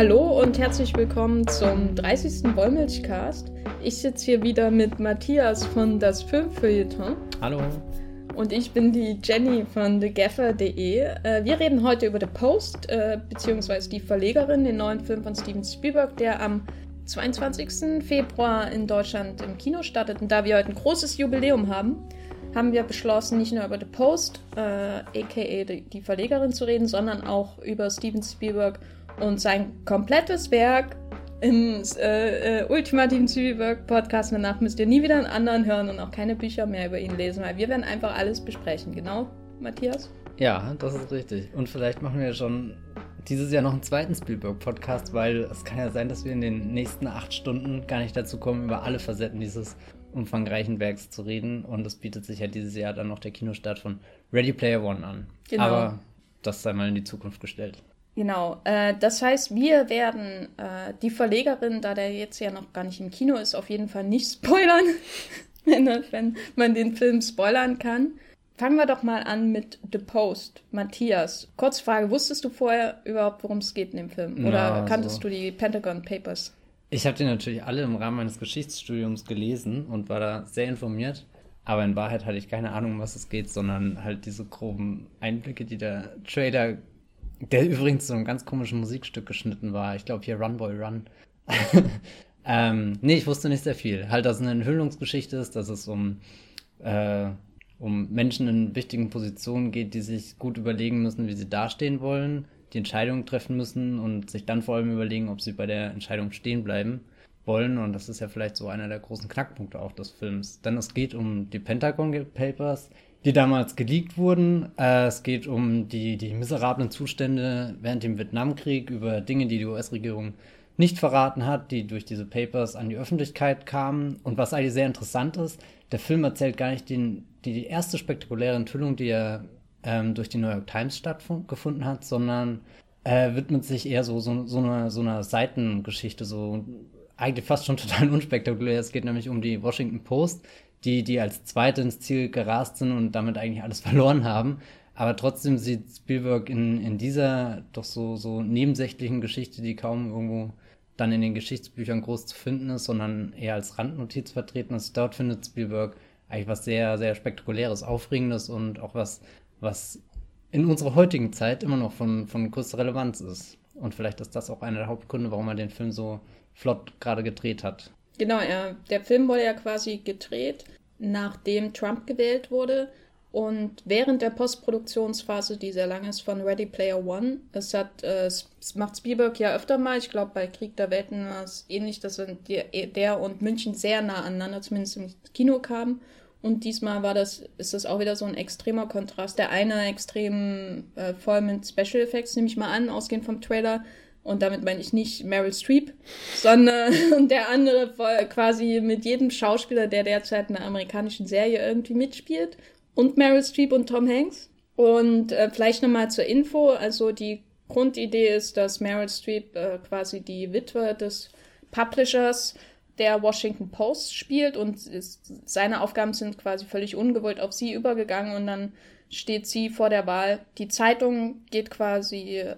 Hallo und herzlich willkommen zum 30. Wollmilchcast. Ich sitze hier wieder mit Matthias von das Filmfeuilleton. Hallo. Und ich bin die Jenny von thegaffer.de. Äh, wir reden heute über The Post, äh, beziehungsweise die Verlegerin, den neuen Film von Steven Spielberg, der am 22. Februar in Deutschland im Kino startet. Und da wir heute ein großes Jubiläum haben, haben wir beschlossen, nicht nur über The Post, äh, aka die, die Verlegerin, zu reden, sondern auch über Steven Spielberg und sein komplettes Werk im äh, äh, ultimativen Spielberg Podcast. Danach müsst ihr nie wieder einen anderen hören und auch keine Bücher mehr über ihn lesen, weil wir werden einfach alles besprechen. Genau, Matthias? Ja, das ist richtig. Und vielleicht machen wir schon dieses Jahr noch einen zweiten Spielberg-Podcast, weil es kann ja sein, dass wir in den nächsten acht Stunden gar nicht dazu kommen, über alle Facetten dieses umfangreichen Werks zu reden. Und es bietet sich ja dieses Jahr dann noch der Kinostart von Ready Player One an. Genau. Aber das sei mal in die Zukunft gestellt. Genau, äh, das heißt, wir werden äh, die Verlegerin, da der jetzt ja noch gar nicht im Kino ist, auf jeden Fall nicht spoilern, wenn, wenn man den Film spoilern kann. Fangen wir doch mal an mit The Post. Matthias, Kurzfrage, wusstest du vorher überhaupt, worum es geht in dem Film? Oder Na, kanntest so. du die Pentagon Papers? Ich habe die natürlich alle im Rahmen meines Geschichtsstudiums gelesen und war da sehr informiert. Aber in Wahrheit hatte ich keine Ahnung, um was es geht, sondern halt diese groben Einblicke, die der Trader, der übrigens zu einem ganz komischen Musikstück geschnitten war. Ich glaube hier Run Boy Run. ähm, nee, ich wusste nicht sehr viel. Halt, dass es eine Enthüllungsgeschichte ist, dass es um äh, um Menschen in wichtigen Positionen geht, die sich gut überlegen müssen, wie sie dastehen wollen, die Entscheidungen treffen müssen und sich dann vor allem überlegen, ob sie bei der Entscheidung stehen bleiben wollen. Und das ist ja vielleicht so einer der großen Knackpunkte auch des Films. Denn es geht um die Pentagon Papers, die damals geleakt wurden. Äh, es geht um die, die miserablen Zustände während dem Vietnamkrieg, über Dinge, die die US-Regierung nicht verraten hat, die durch diese Papers an die Öffentlichkeit kamen. Und was eigentlich sehr interessant ist, der Film erzählt gar nicht den, die, die erste spektakuläre Enthüllung, die er ähm, durch die New York Times stattgefunden hat, sondern äh, widmet sich eher so, so, so, einer, so einer Seitengeschichte, so eigentlich fast schon total unspektakulär. Es geht nämlich um die Washington Post, die, die als Zweite ins Ziel gerast sind und damit eigentlich alles verloren haben. Aber trotzdem sieht Spielberg in, in dieser doch so, so nebensächlichen Geschichte, die kaum irgendwo dann in den Geschichtsbüchern groß zu finden ist, sondern eher als Randnotiz vertreten ist. Dort findet Spielberg eigentlich was sehr, sehr Spektakuläres, Aufregendes und auch was, was in unserer heutigen Zeit immer noch von, von größter Relevanz ist. Und vielleicht ist das auch einer der Hauptgründe, warum er den Film so flott gerade gedreht hat. Genau, ja. Der Film wurde ja quasi gedreht, nachdem Trump gewählt wurde. Und während der Postproduktionsphase, die sehr lang ist, von Ready Player One, es hat, äh, macht Spielberg ja öfter mal, ich glaube bei Krieg der Welten war es ähnlich, dass der und München sehr nah aneinander, zumindest im Kino kamen. Und diesmal war das, ist das auch wieder so ein extremer Kontrast. Der eine extrem äh, voll mit Special Effects, nehme ich mal an, ausgehend vom Trailer. Und damit meine ich nicht Meryl Streep, sondern der andere quasi mit jedem Schauspieler, der derzeit in einer amerikanischen Serie irgendwie mitspielt. Und Meryl Streep und Tom Hanks. Und äh, vielleicht nochmal zur Info, also die Grundidee ist, dass Meryl Streep äh, quasi die Witwe des Publishers der Washington Post spielt. Und ist, seine Aufgaben sind quasi völlig ungewollt auf sie übergegangen. Und dann steht sie vor der Wahl. Die Zeitung geht quasi äh,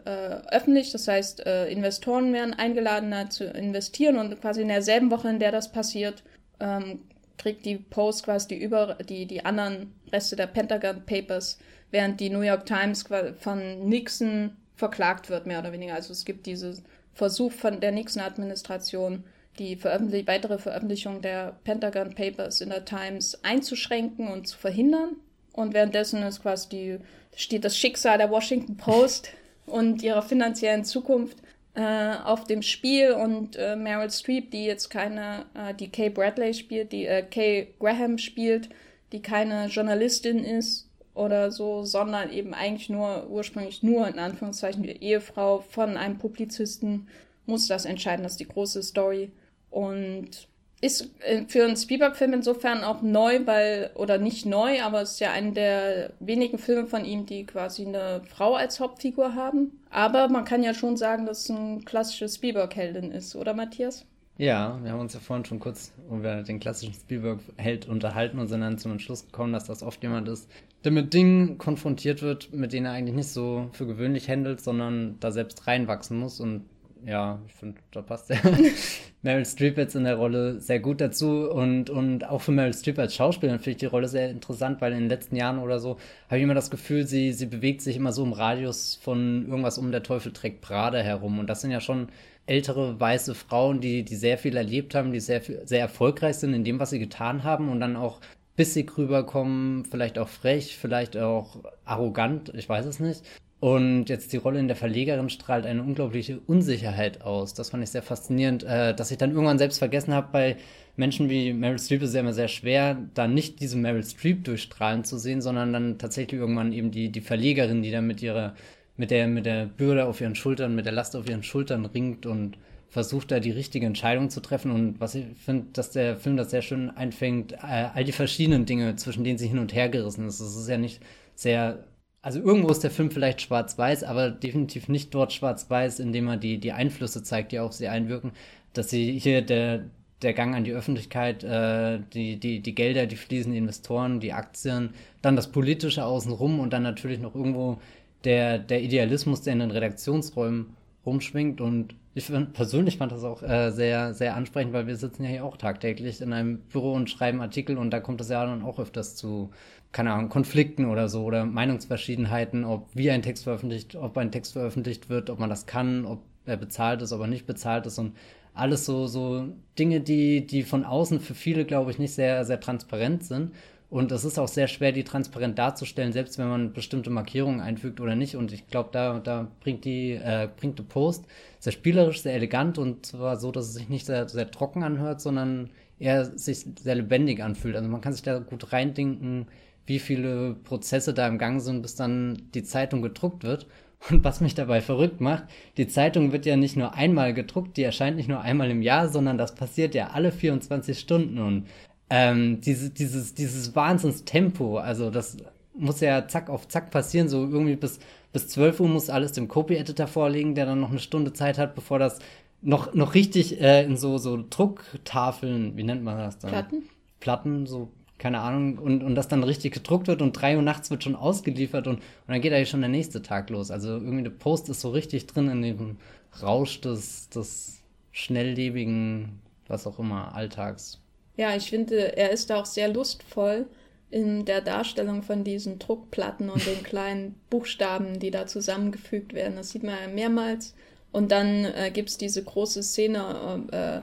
öffentlich, das heißt, äh, Investoren werden eingeladen, da zu investieren und quasi in derselben Woche, in der das passiert, ähm, kriegt die Post quasi die, über, die, die anderen Reste der Pentagon Papers, während die New York Times von Nixon verklagt wird, mehr oder weniger. Also es gibt diesen Versuch von der Nixon-Administration, die Veröffentlich weitere Veröffentlichung der Pentagon Papers in der Times einzuschränken und zu verhindern. Und währenddessen ist quasi die, steht das Schicksal der Washington Post und ihrer finanziellen Zukunft äh, auf dem Spiel und äh, Meryl Streep, die jetzt keine, äh, die Kay Bradley spielt, die äh, Kay Graham spielt, die keine Journalistin ist oder so, sondern eben eigentlich nur, ursprünglich nur in Anführungszeichen die Ehefrau von einem Publizisten, muss das entscheiden, das ist die große Story. Und ist äh, für einen Spielberg-Film insofern auch neu, weil, oder nicht neu, aber es ist ja einer der wenigen Filme von ihm, die quasi eine Frau als Hauptfigur haben. Aber man kann ja schon sagen, dass es ein klassisches Spielberg-Heldin ist, oder Matthias? Ja, wir haben uns ja vorhin schon kurz über den klassischen Spielberg-Held unterhalten und sind dann zum Entschluss gekommen, dass das oft jemand ist, der mit Dingen konfrontiert wird, mit denen er eigentlich nicht so für gewöhnlich handelt, sondern da selbst reinwachsen muss und ja, ich finde, da passt ja Meryl Streep jetzt in der Rolle sehr gut dazu und, und auch für Meryl Streep als Schauspielerin finde ich die Rolle sehr interessant, weil in den letzten Jahren oder so habe ich immer das Gefühl, sie, sie bewegt sich immer so im Radius von irgendwas um der Teufel trägt Prada herum und das sind ja schon ältere weiße Frauen, die, die sehr viel erlebt haben, die sehr, sehr erfolgreich sind in dem, was sie getan haben und dann auch bissig rüberkommen, vielleicht auch frech, vielleicht auch arrogant, ich weiß es nicht. Und jetzt die Rolle in der Verlegerin strahlt eine unglaubliche Unsicherheit aus. Das fand ich sehr faszinierend, äh, dass ich dann irgendwann selbst vergessen habe, bei Menschen wie Meryl Streep ist es ja immer sehr schwer, da nicht diese Meryl Streep durchstrahlen zu sehen, sondern dann tatsächlich irgendwann eben die, die Verlegerin, die dann mit ihrer, mit der, mit der Bürde auf ihren Schultern, mit der Last auf ihren Schultern ringt und versucht da die richtige Entscheidung zu treffen. Und was ich finde, dass der Film das sehr schön einfängt, äh, all die verschiedenen Dinge, zwischen denen sie hin und her gerissen ist. Es ist ja nicht sehr also irgendwo ist der Film vielleicht schwarz-weiß, aber definitiv nicht dort schwarz-weiß, indem er die, die Einflüsse zeigt, die auf sie einwirken. Dass sie hier der, der Gang an die Öffentlichkeit, äh, die, die, die Gelder, die fließen, die Investoren, die Aktien, dann das Politische außenrum und dann natürlich noch irgendwo der, der Idealismus, der in den Redaktionsräumen rumschwingt. Und ich persönlich fand das auch äh, sehr, sehr ansprechend, weil wir sitzen ja hier auch tagtäglich in einem Büro und schreiben Artikel und da kommt es ja dann auch öfters zu, keine Ahnung, Konflikten oder so oder Meinungsverschiedenheiten, ob wie ein Text veröffentlicht, ob ein Text veröffentlicht wird, ob man das kann, ob er bezahlt ist, ob er nicht bezahlt ist und alles so, so Dinge, die, die von außen für viele, glaube ich, nicht sehr, sehr transparent sind. Und es ist auch sehr schwer, die transparent darzustellen, selbst wenn man bestimmte Markierungen einfügt oder nicht. Und ich glaube, da, da bringt die, äh, bringt The Post sehr spielerisch, sehr elegant und zwar so, dass es sich nicht sehr, sehr trocken anhört, sondern eher sich sehr lebendig anfühlt. Also man kann sich da gut reindinken, wie viele Prozesse da im Gang sind, bis dann die Zeitung gedruckt wird. Und was mich dabei verrückt macht, die Zeitung wird ja nicht nur einmal gedruckt, die erscheint nicht nur einmal im Jahr, sondern das passiert ja alle 24 Stunden. Und ähm, diese, dieses, dieses Wahnsinnstempo, also das muss ja zack auf zack passieren, so irgendwie bis, bis 12 Uhr muss alles dem Copy-Editor vorlegen, der dann noch eine Stunde Zeit hat, bevor das noch, noch richtig äh, in so, so Drucktafeln, wie nennt man das dann? Platten? Platten, so keine Ahnung, und, und das dann richtig gedruckt wird und drei Uhr nachts wird schon ausgeliefert und, und dann geht eigentlich schon der nächste Tag los. Also irgendwie der Post ist so richtig drin in dem Rausch des, des schnelllebigen, was auch immer, Alltags. Ja, ich finde, er ist da auch sehr lustvoll in der Darstellung von diesen Druckplatten und den kleinen Buchstaben, die da zusammengefügt werden. Das sieht man ja mehrmals. Und dann äh, gibt es diese große Szene, äh,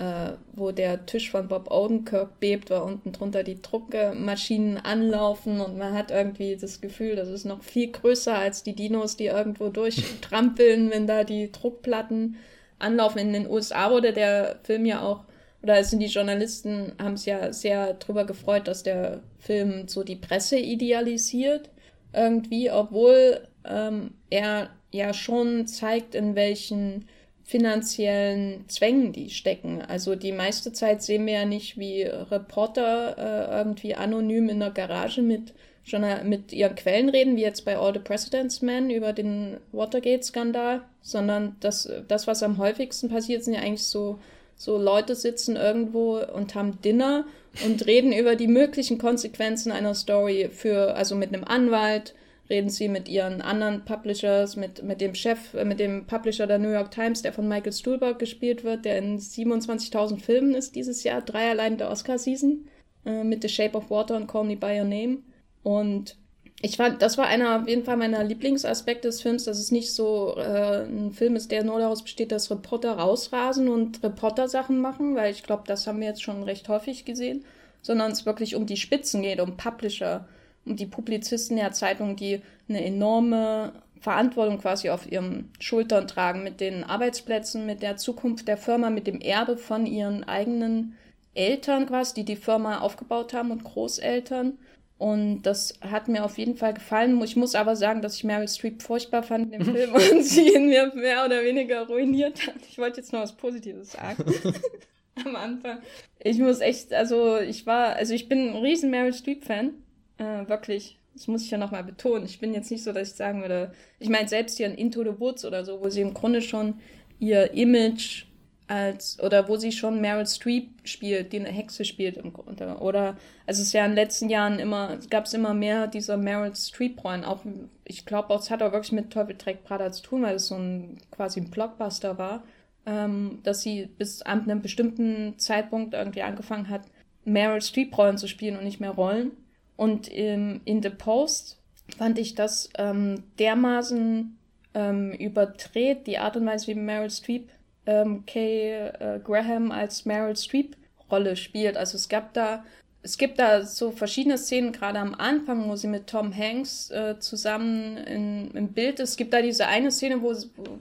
äh, wo der Tisch von Bob Odenkirk bebt, weil unten drunter die Druckmaschinen anlaufen und man hat irgendwie das Gefühl, das ist noch viel größer als die Dinos, die irgendwo durchtrampeln, wenn da die Druckplatten anlaufen. In den USA wurde der Film ja auch, oder sind die Journalisten, haben es ja sehr drüber gefreut, dass der Film so die Presse idealisiert, irgendwie, obwohl ähm, er ja schon zeigt, in welchen finanziellen Zwängen die stecken. Also die meiste Zeit sehen wir ja nicht, wie Reporter äh, irgendwie anonym in der Garage mit, schon mit ihren Quellen reden, wie jetzt bei All the President's Men über den Watergate-Skandal, sondern das, das, was am häufigsten passiert, sind ja eigentlich so, so Leute sitzen irgendwo und haben Dinner und reden über die möglichen Konsequenzen einer Story für, also mit einem Anwalt, reden sie mit ihren anderen Publishers, mit, mit dem Chef, äh, mit dem Publisher der New York Times, der von Michael Stuhlbarg gespielt wird, der in 27.000 Filmen ist dieses Jahr, drei allein der Oscar-Season, äh, mit The Shape of Water und Call Me By Your Name. Und ich fand, das war einer auf jeden Fall meiner Lieblingsaspekte des Films, dass es nicht so äh, ein Film ist, der nur daraus besteht, dass Reporter rausrasen und Reporter-Sachen machen, weil ich glaube, das haben wir jetzt schon recht häufig gesehen, sondern es wirklich um die Spitzen geht, um Publisher, die Publizisten der Zeitung, die eine enorme Verantwortung quasi auf ihren Schultern tragen mit den Arbeitsplätzen, mit der Zukunft der Firma, mit dem Erbe von ihren eigenen Eltern quasi, die die Firma aufgebaut haben und Großeltern. Und das hat mir auf jeden Fall gefallen. Ich muss aber sagen, dass ich Meryl Streep furchtbar fand in dem Film und sie ihn mir mehr oder weniger ruiniert hat. Ich wollte jetzt noch was Positives sagen. Am Anfang. Ich muss echt, also ich war, also ich bin ein riesen Meryl Streep-Fan. Äh, wirklich, das muss ich ja nochmal betonen. Ich bin jetzt nicht so, dass ich sagen würde, ich meine, selbst hier in Into the Woods oder so, wo sie im Grunde schon ihr Image als, oder wo sie schon Meryl Streep spielt, die eine Hexe spielt im Grunde. Oder, also es ist ja in den letzten Jahren immer, gab es immer mehr dieser Meryl Streep-Rollen. Auch, ich glaube, es hat auch wirklich mit Teufel trägt Prada zu tun, weil es so ein quasi ein Blockbuster war, ähm, dass sie bis an einem bestimmten Zeitpunkt irgendwie angefangen hat, Meryl Streep-Rollen zu spielen und nicht mehr Rollen. Und in, in The Post fand ich das ähm, dermaßen ähm, überdreht, die Art und Weise, wie Meryl Streep ähm, Kay äh, Graham als Meryl Streep Rolle spielt. Also es gab da, es gibt da so verschiedene Szenen, gerade am Anfang, wo sie mit Tom Hanks äh, zusammen in, im Bild ist. Es gibt da diese eine Szene, wo,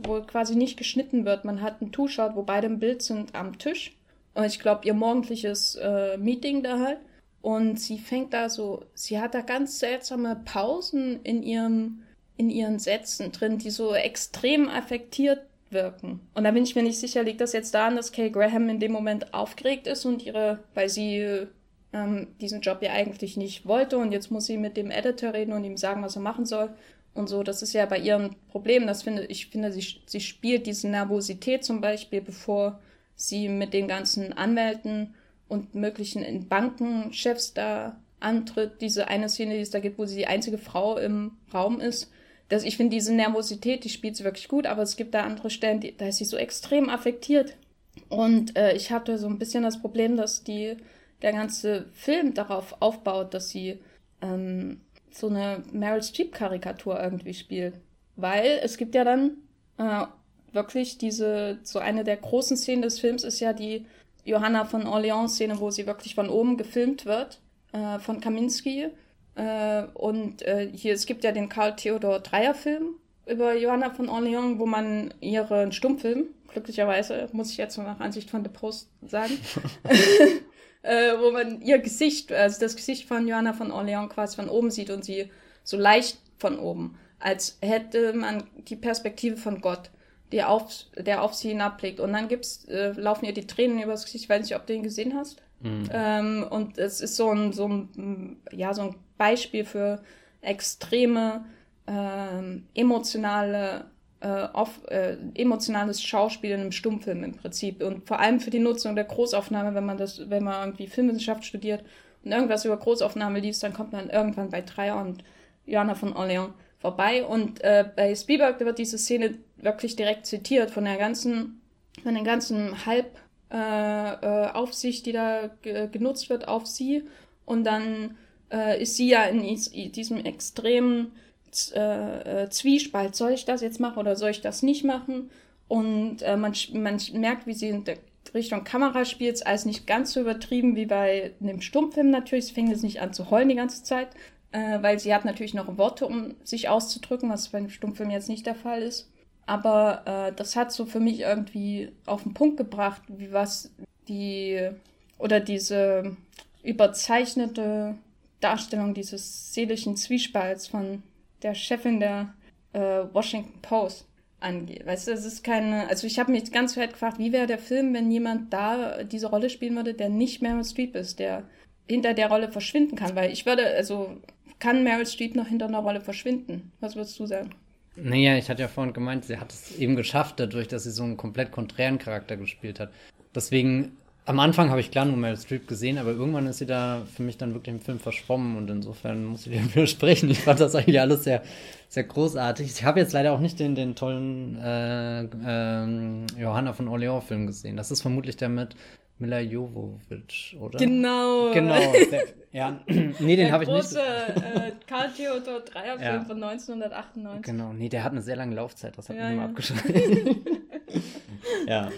wo quasi nicht geschnitten wird. Man hat einen Two-Shot, wo beide im Bild sind am Tisch. Und ich glaube, ihr morgendliches äh, Meeting da halt. Und sie fängt da so, sie hat da ganz seltsame Pausen in ihrem, in ihren Sätzen drin, die so extrem affektiert wirken. Und da bin ich mir nicht sicher, liegt das jetzt daran, dass Kay Graham in dem Moment aufgeregt ist und ihre, weil sie ähm, diesen Job ja eigentlich nicht wollte und jetzt muss sie mit dem Editor reden und ihm sagen, was er machen soll und so. Das ist ja bei ihrem Problem. Das finde ich finde, sie, sie spielt diese Nervosität zum Beispiel, bevor sie mit den ganzen Anwälten und möglichen Bankenchefs da antritt. Diese eine Szene, die es da gibt, wo sie die einzige Frau im Raum ist das, ich finde diese Nervosität, die spielt sie wirklich gut, aber es gibt da andere Stellen, die, da ist sie so extrem affektiert. Und äh, ich hatte so ein bisschen das Problem, dass die, der ganze Film darauf aufbaut, dass sie ähm, so eine Meryl Streep-Karikatur irgendwie spielt. Weil es gibt ja dann äh, wirklich diese, so eine der großen Szenen des Films ist ja die Johanna von Orleans-Szene, wo sie wirklich von oben gefilmt wird, äh, von Kaminski. Äh, und äh, hier, es gibt ja den Karl Theodor Dreyer-Film über Johanna von Orleans, wo man ihren Stummfilm, glücklicherweise, muss ich jetzt nach Ansicht von The Post sagen, äh, wo man ihr Gesicht, also das Gesicht von Johanna von Orleans quasi von oben sieht und sie so leicht von oben, als hätte man die Perspektive von Gott, die auf, der auf sie hinabblickt. Und dann gibt's, äh, laufen ihr die Tränen übers Gesicht. Ich weiß nicht, ob du den gesehen hast. Mhm. Ähm, und es ist so ein, so ein, ja, so ein Beispiel für extreme ähm, emotionale äh, auf, äh, emotionales Schauspiel in einem Stummfilm im Prinzip und vor allem für die Nutzung der Großaufnahme, wenn man das, wenn man irgendwie Filmwissenschaft studiert und irgendwas über Großaufnahme liest, dann kommt man irgendwann bei Dreier und Johanna von Orleans vorbei und äh, bei Spielberg wird diese Szene wirklich direkt zitiert von der ganzen, von den ganzen Halb äh, äh, die da genutzt wird auf sie und dann äh, ist sie ja in diesem extremen äh, äh, Zwiespalt. Soll ich das jetzt machen oder soll ich das nicht machen? Und äh, man, man merkt, wie sie in der Richtung Kamera spielt, als nicht ganz so übertrieben wie bei einem Stummfilm natürlich. Sie fängt jetzt nicht an zu heulen die ganze Zeit, äh, weil sie hat natürlich noch Worte, um sich auszudrücken, was bei einem Stummfilm jetzt nicht der Fall ist. Aber äh, das hat so für mich irgendwie auf den Punkt gebracht, wie was die oder diese überzeichnete Darstellung dieses seelischen Zwiespalts von der Chefin der äh, Washington Post angeht. Weißt du, es ist keine, also ich habe mich ganz weit gefragt, wie wäre der Film, wenn jemand da diese Rolle spielen würde, der nicht Meryl Streep ist, der hinter der Rolle verschwinden kann, weil ich würde, also kann Meryl Streep noch hinter einer Rolle verschwinden? Was würdest du sagen? Naja, ich hatte ja vorhin gemeint, sie hat es eben geschafft, dadurch, dass sie so einen komplett konträren Charakter gespielt hat. Deswegen am Anfang habe ich klar nur Meryl Streep gesehen, aber irgendwann ist sie da für mich dann wirklich im Film verschwommen und insofern muss ich dir widersprechen. Ich fand das eigentlich alles sehr, sehr großartig. Ich habe jetzt leider auch nicht den, den tollen äh, äh, Johanna von Orleans Film gesehen. Das ist vermutlich der mit Mila Jovovich, oder? Genau. Genau. Der, ja, nee, den habe ich nicht. Der große äh, Karl Theodor Dreyer Film ja. von 1998. Genau, nee, der hat eine sehr lange Laufzeit, das hat ja, mich immer ja. abgeschreckt. ja,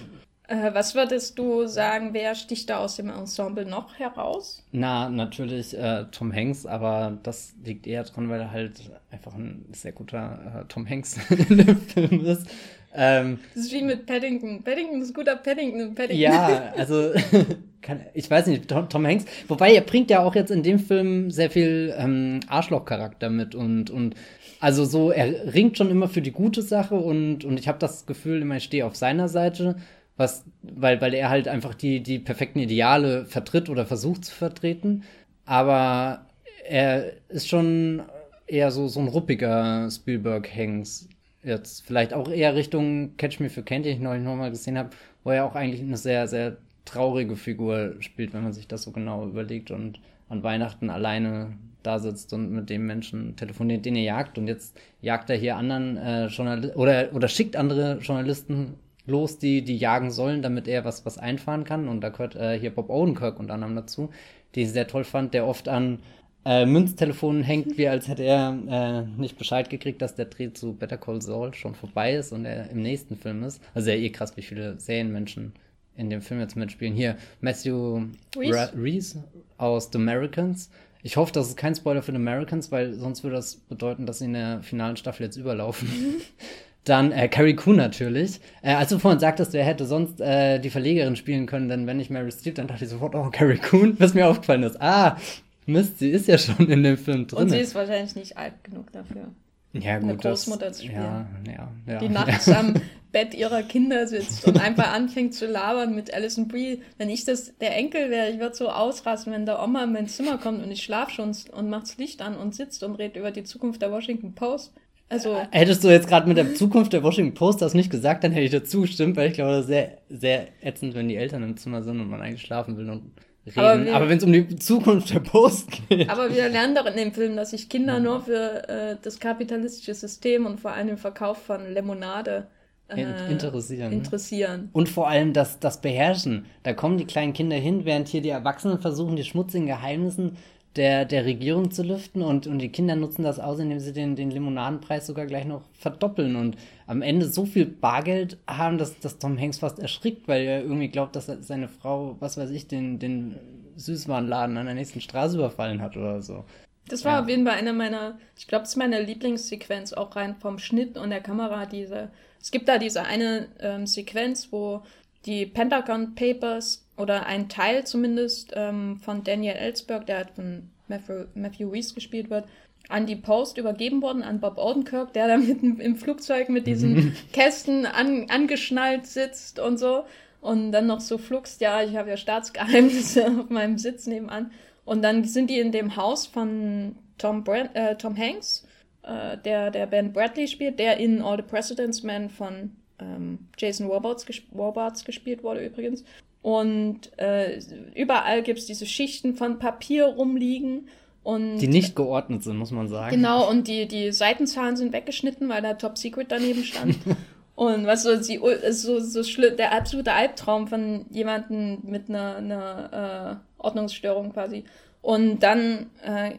äh, was würdest du sagen, wer sticht da aus dem Ensemble noch heraus? Na, natürlich äh, Tom Hanks, aber das liegt eher dran, weil er halt einfach ein sehr guter äh, Tom Hanks in dem Film ist. Ähm, das ist wie mit Paddington. Paddington ist guter Paddington. Paddington. Ja, also kann, ich weiß nicht, Tom, Tom, Hanks, wobei er bringt ja auch jetzt in dem Film sehr viel ähm, Arschloch-Charakter mit und, und also so, er ringt schon immer für die gute Sache und, und ich habe das Gefühl, immer ich stehe auf seiner Seite was, weil, weil er halt einfach die, die perfekten Ideale vertritt oder versucht zu vertreten. Aber er ist schon eher so, so ein ruppiger Spielberg-Hanks. Jetzt vielleicht auch eher Richtung Catch Me for Candy, den ich neulich nochmal gesehen habe, wo er auch eigentlich eine sehr, sehr traurige Figur spielt, wenn man sich das so genau überlegt und an Weihnachten alleine da sitzt und mit dem Menschen telefoniert, den er jagt. Und jetzt jagt er hier anderen äh, Journalisten oder, oder schickt andere Journalisten los, die, die jagen sollen, damit er was, was einfahren kann. Und da gehört äh, hier Bob Odenkirk unter anderem dazu, die ich sehr toll fand, der oft an äh, Münztelefonen hängt, wie als hätte er äh, nicht Bescheid gekriegt, dass der Dreh zu Better Call Saul schon vorbei ist und er im nächsten Film ist. Also ja eh krass, wie viele Serienmenschen in dem Film jetzt mitspielen. Hier Matthew Reese, Reese aus The Americans. Ich hoffe, das ist kein Spoiler für The Americans, weil sonst würde das bedeuten, dass sie in der finalen Staffel jetzt überlaufen. Dann äh, Carrie Coon natürlich. Äh, als du vorhin sagtest, wer hätte sonst äh, die Verlegerin spielen können, denn wenn nicht Mary Streep, dann dachte ich sofort, oh, Carrie Coon, was mir aufgefallen ist. Ah, Mist, sie ist ja schon in dem Film drin. Und sie ist wahrscheinlich nicht alt genug dafür. Ja, gut, eine Großmutter das, zu spielen. Ja, ja, ja. Die nachts am Bett ihrer Kinder sitzt und einfach anfängt zu labern mit Alison Brie. Wenn ich das der Enkel wäre, ich würde so ausrasten, wenn der Oma in mein Zimmer kommt und ich schlafe schon und macht das Licht an und sitzt und redet über die Zukunft der Washington Post. Also Hättest du jetzt gerade mit der Zukunft der Washington Post das nicht gesagt, dann hätte ich dazu gestimmt, weil ich glaube, das ist sehr, sehr ätzend, wenn die Eltern im Zimmer sind und man eigentlich schlafen will und reden. Aber, wenn es um die Zukunft der Post geht. Aber wir lernen doch in dem Film, dass sich Kinder nur für äh, das kapitalistische System und vor allem den Verkauf von Limonade äh, interessieren. interessieren. Und vor allem das, das Beherrschen. Da kommen die kleinen Kinder hin, während hier die Erwachsenen versuchen, die schmutzigen Geheimnissen der, der Regierung zu lüften und, und die Kinder nutzen das aus, indem sie den, den Limonadenpreis sogar gleich noch verdoppeln und am Ende so viel Bargeld haben, dass, dass Tom Hanks fast erschrickt, weil er irgendwie glaubt, dass seine Frau, was weiß ich, den, den Süßwarenladen an der nächsten Straße überfallen hat oder so. Das war ja. auf jeden Fall einer meiner, ich glaube, das ist meine Lieblingssequenz, auch rein vom Schnitt und der Kamera. Diese, es gibt da diese eine ähm, Sequenz, wo die Pentagon Papers oder ein Teil zumindest ähm, von Daniel Ellsberg, der halt von Matthew, Matthew Reese gespielt wird, an die Post übergeben worden, an Bob Odenkirk, der da mitten im Flugzeug mit diesen Kästen an, angeschnallt sitzt und so. Und dann noch so fluxt, ja, ich habe ja Staatsgeheimnisse auf meinem Sitz nebenan. Und dann sind die in dem Haus von Tom, Brand, äh, Tom Hanks, äh, der, der Ben Bradley spielt, der in All the President's Men von ähm, Jason Warbarts, gesp Warbarts gespielt wurde übrigens. Und äh, überall gibt es diese Schichten von Papier rumliegen. Und, die nicht geordnet sind, muss man sagen. Genau, und die, die Seitenzahlen sind weggeschnitten, weil da Top Secret daneben stand. und was so, die, so, so schlimm, der absolute Albtraum von jemandem mit einer, einer äh, Ordnungsstörung quasi. Und dann äh,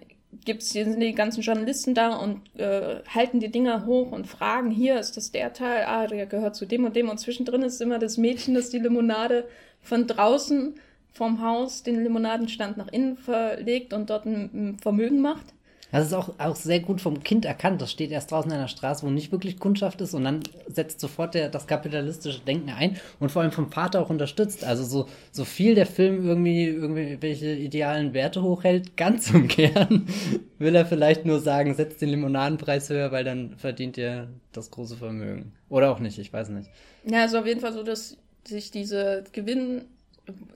gibt's, hier sind die ganzen Journalisten da und äh, halten die Dinger hoch und fragen, hier ist das der Teil, ah, der gehört zu dem und dem und zwischendrin ist immer das Mädchen, das die Limonade von draußen vom Haus den Limonadenstand nach innen verlegt und dort ein, Vermögen macht. Das ist auch, auch sehr gut vom Kind erkannt. Das steht erst draußen in einer Straße, wo nicht wirklich Kundschaft ist und dann setzt sofort der, das kapitalistische Denken ein und vor allem vom Vater auch unterstützt. Also so, so viel der Film irgendwie irgendwelche idealen Werte hochhält, ganz im Kern will er vielleicht nur sagen, setzt den Limonadenpreis höher, weil dann verdient ihr das große Vermögen. Oder auch nicht, ich weiß nicht. Ja, also auf jeden Fall so, dass sich diese Gewinn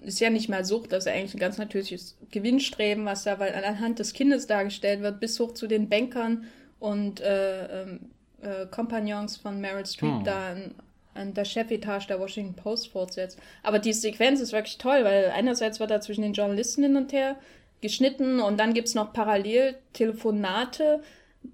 ist ja nicht mal Sucht, das ist eigentlich ein ganz natürliches Gewinnstreben, was da weil anhand des Kindes dargestellt wird, bis hoch zu den Bankern und äh, ähm, äh, Kompagnons von Meryl Streep oh. da an, an, der Chefetage der Washington Post fortsetzt. Aber die Sequenz ist wirklich toll, weil einerseits wird da zwischen den Journalisten hin und her geschnitten und dann gibt es noch parallel Telefonate.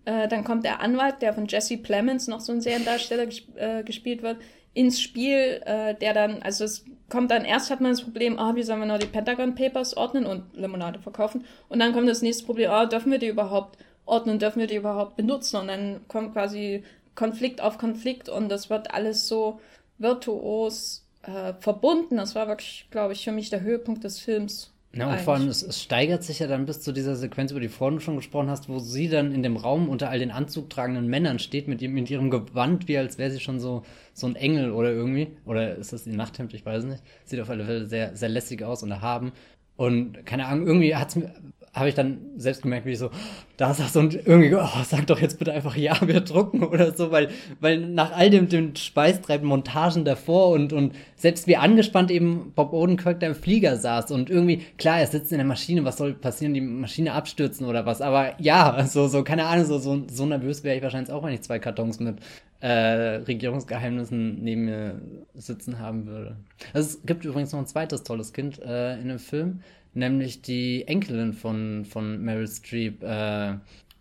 Äh, dann kommt der Anwalt, der von Jesse Plemons, noch so ein Seriendarsteller gesp äh, gespielt wird, ins Spiel, äh, der dann, also es kommt dann erst hat man das Problem, ah, wie sollen wir noch die Pentagon Papers ordnen und Limonade verkaufen? Und dann kommt das nächste Problem, ah, dürfen wir die überhaupt ordnen, dürfen wir die überhaupt benutzen? Und dann kommt quasi Konflikt auf Konflikt und das wird alles so virtuos äh, verbunden. Das war wirklich, glaube ich, für mich der Höhepunkt des Films. Ja, und vor allem, es, es, steigert sich ja dann bis zu dieser Sequenz, über die vorhin schon gesprochen hast, wo sie dann in dem Raum unter all den Anzug tragenden Männern steht, mit, mit ihrem Gewand, wie als wäre sie schon so, so ein Engel oder irgendwie. Oder ist das die Nachthemd? Ich weiß nicht. Sieht auf alle Fälle sehr, sehr lässig aus und erhaben. Und keine Ahnung, irgendwie hat's mir, habe ich dann selbst gemerkt, wie ich so da saß und irgendwie, oh, sag doch jetzt bitte einfach ja, wir drucken oder so, weil, weil nach all dem, dem Speistreiben, Montagen davor und, und selbst wie angespannt eben Bob Odenkirk da im Flieger saß und irgendwie, klar, er sitzt in der Maschine, was soll passieren, die Maschine abstürzen oder was, aber ja, so, so, keine Ahnung, so, so, so nervös wäre ich wahrscheinlich auch, wenn ich zwei Kartons mit äh, Regierungsgeheimnissen neben mir sitzen haben würde. Also es gibt übrigens noch ein zweites tolles Kind äh, in dem Film, nämlich die Enkelin von, von Meryl Streep. Äh,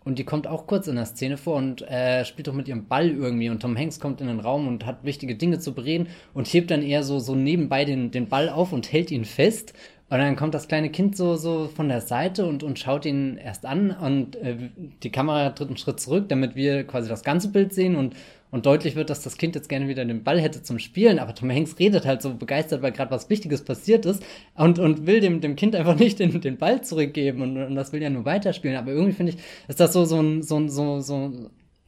und die kommt auch kurz in der Szene vor und äh, spielt doch mit ihrem Ball irgendwie. Und Tom Hanks kommt in den Raum und hat wichtige Dinge zu bereden und hebt dann eher so, so nebenbei den, den Ball auf und hält ihn fest. Und dann kommt das kleine Kind so, so von der Seite und, und schaut ihn erst an und äh, die Kamera tritt einen Schritt zurück, damit wir quasi das ganze Bild sehen und, und deutlich wird, dass das Kind jetzt gerne wieder den Ball hätte zum Spielen, aber Tom Hanks redet halt so begeistert, weil gerade was Wichtiges passiert ist und, und will dem, dem Kind einfach nicht den, den Ball zurückgeben und, und das will ja nur weiterspielen. Aber irgendwie finde ich, ist das so, so ein, so, so, so,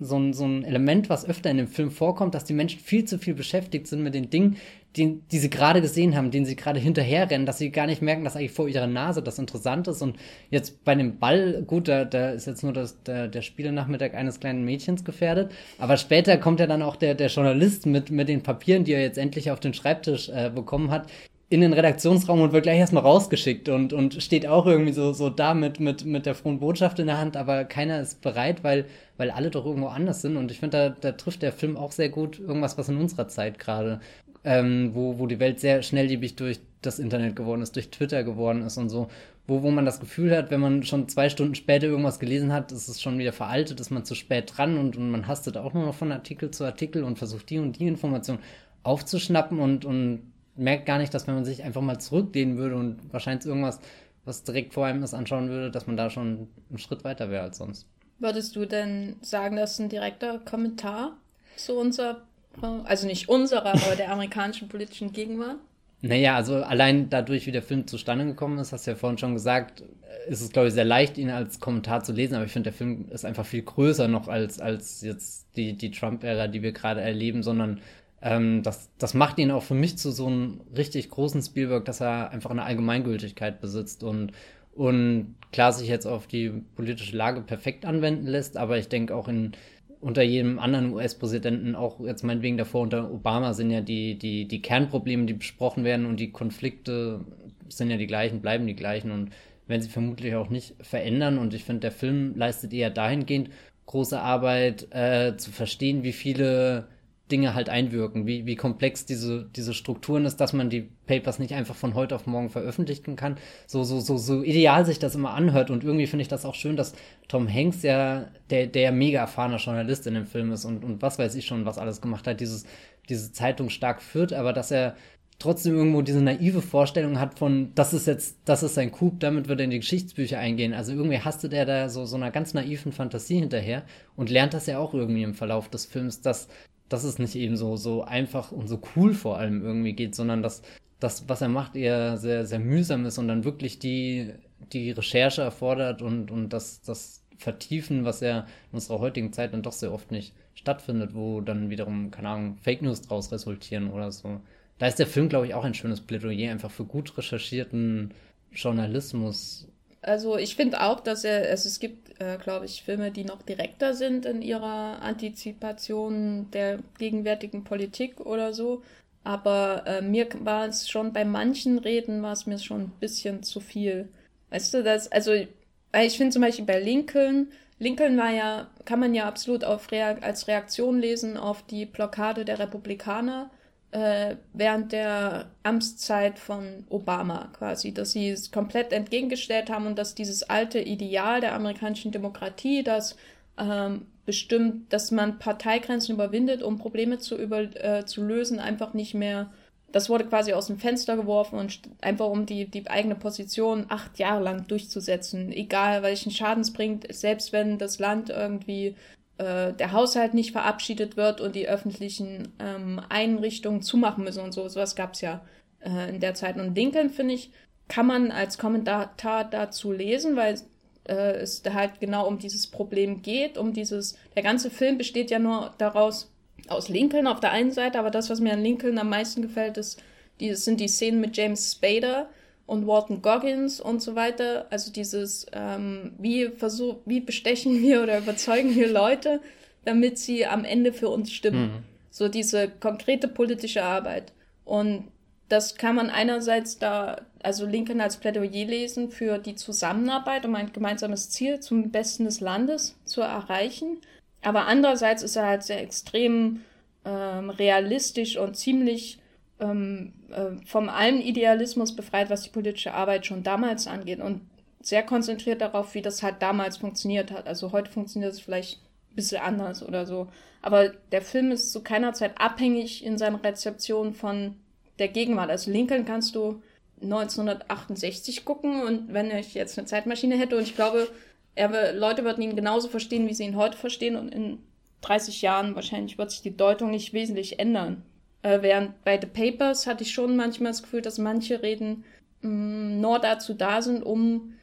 so ein, so ein Element, was öfter in dem Film vorkommt, dass die Menschen viel zu viel beschäftigt sind mit den Dingen, die, die sie gerade gesehen haben, denen sie gerade hinterherrennen, dass sie gar nicht merken, dass eigentlich vor ihrer Nase das interessant ist. Und jetzt bei dem Ball, gut, da, da ist jetzt nur das, der, der Spielenachmittag eines kleinen Mädchens gefährdet. Aber später kommt ja dann auch der, der Journalist mit, mit den Papieren, die er jetzt endlich auf den Schreibtisch äh, bekommen hat, in den Redaktionsraum und wird gleich erstmal rausgeschickt und, und steht auch irgendwie so, so da mit, mit, mit der frohen Botschaft in der Hand, aber keiner ist bereit, weil, weil alle doch irgendwo anders sind. Und ich finde, da, da trifft der Film auch sehr gut irgendwas, was in unserer Zeit gerade ähm, wo, wo die Welt sehr schnelllebig durch das Internet geworden ist, durch Twitter geworden ist und so, wo, wo man das Gefühl hat, wenn man schon zwei Stunden später irgendwas gelesen hat, ist es schon wieder veraltet, ist man zu spät dran und, und man hastet auch nur noch von Artikel zu Artikel und versucht die und die Information aufzuschnappen und, und merkt gar nicht, dass wenn man sich einfach mal zurücklehnen würde und wahrscheinlich irgendwas, was direkt vor einem ist, anschauen würde, dass man da schon einen Schritt weiter wäre als sonst. Würdest du denn sagen, das ist ein direkter Kommentar zu unserer also nicht unserer, aber der amerikanischen politischen Gegenwart? Naja, also allein dadurch, wie der Film zustande gekommen ist, hast du ja vorhin schon gesagt, ist es, glaube ich, sehr leicht, ihn als Kommentar zu lesen, aber ich finde, der Film ist einfach viel größer noch als, als jetzt die, die Trump-Ära, die wir gerade erleben, sondern ähm, das, das macht ihn auch für mich zu so einem richtig großen Spielberg, dass er einfach eine Allgemeingültigkeit besitzt und, und klar sich jetzt auf die politische Lage perfekt anwenden lässt, aber ich denke auch in, unter jedem anderen US-Präsidenten, auch jetzt meinetwegen davor unter Obama, sind ja die, die, die Kernprobleme, die besprochen werden und die Konflikte sind ja die gleichen, bleiben die gleichen und werden sie vermutlich auch nicht verändern. Und ich finde, der Film leistet eher dahingehend große Arbeit, äh, zu verstehen, wie viele Dinge halt einwirken, wie, wie komplex diese, diese Strukturen ist, dass man die Papers nicht einfach von heute auf morgen veröffentlichen kann. So, so, so, so ideal sich das immer anhört und irgendwie finde ich das auch schön, dass Tom Hanks ja der, der mega erfahrener Journalist in dem Film ist und, und was weiß ich schon, was alles gemacht hat, dieses, diese Zeitung stark führt, aber dass er trotzdem irgendwo diese naive Vorstellung hat von, das ist jetzt, das ist sein Coup, damit wird er in die Geschichtsbücher eingehen. Also irgendwie hastet er da so, so einer ganz naiven Fantasie hinterher und lernt das ja auch irgendwie im Verlauf des Films, dass dass es nicht eben so, so einfach und so cool vor allem irgendwie geht, sondern dass das, was er macht, eher sehr, sehr mühsam ist und dann wirklich die, die Recherche erfordert und, und das, das Vertiefen, was ja in unserer heutigen Zeit dann doch sehr oft nicht stattfindet, wo dann wiederum, keine Ahnung, Fake News draus resultieren oder so. Da ist der Film, glaube ich, auch ein schönes Plädoyer einfach für gut recherchierten Journalismus also ich finde auch, dass er, also es gibt, äh, glaube ich, Filme, die noch direkter sind in ihrer Antizipation der gegenwärtigen Politik oder so. Aber äh, mir war es schon bei manchen Reden war es mir schon ein bisschen zu viel. Weißt du, das, also ich finde zum Beispiel bei Lincoln, Lincoln war ja, kann man ja absolut auf als Reaktion lesen auf die Blockade der Republikaner äh, während der Amtszeit von Obama quasi, dass sie es komplett entgegengestellt haben und dass dieses alte Ideal der amerikanischen Demokratie, das ähm, bestimmt, dass man Parteigrenzen überwindet, um Probleme zu, über, äh, zu lösen, einfach nicht mehr. Das wurde quasi aus dem Fenster geworfen und einfach um die, die eigene Position acht Jahre lang durchzusetzen, egal welchen Schaden es bringt, selbst wenn das Land irgendwie äh, der Haushalt nicht verabschiedet wird und die öffentlichen ähm, Einrichtungen zumachen müssen und so. Sowas gab es ja äh, in der Zeit. Und Lincoln, finde ich, kann man als Kommentar dazu lesen, weil äh, es halt genau um dieses Problem geht, um dieses, der ganze Film besteht ja nur daraus, aus Lincoln auf der einen Seite, aber das, was mir an Lincoln am meisten gefällt, ist, die, sind die Szenen mit James Spader, und Walton Goggins und so weiter. Also dieses, ähm, wie versuch, wie bestechen wir oder überzeugen wir Leute, damit sie am Ende für uns stimmen. Mhm. So diese konkrete politische Arbeit. Und das kann man einerseits da, also Lincoln als Plädoyer lesen für die Zusammenarbeit, um ein gemeinsames Ziel zum Besten des Landes zu erreichen. Aber andererseits ist er halt sehr extrem ähm, realistisch und ziemlich ähm, äh, vom allen Idealismus befreit, was die politische Arbeit schon damals angeht und sehr konzentriert darauf, wie das halt damals funktioniert hat. Also heute funktioniert es vielleicht ein bisschen anders oder so. Aber der Film ist zu keiner Zeit abhängig in seiner Rezeption von der Gegenwart. Also Lincoln kannst du 1968 gucken und wenn ich jetzt eine Zeitmaschine hätte und ich glaube, er, Leute würden ihn genauso verstehen, wie sie ihn heute verstehen und in 30 Jahren wahrscheinlich wird sich die Deutung nicht wesentlich ändern. Äh, während bei The Papers hatte ich schon manchmal das Gefühl, dass manche Reden mh, mm, nur dazu da sind, um,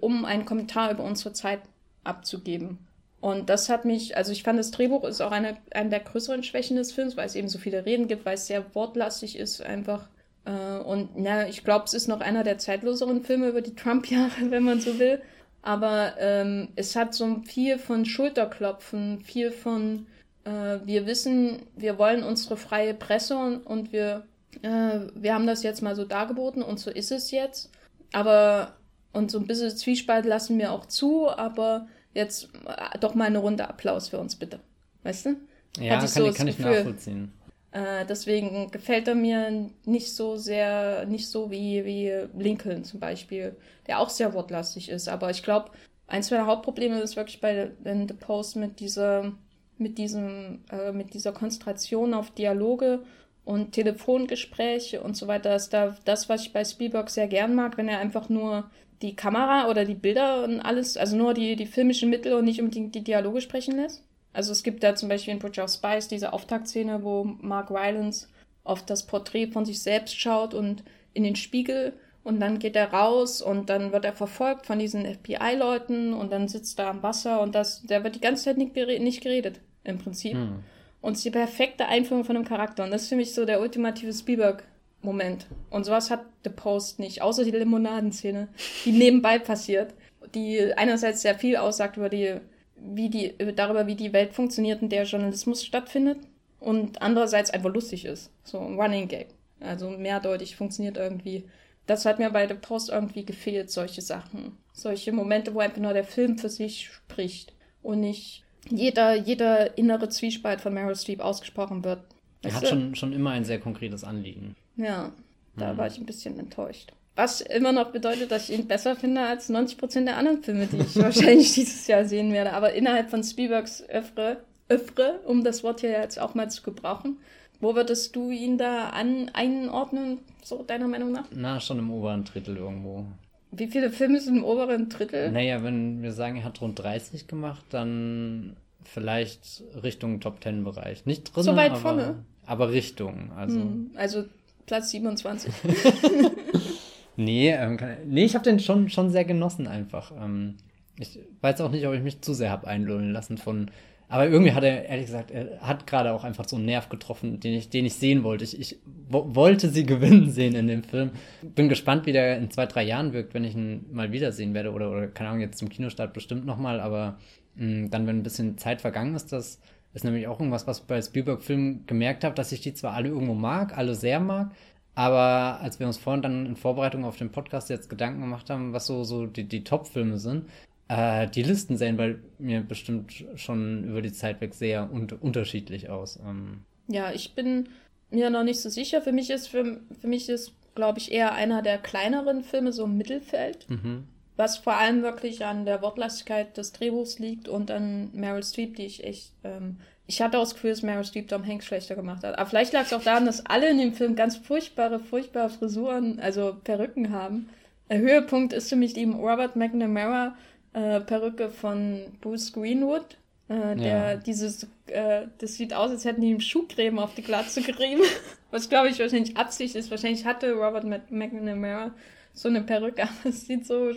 um einen Kommentar über unsere Zeit abzugeben. Und das hat mich, also ich fand, das Drehbuch ist auch eine, eine der größeren Schwächen des Films, weil es eben so viele Reden gibt, weil es sehr wortlastig ist einfach. Äh, und ja, ich glaube, es ist noch einer der zeitloseren Filme über die Trump-Jahre, wenn man so will. Aber ähm, es hat so viel von Schulterklopfen, viel von, äh, wir wissen, wir wollen unsere freie Presse und, und wir, äh, wir haben das jetzt mal so dargeboten und so ist es jetzt. Aber, und so ein bisschen Zwiespalt lassen wir auch zu, aber jetzt äh, doch mal eine Runde Applaus für uns bitte. Weißt du? Ja, kann, so ich, kann ich nachvollziehen. Äh, deswegen gefällt er mir nicht so sehr, nicht so wie, wie Lincoln zum Beispiel, der auch sehr wortlastig ist. Aber ich glaube, eins meiner Hauptprobleme ist wirklich bei The Post mit dieser, mit diesem, äh, mit dieser Konzentration auf Dialoge und Telefongespräche und so weiter. Ist da das, was ich bei Spielberg sehr gern mag, wenn er einfach nur die Kamera oder die Bilder und alles, also nur die, die filmischen Mittel und nicht unbedingt die Dialoge sprechen lässt. Also es gibt da zum Beispiel in Bridge of Spies diese Auftaktszene, wo Mark Rylance auf das Porträt von sich selbst schaut und in den Spiegel und dann geht er raus und dann wird er verfolgt von diesen FBI-Leuten und dann sitzt er am Wasser und das, der wird die ganze Zeit nicht, geredet, nicht geredet im Prinzip. Hm. Und es ist die perfekte Einführung von einem Charakter und das ist für mich so der ultimative Spielberg-Moment. Und sowas hat The Post nicht, außer die Limonadenszene, die nebenbei passiert, die einerseits sehr viel aussagt über die wie die, darüber, wie die Welt funktioniert, in der Journalismus stattfindet. Und andererseits einfach lustig ist. So ein Running Gag. Also mehrdeutig funktioniert irgendwie. Das hat mir bei The Post irgendwie gefehlt, solche Sachen. Solche Momente, wo einfach nur der Film für sich spricht. Und nicht jeder, jeder innere Zwiespalt von Meryl Streep ausgesprochen wird. Er hat schon, schon immer ein sehr konkretes Anliegen. Ja, da mhm. war ich ein bisschen enttäuscht. Was immer noch bedeutet, dass ich ihn besser finde als 90% der anderen Filme, die ich wahrscheinlich dieses Jahr sehen werde. Aber innerhalb von Spielbergs Öffre, Öffre, um das Wort hier jetzt auch mal zu gebrauchen, wo würdest du ihn da an, einordnen, so deiner Meinung nach? Na, schon im oberen Drittel irgendwo. Wie viele Filme sind im oberen Drittel? Naja, wenn wir sagen, er hat rund 30 gemacht, dann vielleicht Richtung Top 10 Bereich. Nicht drin, so weit aber, vorne. aber Richtung. Also, hm, also Platz 27. Nee, ähm, nee ich habe den schon, schon sehr genossen einfach. Ähm, ich weiß auch nicht, ob ich mich zu sehr habe einlullen lassen von. Aber irgendwie hat er, ehrlich gesagt, er hat gerade auch einfach so einen Nerv getroffen, den ich, den ich sehen wollte. Ich, ich wollte sie gewinnen sehen in dem Film. Bin gespannt, wie der in zwei, drei Jahren wirkt, wenn ich ihn mal wiedersehen werde. Oder, oder keine Ahnung, jetzt zum Kinostart bestimmt nochmal. Aber mh, mm, dann, wenn ein bisschen Zeit vergangen ist, das ist nämlich auch irgendwas, was ich bei Spielberg-Filmen gemerkt habe, dass ich die zwar alle irgendwo mag, alle sehr mag, aber als wir uns vorhin dann in Vorbereitung auf den Podcast jetzt Gedanken gemacht haben, was so, so die, die Top-Filme sind, äh, die Listen sehen bei mir bestimmt schon über die Zeit weg sehr un unterschiedlich aus. Ähm. Ja, ich bin mir noch nicht so sicher. Für mich ist, für, für mich ist, glaube ich, eher einer der kleineren Filme so im Mittelfeld. Mhm. Was vor allem wirklich an der Wortlastigkeit des Drehbuchs liegt und an Meryl Streep, die ich echt ähm, ich hatte auch das Gefühl, dass Meryl Streep Tom Hanks schlechter gemacht hat. Aber vielleicht lag es auch daran, dass alle in dem Film ganz furchtbare, furchtbare Frisuren, also Perücken haben. Der Höhepunkt ist für mich die Robert McNamara äh, Perücke von Bruce Greenwood. Äh, der ja. dieses, äh, das sieht aus, als hätten die ihm Schuhcreme auf die Glatze gerieben. Was glaube ich wahrscheinlich Absicht ist. Wahrscheinlich hatte Robert McNamara so eine Perücke, aber es sieht so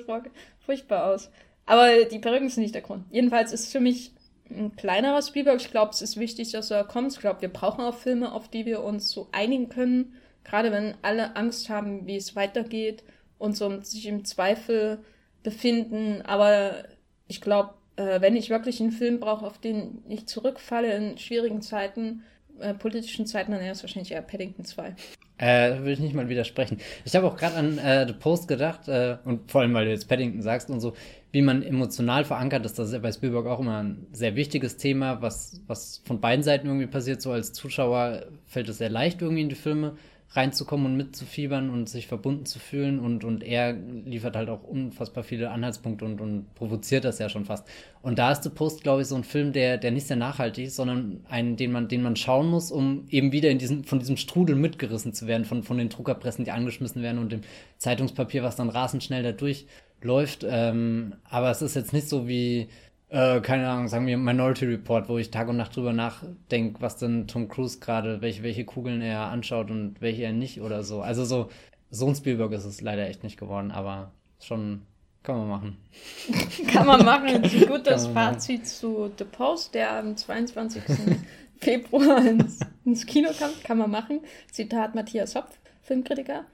furchtbar aus. Aber die Perücken sind nicht der Grund. Jedenfalls ist für mich ein kleinerer Spielberg. Ich glaube, es ist wichtig, dass er kommt. Ich glaube, wir brauchen auch Filme, auf die wir uns so einigen können. Gerade wenn alle Angst haben, wie es weitergeht und so sich im Zweifel befinden. Aber ich glaube, äh, wenn ich wirklich einen Film brauche, auf den ich zurückfalle in schwierigen Zeiten, äh, politischen Zeiten, dann wäre es wahrscheinlich eher Paddington 2. Äh, will ich nicht mal widersprechen. Ich habe auch gerade an äh, The Post gedacht, äh, und vor allem, weil du jetzt Paddington sagst und so, wie man emotional verankert ist. Das ist ja bei Spielberg auch immer ein sehr wichtiges Thema, was, was von beiden Seiten irgendwie passiert. So als Zuschauer fällt es sehr leicht, irgendwie in die Filme reinzukommen und mitzufiebern und sich verbunden zu fühlen. Und, und er liefert halt auch unfassbar viele Anhaltspunkte und, und provoziert das ja schon fast. Und da ist The Post, glaube ich, so ein Film, der, der nicht sehr nachhaltig ist, sondern einen, den man, den man schauen muss, um eben wieder in diesen, von diesem Strudel mitgerissen zu werden, von, von den Druckerpressen, die angeschmissen werden und dem Zeitungspapier, was dann rasend schnell da durchläuft. Ähm, aber es ist jetzt nicht so wie äh, keine Ahnung, sagen wir Minority Report, wo ich Tag und Nacht drüber nachdenke, was denn Tom Cruise gerade, welche, welche Kugeln er anschaut und welche er nicht oder so. Also so, so ein Spielberg ist es leider echt nicht geworden, aber schon kann man machen. kann man machen. Ein gutes Fazit zu The Post, der am 22. Februar ins, ins, Kino kommt. Kann man machen. Zitat Matthias Hopf, Filmkritiker.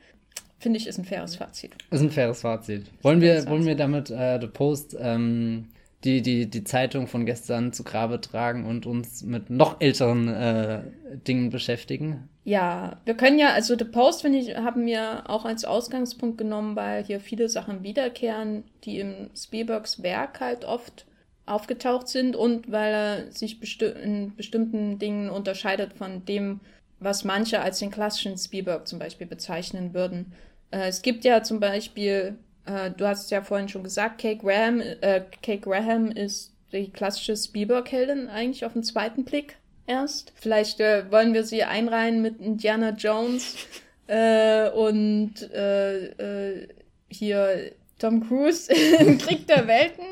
Finde ich, ist ein faires Fazit. Ist ein faires Fazit. Wollen wir, wollen wir damit äh, The Post ähm, die, die, die Zeitung von gestern zu Grabe tragen und uns mit noch älteren äh, Dingen beschäftigen? Ja, wir können ja, also The Post, finde ich, haben wir auch als Ausgangspunkt genommen, weil hier viele Sachen wiederkehren, die im Spielbergs Werk halt oft aufgetaucht sind und weil er sich besti in bestimmten Dingen unterscheidet von dem, was manche als den klassischen Spielberg zum Beispiel bezeichnen würden. Äh, es gibt ja zum Beispiel äh, du hast ja vorhin schon gesagt, Kay Graham, äh, Kay Graham ist die klassische Spielberg-Heldin eigentlich auf den zweiten Blick erst. Vielleicht äh, wollen wir sie einreihen mit Indiana Jones äh, und äh, äh, hier Tom Cruise im Krieg der Welten.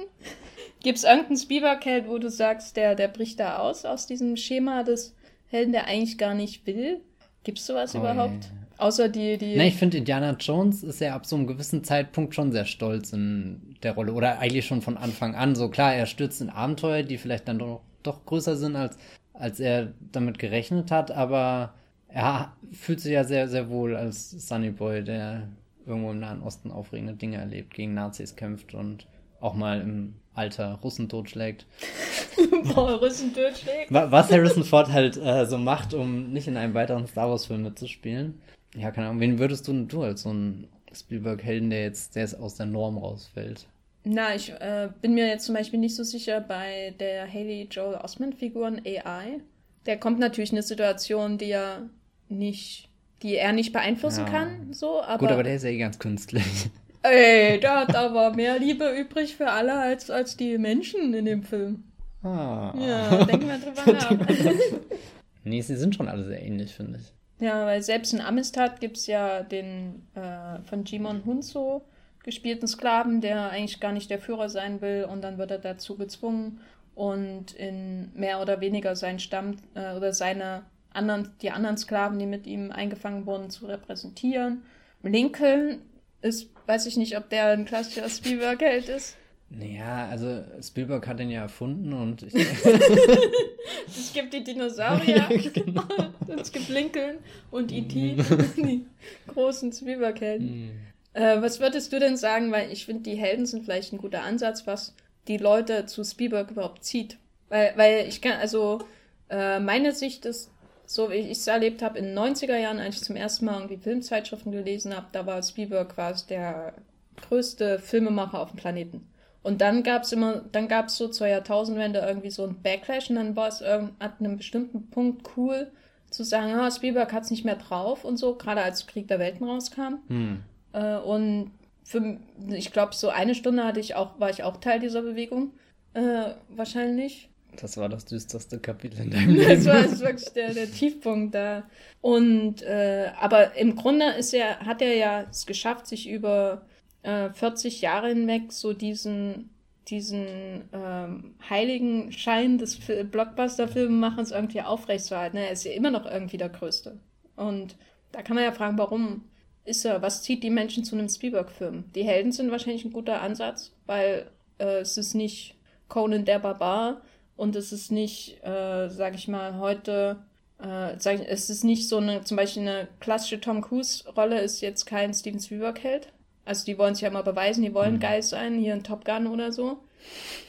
Gibt es irgendeinen Spielberg-Held, wo du sagst, der, der bricht da aus, aus diesem Schema des Helden, der eigentlich gar nicht will? Gibt es sowas oh, überhaupt? Yeah. Außer die, die. Ne, ich finde, Indiana Jones ist ja ab so einem gewissen Zeitpunkt schon sehr stolz in der Rolle. Oder eigentlich schon von Anfang an. So klar, er stürzt in Abenteuer, die vielleicht dann doch, doch größer sind, als, als er damit gerechnet hat, aber er fühlt sich ja sehr, sehr wohl als Sunny Boy, der irgendwo im Nahen Osten aufregende Dinge erlebt, gegen Nazis kämpft und auch mal im Alter Russen totschlägt. Boah, Russen totschlägt. Was Harrison Ford halt äh, so macht, um nicht in einem weiteren Star Wars-Film mitzuspielen. Ja, keine Ahnung. Wen würdest du, du als so ein Spielberg-Helden, der jetzt, der jetzt aus der Norm rausfällt? Na, ich äh, bin mir jetzt zum Beispiel nicht so sicher bei der Haley Joel Osment-Figuren AI. Der kommt natürlich in eine Situation, die er nicht, die er nicht beeinflussen ja. kann, so, aber. Gut, aber der ist ja eh ganz künstlich. Ey, der hat aber mehr Liebe übrig für alle als, als die Menschen in dem Film. Ah. Ja, denken wir drüber nach. nee, sie sind schon alle sehr ähnlich, finde ich. Ja, weil selbst in Amistad gibt es ja den äh, von Jimon Hunzo gespielten Sklaven, der eigentlich gar nicht der Führer sein will und dann wird er dazu gezwungen und in mehr oder weniger sein Stamm äh, oder seine anderen, die anderen Sklaven, die mit ihm eingefangen wurden, zu repräsentieren. Lincoln ist, weiß ich nicht, ob der ein klassischer Spielberg-Held ist. Naja, also Spielberg hat den ja erfunden und ich es gibt die Dinosaurier, genau. es gibt Lincoln und E.T., die großen Spielberg-Helden. Mm. Äh, was würdest du denn sagen, weil ich finde, die Helden sind vielleicht ein guter Ansatz, was die Leute zu Spielberg überhaupt zieht. Weil, weil ich kann, also äh, meine Sicht ist, so wie ich es erlebt habe, in den 90er Jahren, als ich zum ersten Mal irgendwie Filmzeitschriften gelesen habe, da war Spielberg quasi der größte Filmemacher auf dem Planeten. Und dann gab es immer, dann gab es so zur Jahrtausendwende irgendwie so ein Backlash und dann war es ab einem bestimmten Punkt cool zu sagen, ah, Spielberg hat es nicht mehr drauf und so, gerade als Krieg der Welten rauskam. Hm. Äh, und für, ich glaube, so eine Stunde hatte ich auch, war ich auch Teil dieser Bewegung. Äh, wahrscheinlich. Das war das düsterste Kapitel in deinem Leben. Das war wirklich der, der Tiefpunkt da. Und äh, aber im Grunde ist er, hat er ja es geschafft, sich über äh, 40 Jahre hinweg so diesen, diesen ähm, heiligen Schein des Blockbuster-Filmemachers irgendwie aufrechtzuerhalten. Er ist ja immer noch irgendwie der Größte. Und da kann man ja fragen, warum ist er, was zieht die Menschen zu einem Spielberg-Film? Die Helden sind wahrscheinlich ein guter Ansatz, weil äh, es ist nicht Conan der Barbar und es ist nicht, äh, sag ich mal, heute, äh, sag ich, es ist nicht so eine, zum Beispiel eine klassische Tom Cruise-Rolle ist jetzt kein Steven Spielberg-Held, also die wollen sich ja immer beweisen, die wollen mhm. geil sein, hier ein Top Gun oder so.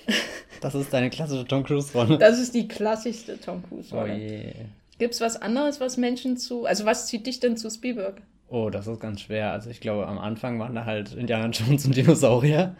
Das ist deine klassische Tom Cruise-Rolle. Das ist die klassischste Tom Cruise-Rolle. Oh je. Gibt es was anderes, was Menschen zu. Also was zieht dich denn zu Spielberg? Oh, das ist ganz schwer. Also ich glaube, am Anfang waren da halt Indiana Jones und Dinosaurier.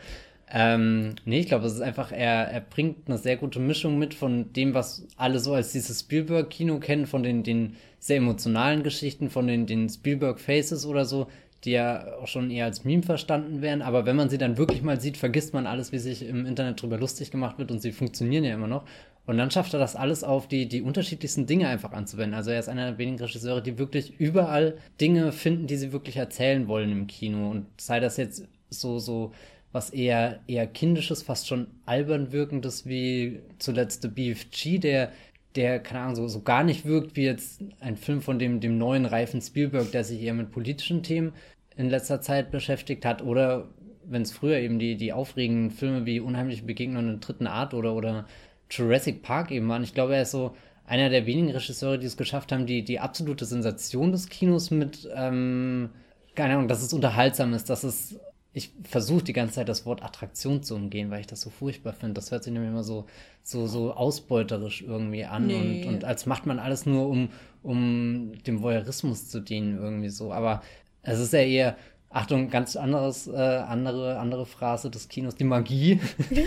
Ähm, nee, ich glaube, es ist einfach, er, er bringt eine sehr gute Mischung mit von dem, was alle so als dieses Spielberg-Kino kennen, von den, den sehr emotionalen Geschichten, von den, den Spielberg-Faces oder so, die ja auch schon eher als Meme verstanden werden. Aber wenn man sie dann wirklich mal sieht, vergisst man alles, wie sich im Internet drüber lustig gemacht wird und sie funktionieren ja immer noch. Und dann schafft er das alles auf die, die unterschiedlichsten Dinge einfach anzuwenden. Also er ist einer der wenigen Regisseure, die wirklich überall Dinge finden, die sie wirklich erzählen wollen im Kino. Und sei das jetzt so, so was eher, eher kindisches, fast schon albern wirkendes, wie zuletzt The BFG, der, der, keine Ahnung, so, so gar nicht wirkt wie jetzt ein Film von dem, dem neuen reifen Spielberg, der sich eher mit politischen Themen in letzter Zeit beschäftigt hat. Oder wenn es früher eben die, die aufregenden Filme wie Unheimliche Begegnungen in dritten Art oder, oder Jurassic Park eben waren. Ich glaube, er ist so einer der wenigen Regisseure, die es geschafft haben, die, die absolute Sensation des Kinos mit, ähm, keine Ahnung, dass es unterhaltsam ist, dass es. Ich versuche die ganze Zeit das Wort Attraktion zu umgehen, weil ich das so furchtbar finde. Das hört sich nämlich immer so, so, so ausbeuterisch irgendwie an nee. und, und als macht man alles nur, um, um dem Voyeurismus zu dienen, irgendwie so. Aber es ist ja eher, Achtung, ganz anderes, äh, andere, andere Phrase des Kinos, die Magie.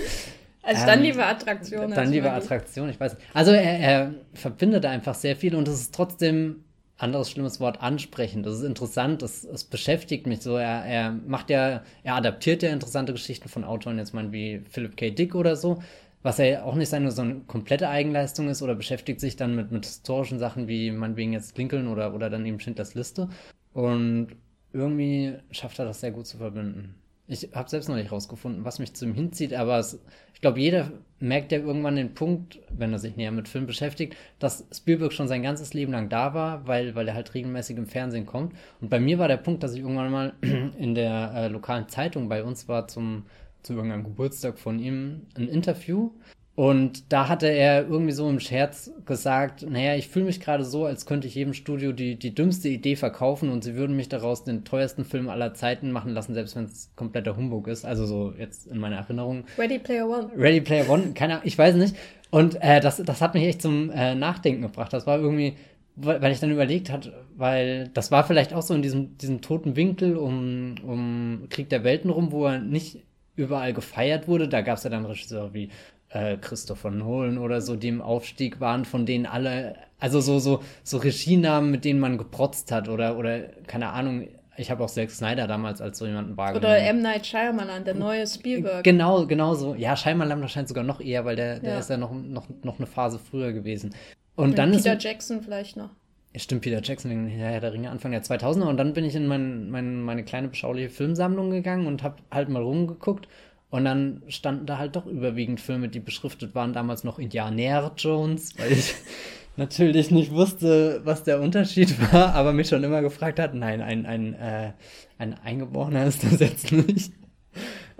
Also dann ähm, lieber Attraktion. Dann lieber Attraktion, ich weiß. Also er, er verbindet einfach sehr viel und es ist trotzdem anderes schlimmes Wort ansprechend. Das ist interessant, es, es beschäftigt mich so. Er, er macht ja, er adaptiert ja interessante Geschichten von Autoren, jetzt mal wie Philip K. Dick oder so, was ja auch nicht seine so eine komplette Eigenleistung ist oder beschäftigt sich dann mit, mit historischen Sachen wie meinetwegen jetzt Lincoln oder, oder dann eben Schindlers Liste. Und irgendwie schafft er das sehr gut zu verbinden. Ich habe selbst noch nicht rausgefunden, was mich zu ihm hinzieht, aber es, ich glaube, jeder merkt ja irgendwann den Punkt, wenn er sich näher mit Film beschäftigt, dass Spielberg schon sein ganzes Leben lang da war, weil, weil er halt regelmäßig im Fernsehen kommt. Und bei mir war der Punkt, dass ich irgendwann mal in der äh, lokalen Zeitung bei uns war zum, zu irgendeinem Geburtstag von ihm ein Interview und da hatte er irgendwie so im Scherz gesagt, naja, ich fühle mich gerade so, als könnte ich jedem Studio die, die dümmste Idee verkaufen und sie würden mich daraus den teuersten Film aller Zeiten machen lassen, selbst wenn es kompletter Humbug ist. Also so jetzt in meiner Erinnerung. Ready Player One. Ready Player One, keine Ahnung, ich weiß nicht. Und äh, das, das hat mich echt zum äh, Nachdenken gebracht. Das war irgendwie, weil ich dann überlegt hat, weil das war vielleicht auch so in diesem, diesem toten Winkel um, um Krieg der Welten rum, wo er nicht überall gefeiert wurde. Da gab es ja dann Regisseure wie äh, Christopher Nolan oder so, die im Aufstieg waren, von denen alle, also so, so, so Regienamen, mit denen man geprotzt hat oder, oder, keine Ahnung, ich habe auch Zack Snyder damals als so jemanden wahrgenommen. Oder M. Night Shyamalan, der neue Spielberg. Genau, genau so. Ja, Shyamalan wahrscheinlich sogar noch eher, weil der, der ja. ist ja noch, noch, noch eine Phase früher gewesen. Und, und dann Peter ist, Jackson vielleicht noch. Stimmt, Peter Jackson, den Herr der Ringe, Anfang der 2000er. Und dann bin ich in mein, mein, meine kleine beschauliche Filmsammlung gegangen und habe halt mal rumgeguckt und dann standen da halt doch überwiegend Filme, die beschriftet waren, damals noch Indianer Jones, weil ich natürlich nicht wusste, was der Unterschied war, aber mich schon immer gefragt hat, nein, ein, ein, äh, ein Eingeborener ist das jetzt nicht.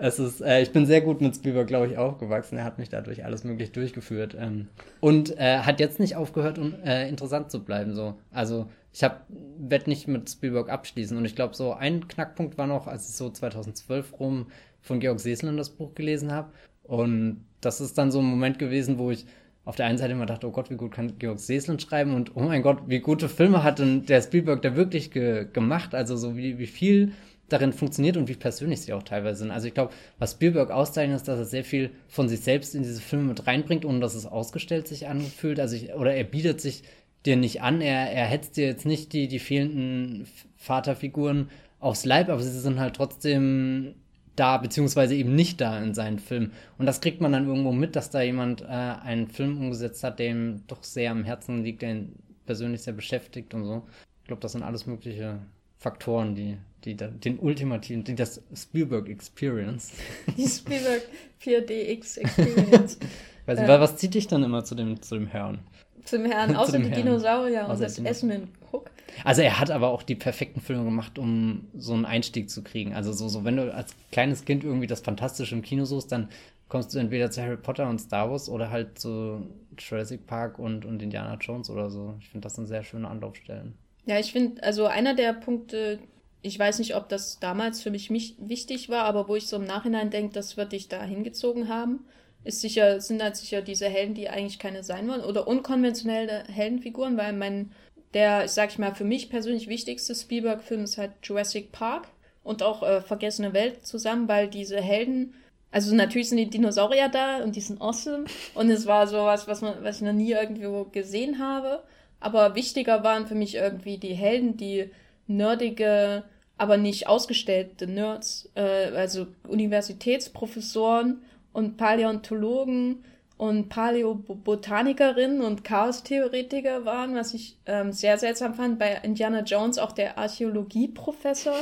Es ist, äh, ich bin sehr gut mit Spielberg, glaube ich, aufgewachsen. Er hat mich dadurch alles möglich durchgeführt. Ähm, und äh, hat jetzt nicht aufgehört, um äh, interessant zu bleiben. So. Also ich werde nicht mit Spielberg abschließen. Und ich glaube, so ein Knackpunkt war noch, als ich so 2012 rum von Georg Seslen das Buch gelesen habe. Und das ist dann so ein Moment gewesen, wo ich auf der einen Seite immer dachte, oh Gott, wie gut kann Georg Seslen schreiben und oh mein Gott, wie gute Filme hat denn der Spielberg da wirklich ge gemacht? Also so wie, wie viel darin funktioniert und wie persönlich sie auch teilweise sind. Also ich glaube, was Spielberg auszeichnet, ist, dass er sehr viel von sich selbst in diese Filme mit reinbringt, ohne dass es ausgestellt sich anfühlt. Also ich, oder er bietet sich dir nicht an, er, er hetzt dir jetzt nicht die, die fehlenden Vaterfiguren aufs Leib, aber sie sind halt trotzdem da, beziehungsweise eben nicht da in seinen Filmen. Und das kriegt man dann irgendwo mit, dass da jemand äh, einen Film umgesetzt hat, der ihm doch sehr am Herzen liegt, der ihn persönlich sehr beschäftigt und so. Ich glaube, das sind alles mögliche Faktoren, die, die da, den ultimativen, die das Spielberg Experience. Die Spielberg 4DX Experience. Weiß nicht, äh, was zieht dich dann immer zu dem, zu dem Herrn? Zum Herrn, außer dem die Herrn. Dinosaurier und das Essen Cook. Also er hat aber auch die perfekten Filme gemacht, um so einen Einstieg zu kriegen. Also so, so wenn du als kleines Kind irgendwie das Fantastische im Kino suchst, dann kommst du entweder zu Harry Potter und Star Wars oder halt zu Jurassic Park und, und Indiana Jones oder so. Ich finde, das sind sehr schöne Anlaufstellen. Ja, ich finde, also einer der Punkte, ich weiß nicht, ob das damals für mich, mich wichtig war, aber wo ich so im Nachhinein denke, das wird dich da hingezogen haben, ist sicher, sind halt sicher diese Helden, die eigentlich keine sein wollen oder unkonventionelle Heldenfiguren, weil mein der, sag ich mal, für mich persönlich wichtigste Spielberg-Film ist halt Jurassic Park und auch äh, Vergessene Welt zusammen, weil diese Helden also natürlich sind die Dinosaurier da und die sind awesome. Und es war sowas, was, man, was ich noch nie irgendwo gesehen habe. Aber wichtiger waren für mich irgendwie die Helden, die nerdige, aber nicht ausgestellte Nerds, äh, also Universitätsprofessoren und Paläontologen und Paläobotanikerinnen und Chaostheoretiker waren, was ich ähm, sehr seltsam fand. Bei Indiana Jones auch der Archäologieprofessor,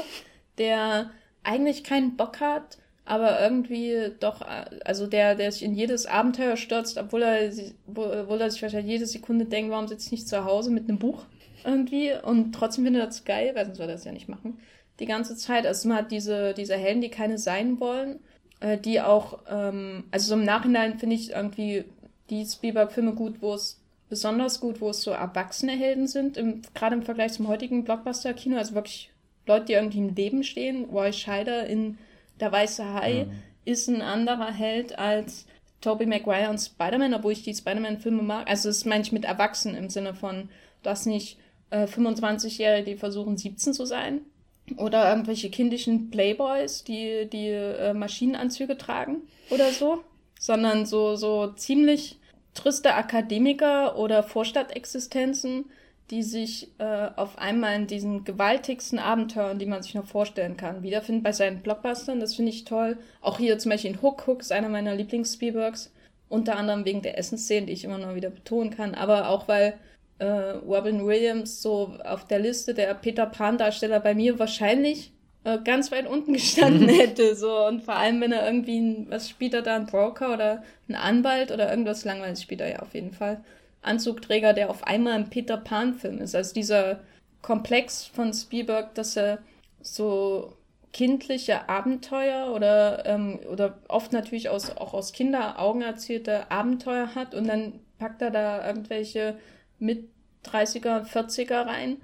der eigentlich keinen Bock hat, aber irgendwie doch, also der, der sich in jedes Abenteuer stürzt, obwohl er, obwohl er sich wahrscheinlich jede Sekunde denkt, warum sitzt ich nicht zu Hause mit einem Buch irgendwie und trotzdem findet er das geil, weil sonst würde er das ja nicht machen. Die ganze Zeit. Also man hat diese, diese Helden, die keine sein wollen äh, die auch, ähm, also so im Nachhinein finde ich irgendwie die Spielberg-Filme gut, wo es besonders gut, wo es so erwachsene Helden sind, im, gerade im Vergleich zum heutigen Blockbuster-Kino, also wirklich Leute, die irgendwie im Leben stehen. Roy Scheider in Der Weiße Hai mhm. ist ein anderer Held als Tobey Maguire und Spider-Man, obwohl ich die Spider-Man-Filme mag. Also das meine ich mit Erwachsenen im Sinne von, dass nicht äh, 25-Jährige, die versuchen 17 zu sein, oder irgendwelche kindischen Playboys, die die äh, Maschinenanzüge tragen oder so, sondern so, so ziemlich triste Akademiker oder Vorstadtexistenzen, die sich äh, auf einmal in diesen gewaltigsten Abenteuern, die man sich noch vorstellen kann, wiederfinden bei seinen Blockbustern. Das finde ich toll. Auch hier zum Beispiel in Hook. Hook ist einer meiner Lieblings-Spielbergs. Unter anderem wegen der Essensszenen, die ich immer noch wieder betonen kann, aber auch weil äh, Robin Williams so auf der Liste der Peter Pan-Darsteller bei mir wahrscheinlich äh, ganz weit unten gestanden hätte. So. Und vor allem, wenn er irgendwie, ein, was spielt er da, ein Broker oder ein Anwalt oder irgendwas langweilig spielt er ja auf jeden Fall. Anzugträger, der auf einmal ein Peter Pan-Film ist. Also dieser Komplex von Spielberg, dass er so kindliche Abenteuer oder, ähm, oder oft natürlich aus, auch aus Kinderaugen erzählte Abenteuer hat und dann packt er da irgendwelche mit 30er, 40er rein,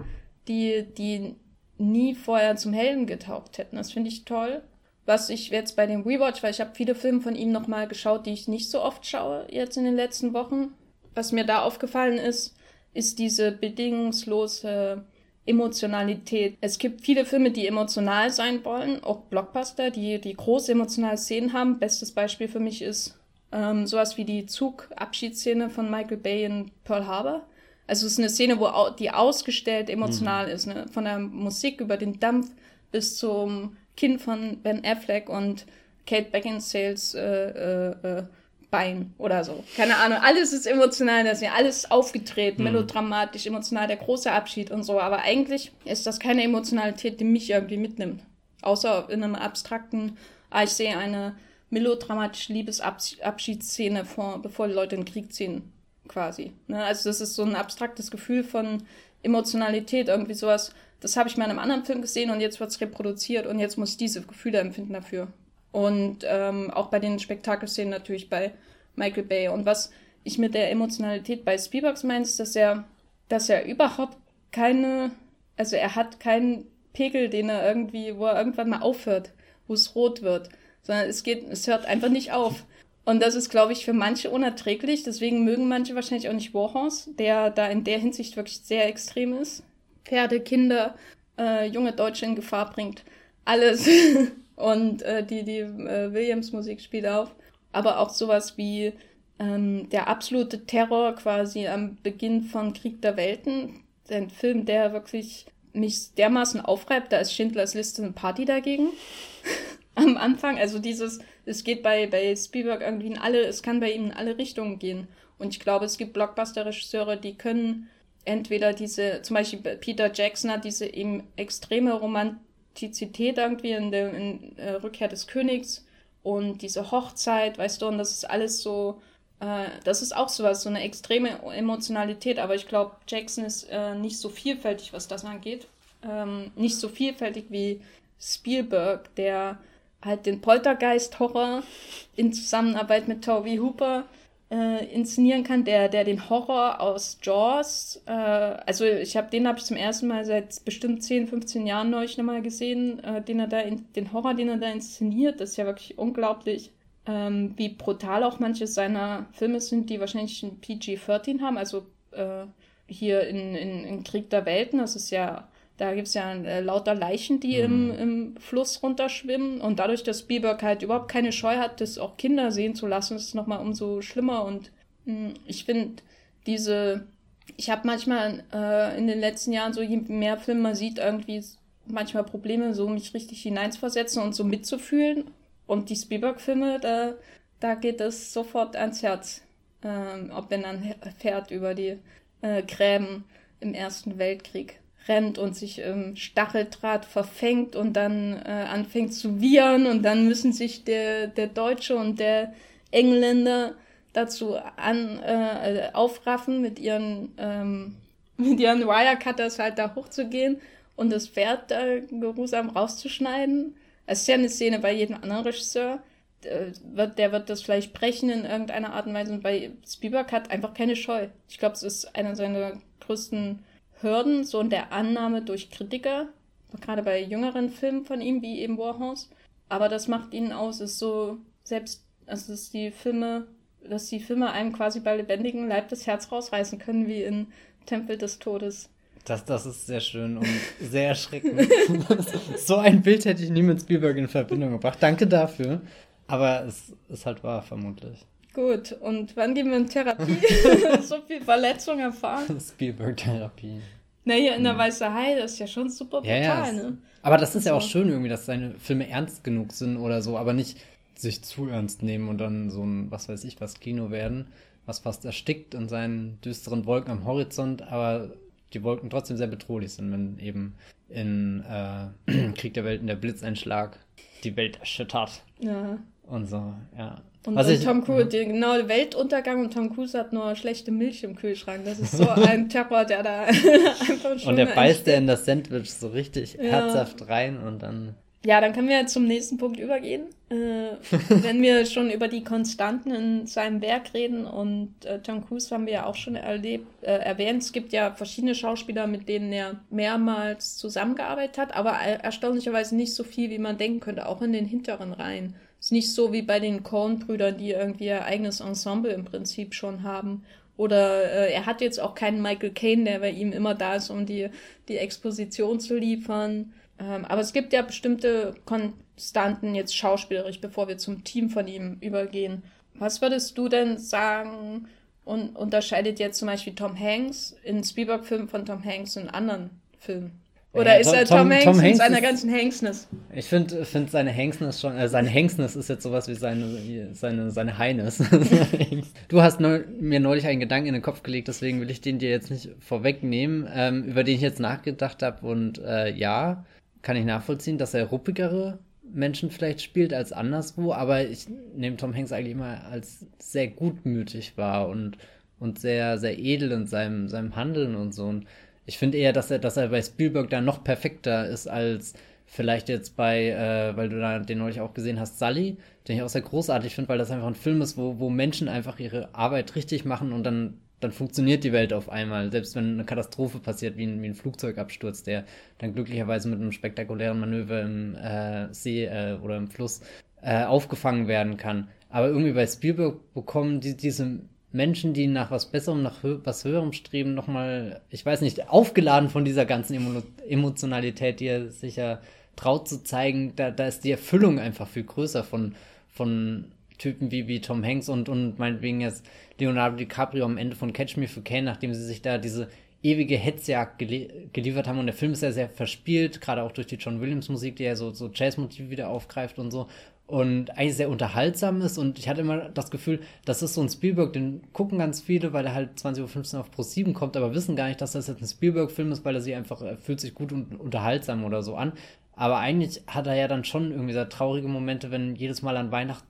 die, die nie vorher zum Helden getaucht hätten. Das finde ich toll. Was ich jetzt bei dem Rewatch, weil ich habe viele Filme von ihm nochmal geschaut, die ich nicht so oft schaue jetzt in den letzten Wochen. Was mir da aufgefallen ist, ist diese bedingungslose Emotionalität. Es gibt viele Filme, die emotional sein wollen, auch Blockbuster, die, die große emotionale Szenen haben. Bestes Beispiel für mich ist ähm, sowas wie die Zugabschiedsszene von Michael Bay in Pearl Harbor. Also es ist eine Szene, wo die ausgestellt emotional mhm. ist, ne? von der Musik über den Dampf bis zum Kind von Ben Affleck und Kate Beckinsales äh, äh, äh, Bein oder so. Keine Ahnung. Alles ist emotional, das ist ja alles aufgetreten, mhm. melodramatisch, emotional, der große Abschied und so. Aber eigentlich ist das keine Emotionalität, die mich irgendwie mitnimmt. Außer in einem abstrakten, ah, ich sehe eine melodramatische Liebesabschiedsszene vor, bevor die Leute in den Krieg ziehen quasi. Ne? Also das ist so ein abstraktes Gefühl von Emotionalität, irgendwie sowas. Das habe ich mal in einem anderen Film gesehen und jetzt wird es reproduziert und jetzt muss ich diese Gefühle empfinden dafür. Und ähm, auch bei den Spektakelszenen natürlich bei Michael Bay. Und was ich mit der Emotionalität bei Spielbergs meine, ist, dass er, dass er überhaupt keine, also er hat keinen Pegel, den er irgendwie, wo er irgendwann mal aufhört, wo es rot wird, sondern es geht, es hört einfach nicht auf. Und das ist, glaube ich, für manche unerträglich. Deswegen mögen manche wahrscheinlich auch nicht Warhorse, der da in der Hinsicht wirklich sehr extrem ist. Pferde, Kinder, äh, junge Deutsche in Gefahr bringt. Alles. Und äh, die, die äh, Williams-Musik spielt auf. Aber auch sowas wie ähm, der absolute Terror quasi am Beginn von Krieg der Welten. Ein Film, der wirklich mich dermaßen aufreibt. Da ist Schindlers Liste eine Party dagegen. am Anfang. Also dieses, es geht bei, bei Spielberg irgendwie in alle, es kann bei ihm in alle Richtungen gehen. Und ich glaube, es gibt Blockbuster-Regisseure, die können entweder diese, zum Beispiel Peter Jackson hat diese eben extreme Romantizität irgendwie in der in, äh, Rückkehr des Königs und diese Hochzeit, weißt du, und das ist alles so, äh, das ist auch sowas, so eine extreme Emotionalität, aber ich glaube, Jackson ist äh, nicht so vielfältig, was das angeht. Ähm, nicht so vielfältig wie Spielberg, der halt den Poltergeist-Horror in Zusammenarbeit mit Toby Hooper äh, inszenieren kann, der, der den Horror aus Jaws, äh, also ich habe den habe ich zum ersten Mal seit bestimmt 10, 15 Jahren neulich nochmal gesehen, äh, den er da in, den Horror, den er da inszeniert, das ist ja wirklich unglaublich, ähm, wie brutal auch manche seiner Filme sind, die wahrscheinlich ein PG-13 haben, also äh, hier in, in, in Krieg der Welten, das ist ja Da gibt es ja äh, lauter Leichen, die mhm. im, im Fluss runterschwimmen. Und dadurch, dass Spielberg halt überhaupt keine Scheu hat, das auch Kinder sehen zu lassen, ist es nochmal umso schlimmer. Und mh, hm, ich finde diese, ich habe manchmal äh, in den letzten Jahren so, je mehr Filme man sieht, irgendwie manchmal Probleme, so mich richtig hineinzuversetzen und so mitzufühlen. Und die Spielberg-Filme, da, da geht es sofort ans Herz. Ähm, ob wenn dann fährt über die äh, Gräben im Ersten Weltkrieg rennt und sich im Stacheldraht verfängt und dann äh, anfängt zu wiehern und dann müssen sich der, der Deutsche und der Engländer dazu an, äh, aufraffen, mit ihren, ähm, mit ihren Wirecutters halt da hochzugehen und das Pferd da geruhsam rauszuschneiden. Es ist ja eine Szene bei jedem anderen Regisseur. Der wird, der wird das vielleicht brechen in irgendeiner Art und Weise. Und bei Spielberg hat einfach keine Scheu. Ich glaube, es ist einer seiner größten Hürden, so in der Annahme durch Kritiker, gerade bei jüngeren Filmen von ihm, wie eben Warhouse. Aber das macht ihn aus, ist so, selbst, also dass die Filme, dass die Filme einem quasi bei lebendigem Leib das Herz rausreißen können, wie in Tempel des Todes. Das, das ist sehr schön und sehr erschreckend. so ein Bild hätte ich nie mit Spielberg in Verbindung gebracht. Danke dafür. Aber es ist halt wahr, vermutlich. Gut, und wann gehen wir in Therapie? so viel Verletzung erfahren. Spielberg-Therapie. Na, hier in der Weiße Hai, das ist ja schon super brutal, ja, ja, ne? Aber das ist also. ja auch schön irgendwie, dass seine Filme ernst genug sind oder so, aber nicht sich zu ernst nehmen und dann so ein, was weiß ich, was Kino werden, was fast erstickt in seinen düsteren Wolken am Horizont, aber die Wolken trotzdem sehr bedrohlich sind, wenn eben in äh, Krieg der Welten der Blitzeinschlag die Welt erschüttert. Ja. Und so, ja. Und, und ich, Tom Cruise, die, genau, Weltuntergang und Tom Cruise hat nur schlechte Milch im Kühlschrank. Das ist so ein Terror, der da einfach schon. Und der beißt der in das Sandwich so richtig ja. herzhaft rein und dann. Ja, dann können wir zum nächsten Punkt übergehen. Äh, wenn wir schon über die Konstanten in seinem Werk reden und äh, Tom Cruise haben wir ja auch schon erlebt, äh, erwähnt, es gibt ja verschiedene Schauspieler, mit denen er mehrmals zusammengearbeitet hat, aber erstaunlicherweise nicht so viel, wie man denken könnte, auch in den hinteren Reihen. Ist nicht so wie bei den Coen-Brüdern, die irgendwie ihr eigenes Ensemble im Prinzip schon haben. Oder äh, er hat jetzt auch keinen Michael Caine, der bei ihm immer da ist, um die, die Exposition zu liefern. Ähm, aber es gibt ja bestimmte Konstanten jetzt schauspielerisch, bevor wir zum Team von ihm übergehen. Was würdest du denn sagen, und unterscheidet jetzt zum Beispiel Tom Hanks in Spielberg-Filmen von Tom Hanks in anderen Filmen? Oder ja, ist er Tom, Hanks, Tom Hanks in seiner ganzen Hanksness? Ich finde find seine Hanksness schon, äh, seine Hanksness ist jetzt sowas wie seine, wie seine, seine Highness. du hast neu, mir neulich einen Gedanken in den Kopf gelegt, deswegen will ich den dir jetzt nicht vorwegnehmen, ähm, über den ich jetzt nachgedacht habe. Und äh, ja, kann ich nachvollziehen, dass er ruppigere Menschen vielleicht spielt als anderswo, aber ich nehme Tom Hanks eigentlich immer als sehr gutmütig wahr und, und sehr, sehr edel in seinem, seinem Handeln und so. Und ich finde eher, dass er, dass er bei Spielberg da noch perfekter ist als vielleicht jetzt bei, äh, weil du da den neulich auch gesehen hast, Sully, den ich auch sehr großartig finde, weil das einfach ein Film ist, wo, wo Menschen einfach ihre Arbeit richtig machen und dann, dann funktioniert die Welt auf einmal. Selbst wenn eine Katastrophe passiert, wie ein, wie ein Flugzeugabsturz, der dann glücklicherweise mit einem spektakulären Manöver im äh, See äh, oder im Fluss äh, aufgefangen werden kann. Aber irgendwie bei Spielberg bekommen die, diese Menschen, die nach was Besserem, nach hö was Höherem streben, nochmal, ich weiß nicht, aufgeladen von dieser ganzen Emo Emotionalität, die er sich ja traut zu zeigen, da, da ist die Erfüllung einfach viel größer von, von Typen wie, wie Tom Hanks und, und meinetwegen jetzt Leonardo DiCaprio am Ende von Catch Me for Kane, nachdem sie sich da diese ewige Hetzjagd gelie geliefert haben. Und der Film ist ja sehr verspielt, gerade auch durch die John Williams Musik, die ja so, so Jazzmotive wieder aufgreift und so und eigentlich sehr unterhaltsam ist. Und ich hatte immer das Gefühl, das ist so ein Spielberg, den gucken ganz viele, weil er halt 20.15 Uhr auf Pro 7 kommt, aber wissen gar nicht, dass das jetzt ein Spielberg-Film ist, weil er sich einfach, er fühlt sich gut und unterhaltsam oder so an. Aber eigentlich hat er ja dann schon irgendwie so traurige Momente, wenn jedes Mal an Weihnacht,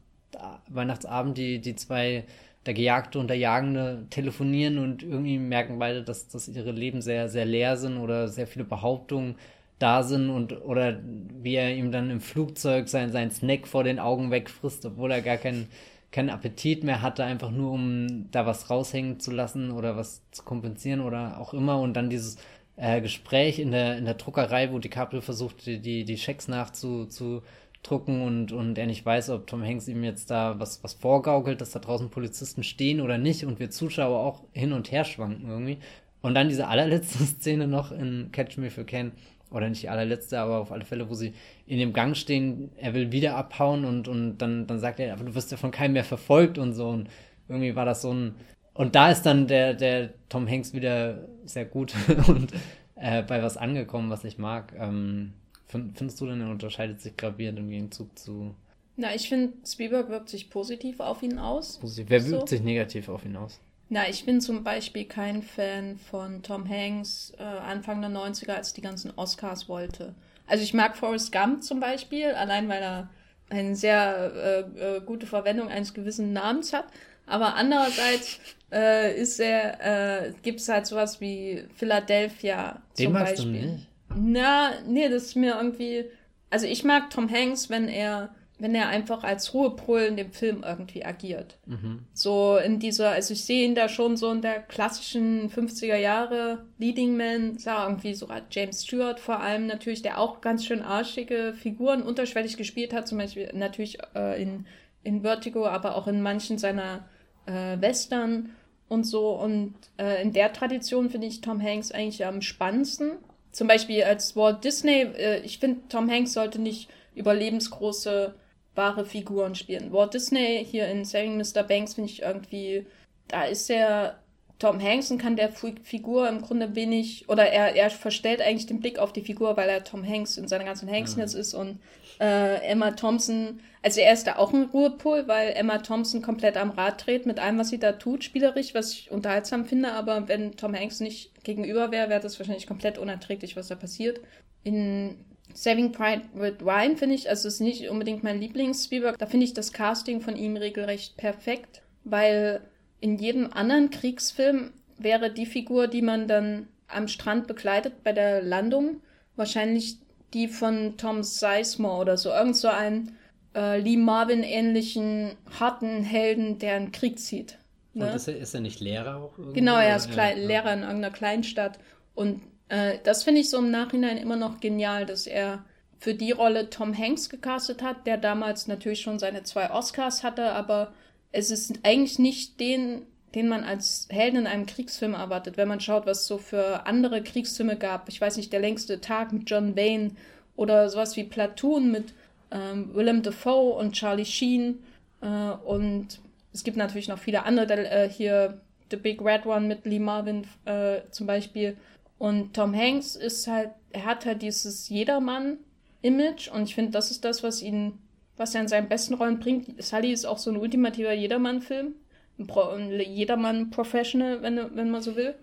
Weihnachtsabend die, die zwei, der Gejagte und der Jagende telefonieren und irgendwie merken beide, dass, dass ihre Leben sehr, sehr leer sind oder sehr viele Behauptungen da sind und oder wie er ihm dann im Flugzeug sein, sein Snack vor den Augen wegfrisst, obwohl er gar keinen keinen Appetit mehr hatte, einfach nur um da was raushängen zu lassen oder was zu kompensieren oder auch immer. Und dann dieses äh, Gespräch in der in der Druckerei, wo DiCaprio versucht, die die, die Schecks nachzudrucken und und er nicht weiß, ob Tom Hanks ihm jetzt da was was vorgaukelt, dass da draußen Polizisten stehen oder nicht und wir Zuschauer auch hin und her schwanken irgendwie. Und dann diese allerletzte Szene noch in Catch Me If You Can, oder nicht die allerletzte, aber auf alle Fälle, wo sie in dem Gang stehen, er will wieder abhauen und, und dann, dann sagt er, aber du wirst ja von keinem mehr verfolgt und so. Und irgendwie war das so ein. Und da ist dann der, der Tom Hanks wieder sehr gut und äh, bei was angekommen, was ich mag. Ähm, findest du denn, er unterscheidet sich gravierend im Gegenzug zu. Na, ich finde, Spielberg wirkt sich positiv auf ihn aus. Positiv. Wer wirkt so. sich negativ auf ihn aus? Na, ich bin zum Beispiel kein Fan von Tom Hanks äh, Anfang der 90er, als die ganzen Oscars wollte. Also ich mag Forrest Gump zum Beispiel, allein weil er eine sehr äh, äh, gute Verwendung eines gewissen Namens hat. Aber andererseits äh, ist er, äh, gibt es halt sowas wie Philadelphia Den zum Beispiel. Du nicht? Na, nee, das ist mir irgendwie. Also ich mag Tom Hanks, wenn er wenn er einfach als Ruhepol in dem Film irgendwie agiert. Mhm. So in dieser, also ich sehe ihn da schon so in der klassischen 50er Jahre Leading Man, sah irgendwie so James Stewart vor allem natürlich, der auch ganz schön arschige Figuren unterschwellig gespielt hat, zum Beispiel natürlich äh, in, in Vertigo, aber auch in manchen seiner äh, Western und so. Und äh, in der Tradition finde ich Tom Hanks eigentlich am spannendsten. Zum Beispiel als Walt Disney, äh, ich finde, Tom Hanks sollte nicht überlebensgroße wahre Figuren spielen. Walt Disney hier in Saving Mr. Banks finde ich irgendwie, da ist er Tom Hanks und kann der Figur im Grunde wenig, oder er, er verstellt eigentlich den Blick auf die Figur, weil er Tom Hanks in seiner ganzen Hanksness mhm. ist und äh, Emma Thompson, also er ist da auch ein Ruhepol, weil Emma Thompson komplett am Rad dreht mit allem, was sie da tut, spielerisch, was ich unterhaltsam finde, aber wenn Tom Hanks nicht gegenüber wäre, wäre das wahrscheinlich komplett unerträglich, was da passiert. In Saving Private Ryan finde ich, also ist nicht unbedingt mein Lieblings-Spielberg, da finde ich das Casting von ihm regelrecht perfekt, weil in jedem anderen Kriegsfilm wäre die Figur, die man dann am Strand begleitet bei der Landung, wahrscheinlich die von Tom Sizemore oder so. Irgend so einen äh, Lee Marvin-ähnlichen harten Helden, der einen Krieg zieht. Ne? Und ist er, ist er nicht Lehrer auch? Irgendwie? Genau, er ist ja, Lehrer in irgendeiner Kleinstadt. Und äh, das finde ich so im Nachhinein immer noch genial, dass er für die Rolle Tom Hanks gecastet hat, der damals natürlich schon seine zwei Oscars hatte, aber es ist eigentlich nicht den, den man als Helden in einem Kriegsfilm erwartet, wenn man schaut, was es so für andere Kriegsfilme gab. Ich weiß nicht, der längste Tag mit John Wayne oder sowas wie Platoon mit ähm, Willem Dafoe und Charlie Sheen äh, und es gibt natürlich noch viele andere, äh, hier The Big Red One mit Lee Marvin äh, zum Beispiel. Und Tom Hanks ist halt, er hat halt dieses Jedermann-Image und ich finde, das ist das, was ihn, was er in seinen besten Rollen bringt. Sully ist auch so ein ultimativer Jedermann-Film. Ein Jedermann-Professional, wenn, wenn man so will.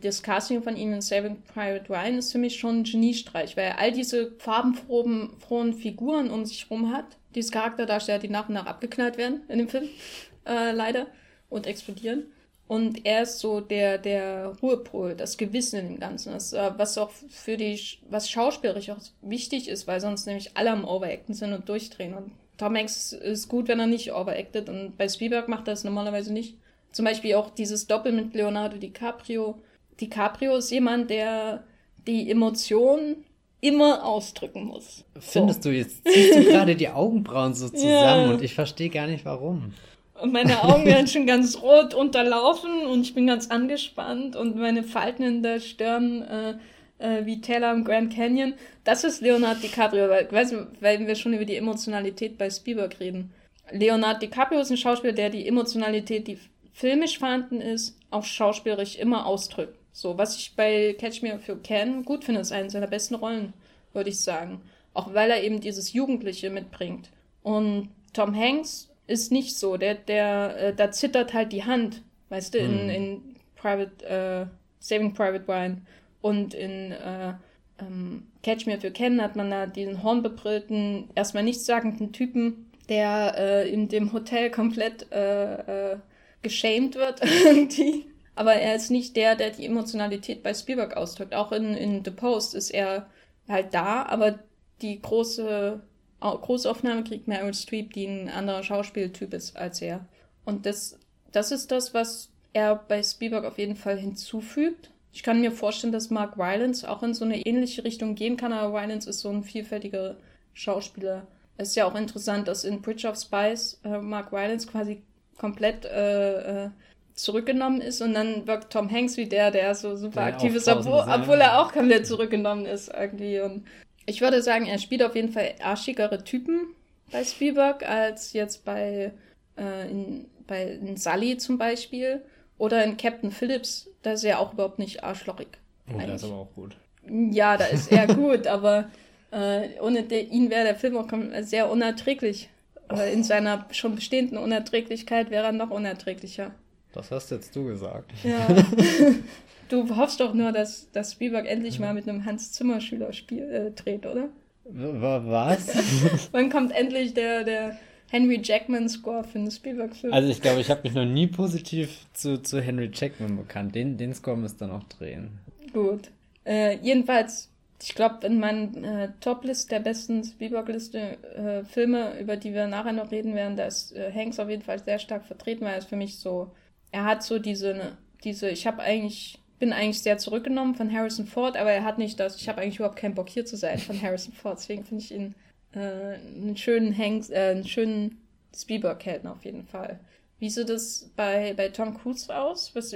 Das Casting von ihm in Saving Private Ryan ist für mich schon ein Geniestreich, weil er all diese farbenfrohen Figuren um sich herum hat. Diese Charakterdarsteller, die nach und nach abgeknallt werden in dem Film, äh, leider, und explodieren. Und er ist so der, der Ruhepol, das Gewissen im Ganzen, das, äh, was auch für die, was schauspielerisch auch wichtig ist, weil sonst nämlich alle am Overacten sind und durchdrehen. Und Tom Hanks ist gut, wenn er nicht overacted und bei Spielberg macht er das normalerweise nicht. Zum Beispiel auch dieses Doppel mit Leonardo DiCaprio. DiCaprio ist jemand, der die Emotionen immer ausdrücken muss. Findest so. du, jetzt ziehst du gerade die Augenbrauen so zusammen ja. und ich verstehe gar nicht warum. Und meine Augen werden schon ganz rot unterlaufen und ich bin ganz angespannt und meine Falten in der Stirn äh, äh, wie Taylor im Grand Canyon. Das ist Leonardo DiCaprio, weil, weißt weil wir schon über die Emotionalität bei Spielberg reden. Leonardo DiCaprio ist ein Schauspieler, der die Emotionalität, die filmisch vorhanden ist, auch schauspielerisch immer ausdrückt. So, was ich bei Catch Me If You Can gut finde, ist eine seiner besten Rollen, würde ich sagen. Auch weil er eben dieses Jugendliche mitbringt. Und Tom Hanks ist nicht so. Der, der, äh, da zittert halt die Hand, weißt du, in, hm. in Private, äh, Saving Private Ryan und in äh, ähm, Catch Me If You Can hat man da diesen hornbebrillten, erstmal nichtssagenden Typen, der äh, in dem Hotel komplett äh, äh, geschämt wird irgendwie. Aber er ist nicht der, der die Emotionalität bei Spielberg ausdrückt. Auch in, in The Post ist er halt da, aber die große Großaufnahme kriegt Meryl Streep, die ein anderer Schauspieltyp ist als er. Und das, das ist das, was er bei Spielberg auf jeden Fall hinzufügt. Ich kann mir vorstellen, dass Mark Rylance auch in so eine ähnliche Richtung gehen kann, aber Rylance ist so ein vielfältiger Schauspieler. Es ist ja auch interessant, dass in Bridge of Spies äh, Mark Rylance quasi komplett äh, äh, zurückgenommen ist und dann wirkt Tom Hanks wie der, der so super der aktiv ist, obwohl, obwohl er auch komplett zurückgenommen ist irgendwie. Und ich würde sagen, er spielt auf jeden Fall arschigere Typen bei Spielberg als jetzt bei, äh, in, bei in Sully zum Beispiel oder in Captain Phillips. Da ist er auch überhaupt nicht arschlochig. Oh, der ist aber auch gut. Ja, da ist er gut, aber äh, ohne de, ihn wäre der Film auch sehr unerträglich. Oh. In seiner schon bestehenden Unerträglichkeit wäre er noch unerträglicher. Das hast jetzt du gesagt. Ja. du hoffst doch nur, dass, dass Spielberg endlich mal mit einem Hans-Zimmer-Schüler äh, dreht, oder? Was? Wann kommt endlich der, der Henry Jackman-Score für einen Spielberg-Film? Also ich glaube, ich habe mich noch nie positiv zu, zu Henry Jackman bekannt. Den, den Score müsst ihr noch drehen. Gut. Äh, jedenfalls, ich glaube, in meinen äh, Top-List der besten Spielberg-Liste äh, Filme, über die wir nachher noch reden werden, da ist äh, Hanks auf jeden Fall sehr stark vertreten, weil er ist für mich so er hat so diese, diese, ich habe eigentlich, bin eigentlich sehr zurückgenommen von Harrison Ford, aber er hat nicht das, ich habe eigentlich überhaupt keinen Bock hier zu sein von Harrison Ford. Deswegen finde ich ihn äh, einen schönen Hanks, äh, einen schönen Spielberg-Helden auf jeden Fall. Wie sieht das bei, bei Tom Cruise aus? Was,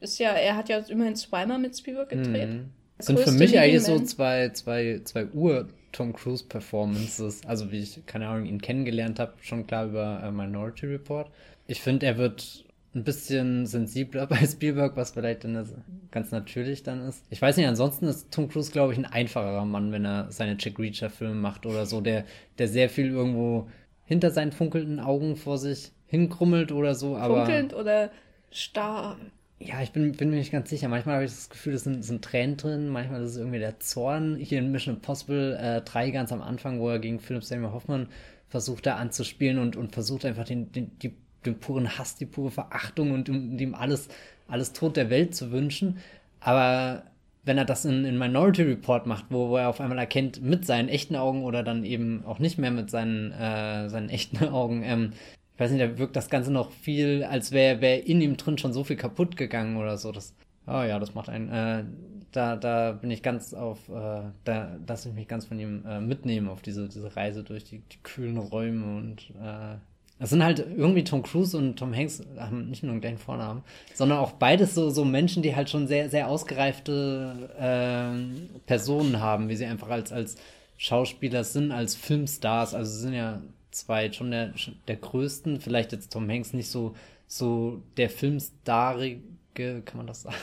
ist ja, er hat ja immerhin zweimal mit Spielberg gedreht. Mhm. Das sind für mich eigentlich so zwei, zwei, zwei Uhr Tom Cruise Performances. Also wie ich, keine Ahnung, ihn kennengelernt habe, schon klar über äh, Minority Report. Ich finde, er wird ein bisschen sensibler bei Spielberg, was vielleicht dann ganz natürlich dann ist. Ich weiß nicht, ansonsten ist Tom Cruise, glaube ich, ein einfacherer Mann, wenn er seine Jack Reacher-Filme macht oder so, der, der sehr viel irgendwo hinter seinen funkelnden Augen vor sich hinkrummelt oder so. Aber, Funkelnd oder starr? Ja, ich bin, bin mir nicht ganz sicher. Manchmal habe ich das Gefühl, es sind, sind Tränen drin, manchmal ist es irgendwie der Zorn. Hier in Mission Impossible äh, 3 ganz am Anfang, wo er gegen Philip Seymour Hoffmann versucht da anzuspielen und, und versucht einfach den, den, die den puren Hass, die pure Verachtung und ihm alles, alles Tod der Welt zu wünschen. Aber wenn er das in, in Minority Report macht, wo, wo er auf einmal erkennt, mit seinen echten Augen oder dann eben auch nicht mehr mit seinen, äh, seinen echten Augen, ähm, ich weiß nicht, da wirkt das Ganze noch viel, als wäre wär in ihm drin schon so viel kaputt gegangen oder so. Das, oh ja, das macht einen, äh, da, da bin ich ganz auf, äh, da lasse ich mich ganz von ihm äh, mitnehmen auf diese, diese Reise durch die, die kühlen Räume und äh, das sind halt irgendwie Tom Cruise und Tom Hanks haben nicht nur den Vornamen, sondern auch beides so, so Menschen, die halt schon sehr, sehr ausgereifte äh, Personen haben, wie sie einfach als, als Schauspieler sind, als Filmstars. Also sind ja zwei schon der, der größten, vielleicht jetzt Tom Hanks nicht so, so der Filmstarige kann man das sagen?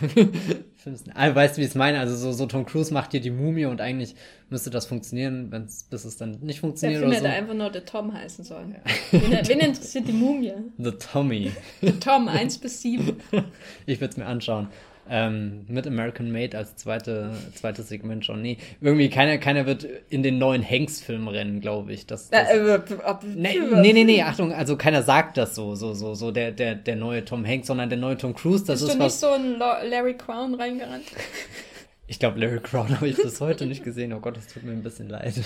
Also, weißt du, wie ich es meine? Also so, so Tom Cruise macht hier die Mumie und eigentlich müsste das funktionieren, wenn's, bis es dann nicht funktioniert. Der Film hätte so. einfach nur The Tom heißen sollen. Ja. Wen, wen, interessiert die Mumie? The Tommy. The Tom, 1 bis 7. Ich würde es mir anschauen. Ähm, mit American Made als zweite, zweites Segment schon. Nee, irgendwie keiner, keiner wird in den neuen Hanks-Film rennen, glaube ich. Das, das äh, nee, nee, nee, nee, Achtung, also keiner sagt das so, so, so, so der, der, der neue Tom Hanks, sondern der neue Tom Cruise. Das Bist ist du nicht so ein Larry Crown reingerannt? Ich glaube, Larry Crown habe ich bis heute nicht gesehen. Oh Gott, das tut mir ein bisschen leid.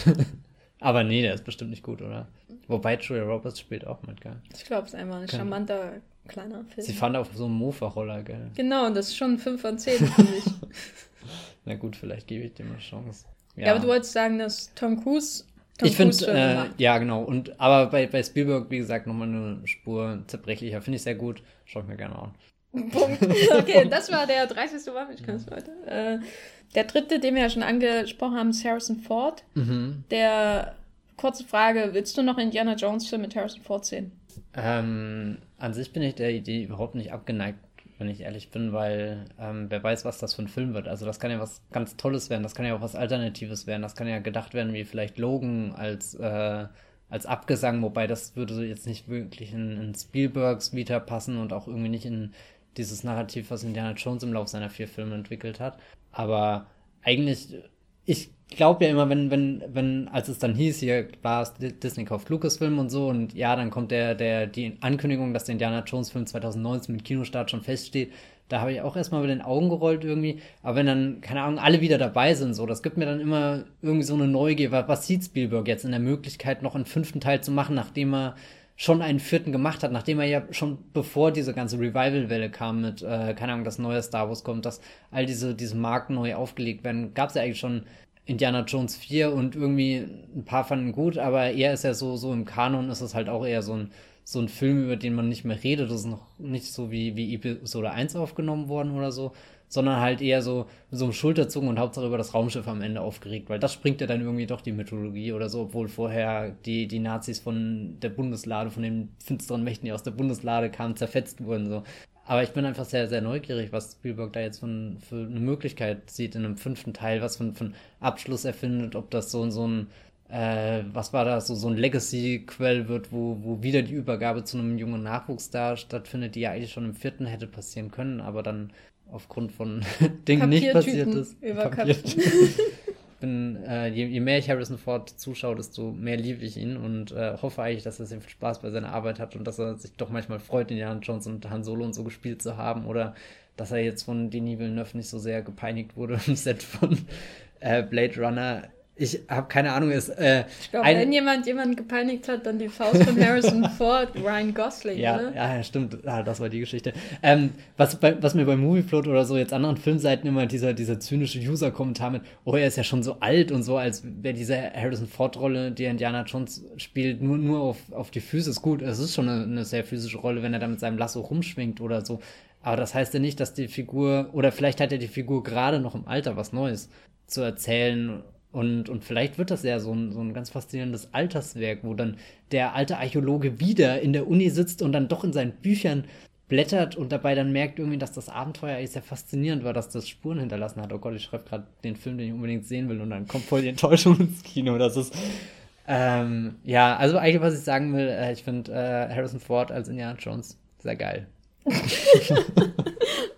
Aber nee, der ist bestimmt nicht gut, oder? Wobei Julia Roberts spielt auch mit, gell? Ich glaube, es ist einfach ein charmanter kleiner Film. Sie fahren auf so einem Mofa-Roller, gell? Genau, und das ist schon 5 von 10, finde ich. Na gut, vielleicht gebe ich dir mal Chance. Ja. ja, aber du wolltest sagen, dass Tom Cruise. Tom ich finde, äh, ja, genau. Und, aber bei, bei Spielberg, wie gesagt, nochmal eine Spur zerbrechlicher. Finde ich sehr gut. Schau ich mir gerne an. Punkt. Okay, das war der 30. Wahrheitskanz, Leute. Äh, der dritte, den wir ja schon angesprochen haben, ist Harrison Ford. Mhm. Der, kurze Frage, willst du noch Indiana Jones Film mit Harrison Ford sehen? Ähm, an sich bin ich der Idee überhaupt nicht abgeneigt, wenn ich ehrlich bin, weil ähm, wer weiß, was das für ein Film wird. Also das kann ja was ganz Tolles werden, das kann ja auch was Alternatives werden, das kann ja gedacht werden wie vielleicht Logan als, äh, als Abgesang, wobei das würde jetzt nicht wirklich in, in Spielbergs Vita passen und auch irgendwie nicht in dieses Narrativ, was Indiana Jones im Laufe seiner vier Filme entwickelt hat. Aber eigentlich, ich glaube ja immer, wenn, wenn, wenn, als es dann hieß, hier war es Disney kauft Lucasfilm und so und ja, dann kommt der, der, die Ankündigung, dass der Indiana Jones Film 2019 mit Kinostart schon feststeht, da habe ich auch erstmal mit den Augen gerollt irgendwie. Aber wenn dann, keine Ahnung, alle wieder dabei sind, so, das gibt mir dann immer irgendwie so eine Neugier. Was, was sieht Spielberg jetzt in der Möglichkeit, noch einen fünften Teil zu machen, nachdem er schon einen vierten gemacht hat, nachdem er ja schon bevor diese ganze Revival-Welle kam mit, äh, keine Ahnung, das neue Star Wars kommt, dass all diese, diese Marken neu aufgelegt werden, gab es ja eigentlich schon Indiana Jones 4 und irgendwie ein paar fanden gut, aber er ist ja so, so im Kanon ist es halt auch eher so ein, so ein Film, über den man nicht mehr redet. Das ist noch nicht so wie, wie Episode 1 aufgenommen worden oder so, sondern halt eher so so einem Schulterzucken und Hauptsache über das Raumschiff am Ende aufgeregt, weil das springt ja dann irgendwie doch die Mythologie oder so, obwohl vorher die, die Nazis von der Bundeslade, von den finsteren Mächten, die aus der Bundeslade kamen, zerfetzt wurden. So. Aber ich bin einfach sehr, sehr neugierig, was Spielberg da jetzt von, für eine Möglichkeit sieht in einem fünften Teil, was von, von Abschluss erfindet, ob das so, so ein, äh, was war das, so, so ein Legacy-Quell wird, wo, wo wieder die Übergabe zu einem jungen Nachwuchs da stattfindet, die ja eigentlich schon im vierten hätte passieren können, aber dann aufgrund von Dingen nicht passiert ist. bin, äh, je, je, mehr ich Harrison Ford zuschaue, desto mehr liebe ich ihn und äh, hoffe eigentlich, dass er sehr viel Spaß bei seiner Arbeit hat und dass er sich doch manchmal freut, Indiana Jones und Han Solo und so gespielt zu haben oder dass er jetzt von Denis Villeneuve nicht so sehr gepeinigt wurde im Set von äh, Blade Runner ich habe keine Ahnung, ist. Äh, ich glaube, wenn jemand jemanden gepeinigt hat, dann die Faust von Harrison Ford, Ryan Gosling, ja, oder? Ja, stimmt. Ah, das war die Geschichte. Ähm, was, bei, was mir bei Moviefloat oder so jetzt anderen Filmseiten immer dieser, dieser zynische User-Kommentar mit, oh, er ist ja schon so alt und so, als wäre diese Harrison Ford-Rolle, die Indiana Jones spielt, nur, nur auf, auf die Füße. Ist gut, es ist schon eine, eine sehr physische Rolle, wenn er da mit seinem Lasso rumschwingt oder so. Aber das heißt ja nicht, dass die Figur, oder vielleicht hat ja die Figur gerade noch im Alter was Neues zu erzählen und, und vielleicht wird das ja so ein, so ein ganz faszinierendes Alterswerk, wo dann der alte Archäologe wieder in der Uni sitzt und dann doch in seinen Büchern blättert und dabei dann merkt irgendwie, dass das Abenteuer eigentlich sehr faszinierend war, dass das Spuren hinterlassen hat. Oh Gott, ich schreibe gerade den Film, den ich unbedingt sehen will und dann kommt voll die Enttäuschung ins Kino. Das ist ähm, ja, also eigentlich, was ich sagen will, äh, ich finde äh, Harrison Ford als Indiana Jones sehr geil.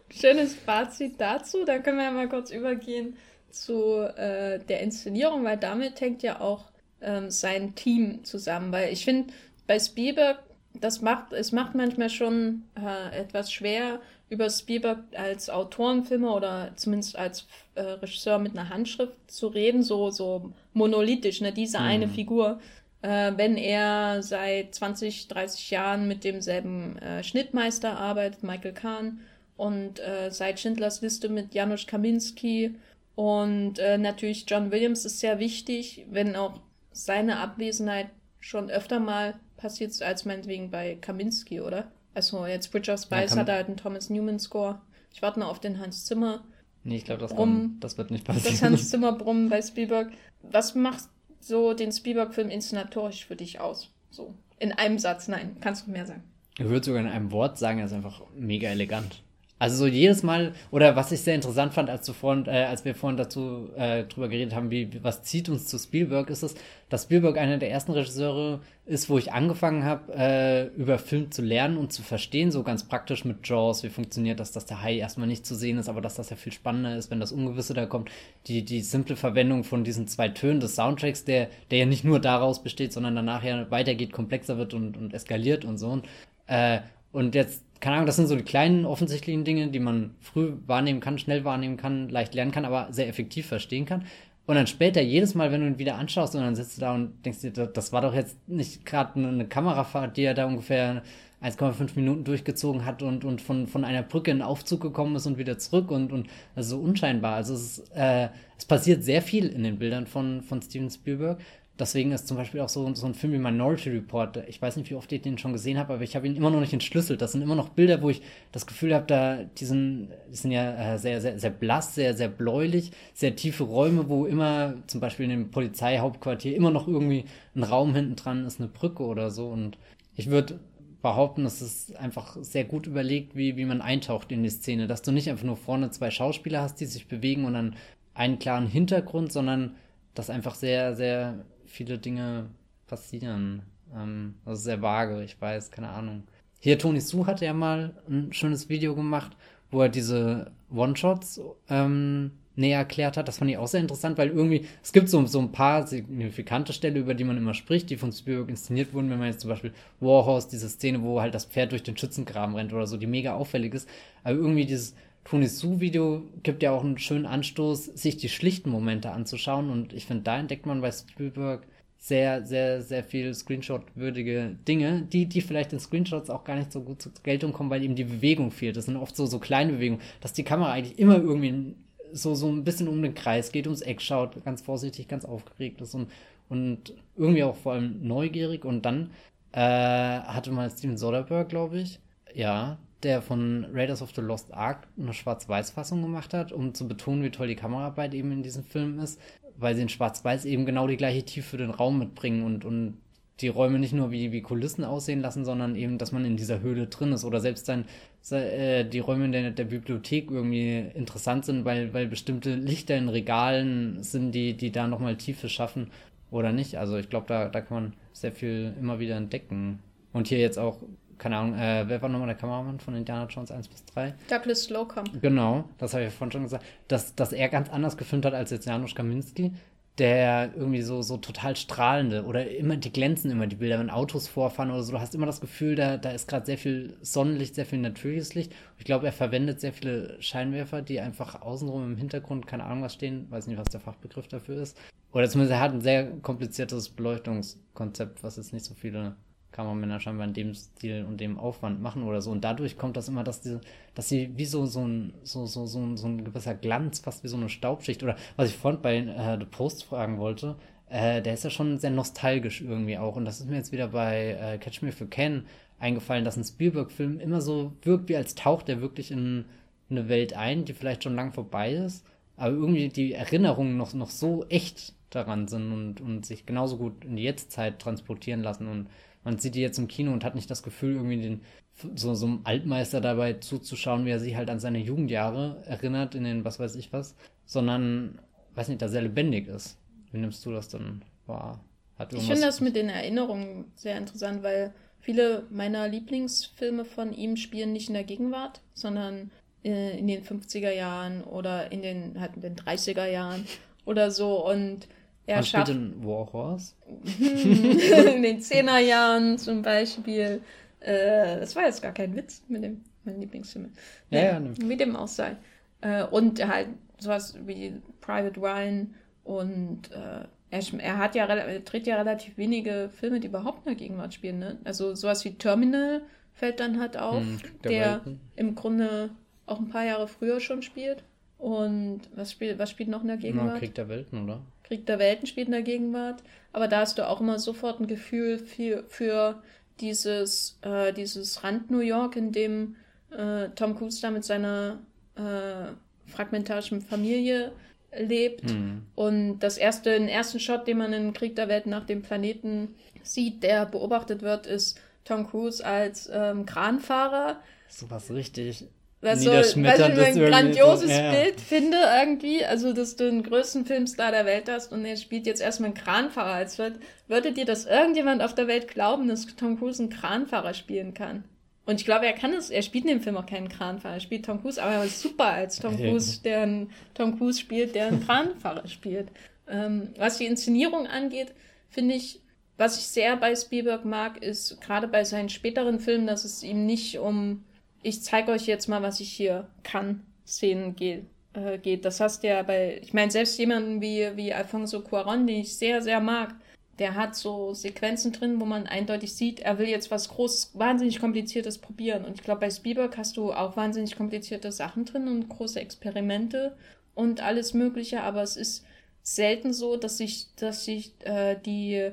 Schönes Fazit dazu. Dann können wir ja mal kurz übergehen zu äh, der Inszenierung, weil damit hängt ja auch ähm, sein Team zusammen. Weil ich finde, bei Spielberg, das macht, es macht manchmal schon äh, etwas schwer, über Spielberg als Autorenfilmer oder zumindest als äh, Regisseur mit einer Handschrift zu reden, so, so monolithisch, ne, diese mhm. eine Figur. Äh, wenn er seit 20, 30 Jahren mit demselben äh, Schnittmeister arbeitet, Michael Kahn, und äh, seit Schindlers Liste mit Janusz Kaminski und äh, natürlich John Williams ist sehr wichtig, wenn auch seine Abwesenheit schon öfter mal passiert ist, als meinetwegen bei Kaminski, oder? Also jetzt Bridge of Spice ja, hat halt einen Thomas Newman Score. Ich warte noch auf den Hans Zimmer. Nee, ich glaube, das, das wird nicht passieren. Das Hans Zimmer Brummen bei Spielberg. Was macht so den Spielberg-Film inszenatorisch für dich aus? So, in einem Satz, nein, kannst du mehr sagen. Ich würde sogar in einem Wort sagen, er ist einfach mega elegant. Also so jedes Mal, oder was ich sehr interessant fand, als, du vorhin, äh, als wir vorhin dazu äh, drüber geredet haben, wie, was zieht uns zu Spielberg, ist es, dass Spielberg einer der ersten Regisseure ist, wo ich angefangen habe, äh, über Film zu lernen und zu verstehen, so ganz praktisch mit Jaws, wie funktioniert das, dass der Hai erstmal nicht zu sehen ist, aber dass das ja viel spannender ist, wenn das Ungewisse da kommt. Die, die simple Verwendung von diesen zwei Tönen des Soundtracks, der, der ja nicht nur daraus besteht, sondern danach ja weitergeht, komplexer wird und, und eskaliert und so. Und, äh, und jetzt keine Ahnung, das sind so die kleinen offensichtlichen Dinge, die man früh wahrnehmen kann, schnell wahrnehmen kann, leicht lernen kann, aber sehr effektiv verstehen kann. Und dann später, jedes Mal, wenn du ihn wieder anschaust und dann sitzt du da und denkst dir, das war doch jetzt nicht gerade eine Kamerafahrt, die er da ungefähr 1,5 Minuten durchgezogen hat und, und von, von einer Brücke in Aufzug gekommen ist und wieder zurück und, und also so unscheinbar. Also es, ist, äh, es passiert sehr viel in den Bildern von, von Steven Spielberg Deswegen ist zum Beispiel auch so, so ein Film wie Minority Report, ich weiß nicht, wie oft ich den schon gesehen habe, aber ich habe ihn immer noch nicht entschlüsselt. Das sind immer noch Bilder, wo ich das Gefühl habe, da, die sind, die sind ja äh, sehr, sehr, sehr blass, sehr, sehr bläulich, sehr tiefe Räume, wo immer, zum Beispiel in dem Polizeihauptquartier, immer noch irgendwie ein Raum hinten dran ist, eine Brücke oder so. Und ich würde behaupten, es ist einfach sehr gut überlegt, wie, wie man eintaucht in die Szene. Dass du nicht einfach nur vorne zwei Schauspieler hast, die sich bewegen und dann einen klaren Hintergrund, sondern dass einfach sehr, sehr viele Dinge passieren. Ähm, also sehr vage, ich weiß, keine Ahnung. Hier, Tony Su hatte ja mal ein schönes Video gemacht, wo er diese One-Shots ähm, näher erklärt hat. Das fand ich auch sehr interessant, weil irgendwie, es gibt so, so ein paar signifikante Stellen, über die man immer spricht, die von Spielberg inszeniert wurden, wenn man jetzt zum Beispiel Warhorse, diese Szene, wo halt das Pferd durch den Schützengraben rennt oder so, die mega auffällig ist. Aber irgendwie dieses Tony Su-Video gibt ja auch einen schönen Anstoß, sich die schlichten Momente anzuschauen. Und ich finde, da entdeckt man bei Spielberg sehr, sehr, sehr viel Screenshot-würdige Dinge, die, die vielleicht in Screenshots auch gar nicht so gut zur Geltung kommen, weil eben die Bewegung fehlt. Das sind oft so, so kleine Bewegungen, dass die Kamera eigentlich immer irgendwie so, so ein bisschen um den Kreis geht, ums Eck schaut, ganz vorsichtig, ganz aufgeregt ist und, und irgendwie auch vor allem neugierig und dann Äh, hatte mal Steven Soderbergh, glaube ich. Ja, der von Raiders of the Lost Ark eine Schwarz-Weiß-Fassung gemacht hat, um zu betonen, wie toll die Kameraarbeit eben in diesem Film ist, weil sie in Schwarz-Weiß eben genau die gleiche Tiefe für den Raum mitbringen und, und die Räume nicht nur wie, wie Kulissen aussehen lassen, sondern eben, dass man in dieser Höhle drin ist oder selbst dann äh, die Räume in der, der Bibliothek irgendwie interessant sind, weil, weil bestimmte Lichter in Regalen sind, die, die da nochmal Tiefe schaffen oder nicht. Also ich glaube, da, da kann man sehr viel immer wieder entdecken. Und hier jetzt auch, keine Ahnung, äh, wer war nochmal der Kameramann von Indiana Jones 1 bis 3? Douglas Slocum. Genau, das habe ich vorhin schon gesagt, dass, dass er ganz anders gefilmt hat als jetzt Janusz Kaminski der irgendwie so, so total strahlende oder immer, die glänzen immer die Bilder, wenn Autos vorfahren oder so. Du hast immer das Gefühl, da, da ist gerade sehr viel Sonnenlicht, sehr viel natürliches Licht. Ich glaube, er verwendet sehr viele Scheinwerfer, die einfach außenrum im Hintergrund, keine Ahnung was stehen, weiß nicht, was der Fachbegriff dafür ist. Oder zumindest er hat ein sehr kompliziertes Beleuchtungskonzept, was jetzt nicht so viele Kameramänner scheinbar in dem Stil und dem Aufwand machen oder so. Und dadurch kommt das immer, dass, die, dass sie wie so, so, ein, so, so, so, ein, so ein gewisser Glanz, fast wie so eine Staubschicht. Oder was ich vorhin bei äh, The Post fragen wollte, äh, der ist ja schon sehr nostalgisch irgendwie auch. Und das ist mir jetzt wieder bei äh, Catch Me If You Can eingefallen, dass ein Spielberg-Film immer so wirkt, wie als taucht er wirklich in eine Welt ein, die vielleicht schon lang vorbei ist, aber irgendwie die Erinnerungen noch, noch so echt daran sind und, und sich genauso gut in die Jetztzeit transportieren lassen und man sieht die jetzt im Kino und hat nicht das Gefühl, irgendwie den, so, so einem Altmeister dabei zuzuschauen, wie er sich halt an seine Jugendjahre erinnert, in den was weiß ich was, sondern, weiß nicht, da sehr lebendig ist. Wie nimmst du das dann wahr? ich finde das mit den Erinnerungen sehr interessant, weil viele meiner Lieblingsfilme von ihm spielen nicht in der Gegenwart, sondern äh, in den 50er Jahren oder in den, halt in den 30er Jahren oder so. Und er Was schafft. in Warhorse? in den Zehnerjahren zum Beispiel. Äh, das war jetzt gar kein Witz mit dem mein Lieblingsfilm. Ja, ja, ne. Wie dem auch sei. Äh, und halt sowas wie Private Ryan und äh, er, er, hat ja er dreht ja relativ wenige Filme, die überhaupt in der Gegenwart spielen. Ne? Also sowas wie Terminal fällt dann halt auf, hm, der, der im Grunde auch ein paar Jahre früher schon spielt. Und was spielt, was spielt noch in der Gegenwart? Na, Krieg der Welten, oder? Krieg der Welten spielt in der Gegenwart. Aber da hast du auch immer sofort ein Gefühl für, für dieses, äh, dieses Rand New York, in dem äh, Tom Cruise da mit seiner äh, fragmentarischen Familie lebt. Mhm. Und das erste, den ersten Shot, den man in Krieg der Welten nach dem Planeten sieht, der beobachtet wird, ist Tom Cruise als ähm, Kranfahrer. So was richtig was so, was ich ein grandioses so, ja. Bild finde irgendwie, also dass du den größten Filmstar der Welt hast und er spielt jetzt erstmal einen Kranfahrer. Als wird, würde dir das irgendjemand auf der Welt glauben, dass Tom Cruise einen Kranfahrer spielen kann? Und ich glaube, er kann es, er spielt in dem Film auch keinen Kranfahrer, er spielt Tom Cruise, aber er ist super als Tom Cruise, der einen Tom Cruise spielt, der einen Kranfahrer spielt. Ähm, was die Inszenierung angeht, finde ich, was ich sehr bei Spielberg mag, ist gerade bei seinen späteren Filmen, dass es ihm nicht um ich zeige euch jetzt mal, was ich hier kann, Szenen geht. Äh, geht. Das hast du ja bei, ich meine, selbst jemanden wie, wie Alfonso Cuaron, den ich sehr, sehr mag, der hat so Sequenzen drin, wo man eindeutig sieht, er will jetzt was groß, wahnsinnig kompliziertes probieren. Und ich glaube, bei Spielberg hast du auch wahnsinnig komplizierte Sachen drin und große Experimente und alles Mögliche, aber es ist selten so, dass sich, dass sich äh, die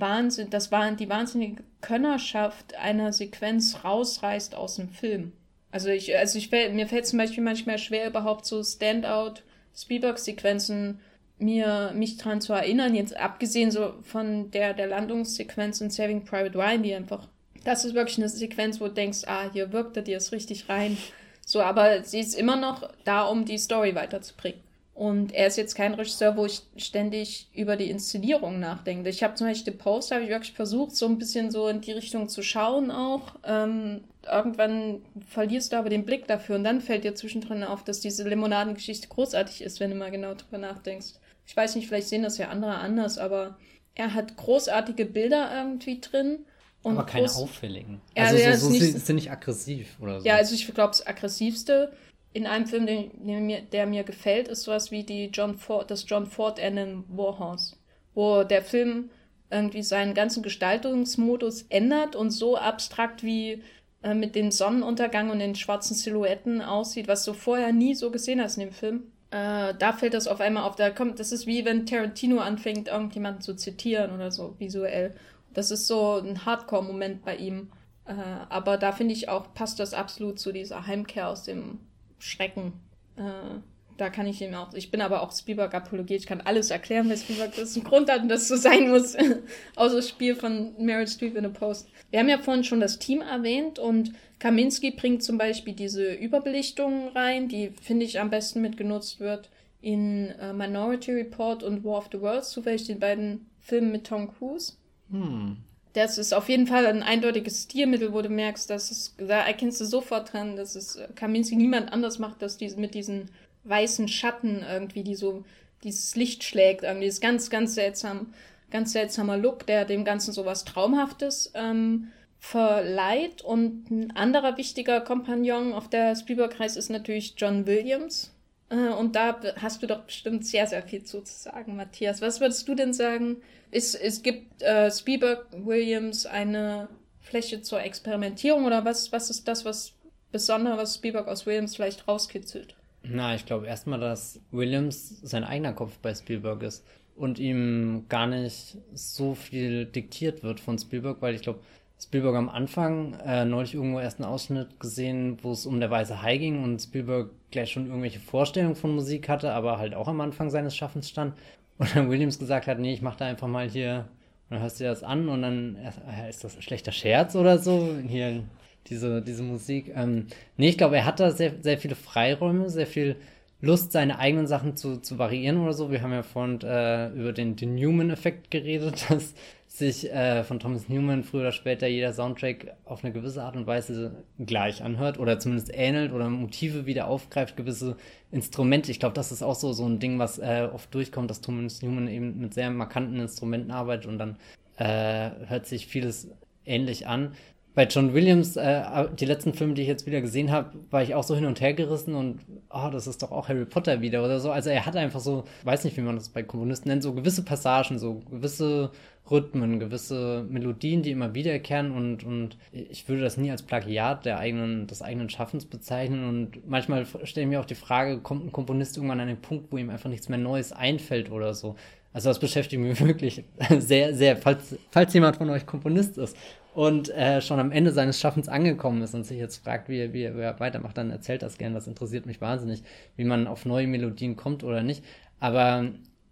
Wahnsinn, das war die wahnsinnige Könnerschaft einer Sequenz rausreißt aus dem Film. Also ich, also ich mir fällt zum Beispiel manchmal schwer, überhaupt so Standout Spielberg-Sequenzen mir mich dran zu erinnern, jetzt abgesehen so von der, der Landungssequenz in Saving Private Ryan, die einfach, das ist wirklich eine Sequenz, wo du denkst, ah, hier wirkt er dir es richtig rein. So, aber sie ist immer noch da, um die Story weiterzubringen. Und er ist jetzt kein Regisseur, wo ich ständig über die Inszenierung nachdenke. Ich habe zum Beispiel The Post, habe ich wirklich versucht, so ein bisschen so in die Richtung zu schauen auch. Ähm, irgendwann verlierst du aber den Blick dafür und dann fällt dir zwischendrin auf, dass diese Limonadengeschichte großartig ist, wenn du mal genau drüber nachdenkst. Ich weiß nicht, vielleicht sehen das ja andere anders, aber er hat großartige Bilder irgendwie drin. Und aber keine auffälligen. Also ja, so, so, nicht, sind nicht aggressiv oder so. Ja, also ich glaube, das aggressivste in einem Film, den, der, mir, der mir gefällt, ist sowas wie die John Ford, das John Ford Ende Warhorse, wo der Film irgendwie seinen ganzen Gestaltungsmodus ändert und so abstrakt wie äh, mit dem Sonnenuntergang und den schwarzen Silhouetten aussieht, was du vorher nie so gesehen hast in dem Film. Äh, da fällt das auf einmal auf. Da kommt, das ist wie wenn Tarantino anfängt, irgendjemanden zu zitieren oder so visuell. Das ist so ein Hardcore-Moment bei ihm. Äh, aber da finde ich auch, passt das absolut zu dieser Heimkehr aus dem Schrecken. Äh, da kann ich ihm auch, ich bin aber auch Spielberg-Apologet, ich kann alles erklären, weil Spielberg das einen Grund hat und das so sein muss. Außer das Spiel von Meryl Streep in a Post. Wir haben ja vorhin schon das Team erwähnt und Kaminski bringt zum Beispiel diese Überbelichtung rein, die finde ich am besten mitgenutzt wird in äh, Minority Report und War of the Worlds, zufällig den beiden Filmen mit Tom Cruise. Hm. Das ist auf jeden Fall ein eindeutiges Stilmittel, wo du merkst, dass es, da erkennst du sofort dran, dass es äh, Kaminski niemand anders macht, dass diese mit diesen weißen Schatten irgendwie, die so dieses Licht schlägt, irgendwie ist ganz, ganz seltsam, ganz seltsamer Look, der dem Ganzen so was Traumhaftes ähm, verleiht. Und ein anderer wichtiger Kompagnon auf der Spielberg-Kreis ist natürlich John Williams. Äh, und da hast du doch bestimmt sehr, sehr viel zu sagen, Matthias. Was würdest du denn sagen? Es, es gibt äh, Spielberg Williams eine Fläche zur Experimentierung oder was, was ist das, was besonders was Spielberg aus Williams vielleicht rauskitzelt? Na, ich glaube erstmal, dass Williams sein eigener Kopf bei Spielberg ist und ihm gar nicht so viel diktiert wird von Spielberg, weil ich glaube, Spielberg am Anfang äh, neulich irgendwo erst einen Ausschnitt gesehen, wo es um der weiße Hai ging und Spielberg gleich schon irgendwelche Vorstellungen von Musik hatte, aber halt auch am Anfang seines Schaffens stand. Und dann Williams gesagt hat, nee, ich mach da einfach mal hier, und dann hörst du dir das an und dann äh, ist das ein schlechter Scherz oder so. Hier diese, diese Musik. Ähm, nee, ich glaube, er hat da sehr, sehr viele Freiräume, sehr viel Lust, seine eigenen Sachen zu, zu variieren oder so. Wir haben ja vorhin äh, über den, den Newman-Effekt geredet, dass sich äh, von Thomas Newman früher oder später jeder Soundtrack auf eine gewisse Art und Weise gleich anhört oder zumindest ähnelt oder Motive wieder aufgreift, gewisse Instrumente. Ich glaube, das ist auch so, so ein Ding, was äh, oft durchkommt, dass Thomas Newman eben mit sehr markanten Instrumenten arbeitet und dann äh, hört sich vieles ähnlich an bei John Williams, äh, die letzten Filme, die ich jetzt wieder gesehen habe, war ich auch so hin und her gerissen und oh, das ist doch auch Harry Potter wieder oder so. Also er hat einfach so, weiß nicht, wie man das bei Komponisten nennt, so gewisse Passagen, so gewisse Rhythmen, gewisse Melodien, die immer wiederkehren und, und ich würde das nie als Plagiat der eigenen, des eigenen Schaffens bezeichnen und manchmal stelle ich mir auch die Frage, kommt ein Komponist irgendwann an einen Punkt, wo ihm einfach nichts mehr Neues einfällt oder so. Also das beschäftigt mich wirklich sehr, sehr, falls, falls jemand von euch Komponist ist und äh, schon am Ende seines Schaffens angekommen ist und sich jetzt fragt, wie, er, wie er weitermacht, dann erzählt das gerne. Das interessiert mich wahnsinnig, wie man auf neue Melodien kommt oder nicht. Aber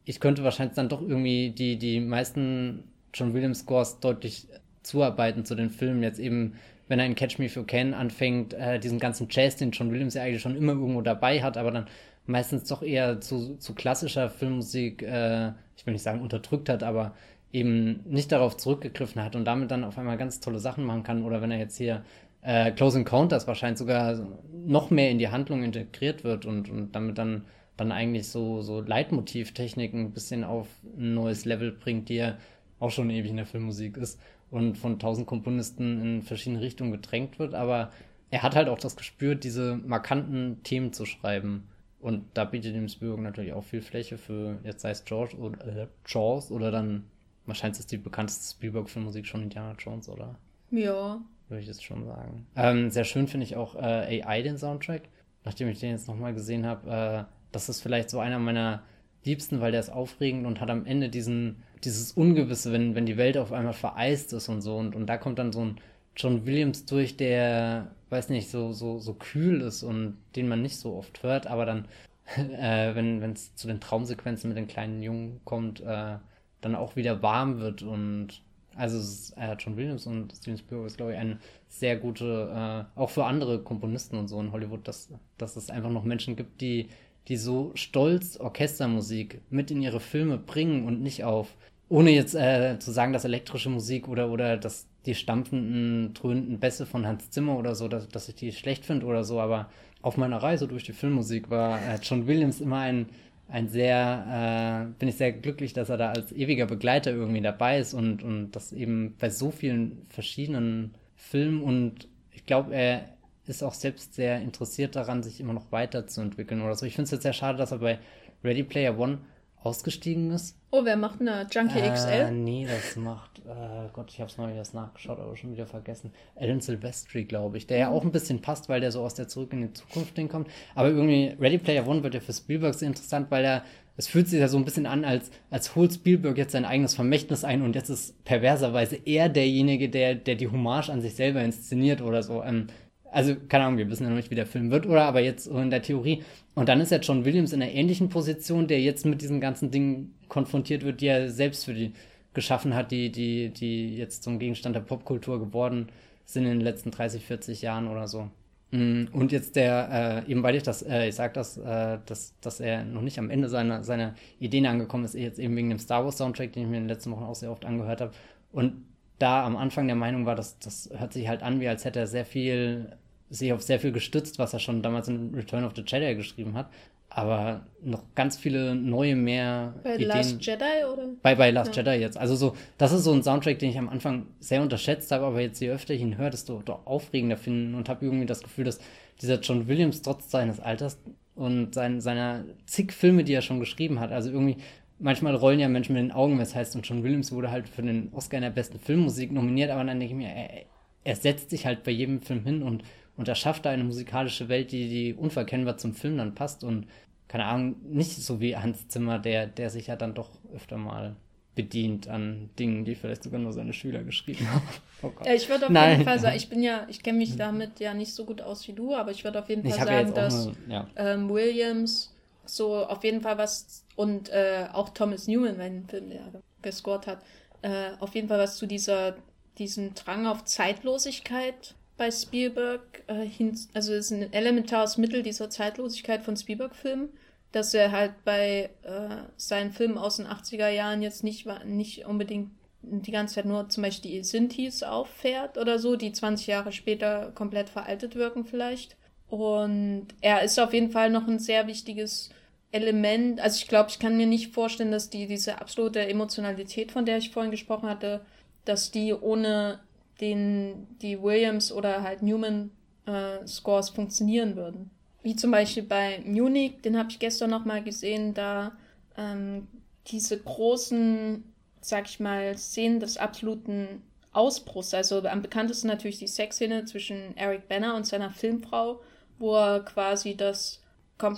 ich könnte wahrscheinlich dann doch irgendwie die, die meisten John Williams Scores deutlich zuarbeiten zu den Filmen. Jetzt eben, wenn er in Catch Me If You Can anfängt, äh, diesen ganzen Jazz, den John Williams ja eigentlich schon immer irgendwo dabei hat, aber dann meistens doch eher zu, zu klassischer Filmmusik, äh, ich will nicht sagen unterdrückt hat, aber eben nicht darauf zurückgegriffen hat und damit dann auf einmal ganz tolle Sachen machen kann. Oder wenn er jetzt hier äh, Close Encounters wahrscheinlich sogar noch mehr in die Handlung integriert wird und, und damit dann, dann eigentlich so, so Leitmotivtechniken ein bisschen auf ein neues Level bringt, die ja auch schon ewig in der Filmmusik ist und von tausend Komponisten in verschiedene Richtungen gedrängt wird. Aber er hat halt auch das Gespür, diese markanten Themen zu schreiben. Und da bietet dem Spielberg natürlich auch viel Fläche für, jetzt sei es George oder äh, Jaws oder dann Wahrscheinlich ist die bekannteste Spielberg-Filmmusik schon Indiana Jones, oder? Ja. Würde ich jetzt schon sagen. Ähm, sehr schön finde ich auch äh, AI, den Soundtrack. Nachdem ich den jetzt nochmal gesehen habe, äh, das ist vielleicht so einer meiner liebsten, weil der ist aufregend und hat am Ende diesen, dieses Ungewisse, wenn, wenn die Welt auf einmal vereist ist und so. Und, und da kommt dann so ein John Williams durch, der, weiß nicht, so, so, so kühl ist und den man nicht so oft hört, aber dann, äh, wenn es zu den Traumsequenzen mit den kleinen Jungen kommt, äh, dann auch wieder warm wird und also äh, John Williams und Steven Spielberg ist, glaube ich, eine sehr gute, äh, auch für andere Komponisten und so in Hollywood, dass, dass es einfach noch Menschen gibt, die, die so stolz Orchestermusik mit in ihre Filme bringen und nicht auf, ohne jetzt äh, zu sagen, dass elektrische Musik oder, oder dass die stampfenden, dröhnenden Bässe von Hans Zimmer oder so, dass, dass ich die schlecht finde oder so, aber auf meiner Reise durch die Filmmusik war äh, John Williams immer ein ein sehr, äh, bin ich sehr glücklich, dass er da als ewiger Begleiter irgendwie dabei ist und, und das eben bei so vielen verschiedenen Filmen und ich glaube, er ist auch selbst sehr interessiert daran, sich immer noch weiterzuentwickeln oder so. Ich finde es jetzt sehr schade, dass er bei Ready Player One ausgestiegen ist. Oh, wer macht eine Junkie äh, XL? Nee, das macht, äh, Gott, ich habe es mal wieder nachgeschaut, aber schon wieder vergessen. Alan Silvestri, glaube ich, der ja auch ein bisschen passt, weil der so aus der Zurück in die Zukunft kommt. Aber irgendwie, Ready Player One wird ja für Spielberg sehr interessant, weil er es fühlt sich ja so ein bisschen an, als, als holt Spielberg jetzt sein eigenes Vermächtnis ein und jetzt ist perverserweise er derjenige, der, der die Hommage an sich selber inszeniert oder so. Ähm, also, keine Ahnung, wir wissen ja noch nicht, wie der Film wird, oder? Aber jetzt so in der Theorie. Und dann ist ja John Williams in einer ähnlichen Position, der jetzt mit diesen ganzen Dingen konfrontiert wird, die er selbst für die geschaffen hat, die, die, die jetzt zum Gegenstand der Popkultur geworden sind in den letzten 30, 40 Jahren oder so. Mm, und jetzt der, äh, eben weil ich das, äh, ich sag das, äh, dass, dass er noch nicht am Ende seiner, seiner Ideen angekommen ist, jetzt eben wegen dem Star Wars Soundtrack, den ich mir in den letzten Wochen auch sehr oft angehört habe. Und da am Anfang der Meinung war, dass das hört sich halt an, wie als hätte er sehr viel, sich auf sehr viel gestützt, was er schon damals in Return of the Jedi geschrieben hat aber noch ganz viele neue mehr bei Ideen. Last Jedi oder? Bei, bei Last ja. Jedi jetzt. Also so, das ist so ein Soundtrack, den ich am Anfang sehr unterschätzt habe, aber jetzt je öfter ich ihn höre, desto, desto aufregender finde und habe irgendwie das Gefühl, dass dieser John Williams trotz seines Alters und sein, seiner zig Filme, die er schon geschrieben hat, also irgendwie manchmal rollen ja Menschen mit den Augen, was heißt, und John Williams wurde halt für den Oscar in der besten Filmmusik nominiert, aber dann denke ich mir, er, er setzt sich halt bei jedem Film hin und und erschafft da eine musikalische Welt, die, die unverkennbar zum Film dann passt und keine Ahnung, nicht so wie Hans Zimmer, der, der sich ja dann doch öfter mal bedient an Dingen, die vielleicht sogar nur seine Schüler geschrieben haben. Oh ich würde auf Nein. jeden Fall sagen, ich bin ja, ich kenne mich damit ja nicht so gut aus wie du, aber ich würde auf jeden Fall sagen, dass eine, ja. ähm, Williams so auf jeden Fall was und äh, auch Thomas Newman, wenn Film der gescored hat, äh, auf jeden Fall was zu dieser diesem Drang auf Zeitlosigkeit bei Spielberg äh, hin, also es ist ein elementares Mittel dieser Zeitlosigkeit von Spielberg-Filmen, dass er halt bei äh, seinen Filmen aus den 80er Jahren jetzt nicht, nicht unbedingt die ganze Zeit nur zum Beispiel die Sintis auffährt oder so, die 20 Jahre später komplett veraltet wirken vielleicht. Und er ist auf jeden Fall noch ein sehr wichtiges Element. Also ich glaube, ich kann mir nicht vorstellen, dass die diese absolute Emotionalität, von der ich vorhin gesprochen hatte, dass die ohne den die Williams oder halt Newman äh, Scores funktionieren würden. Wie zum Beispiel bei Munich, den habe ich gestern noch mal gesehen, da ähm, diese großen, sag ich mal, Szenen des absoluten Ausbruchs. Also am bekanntesten natürlich die Sexszene zwischen Eric Banner und seiner Filmfrau, wo er quasi das,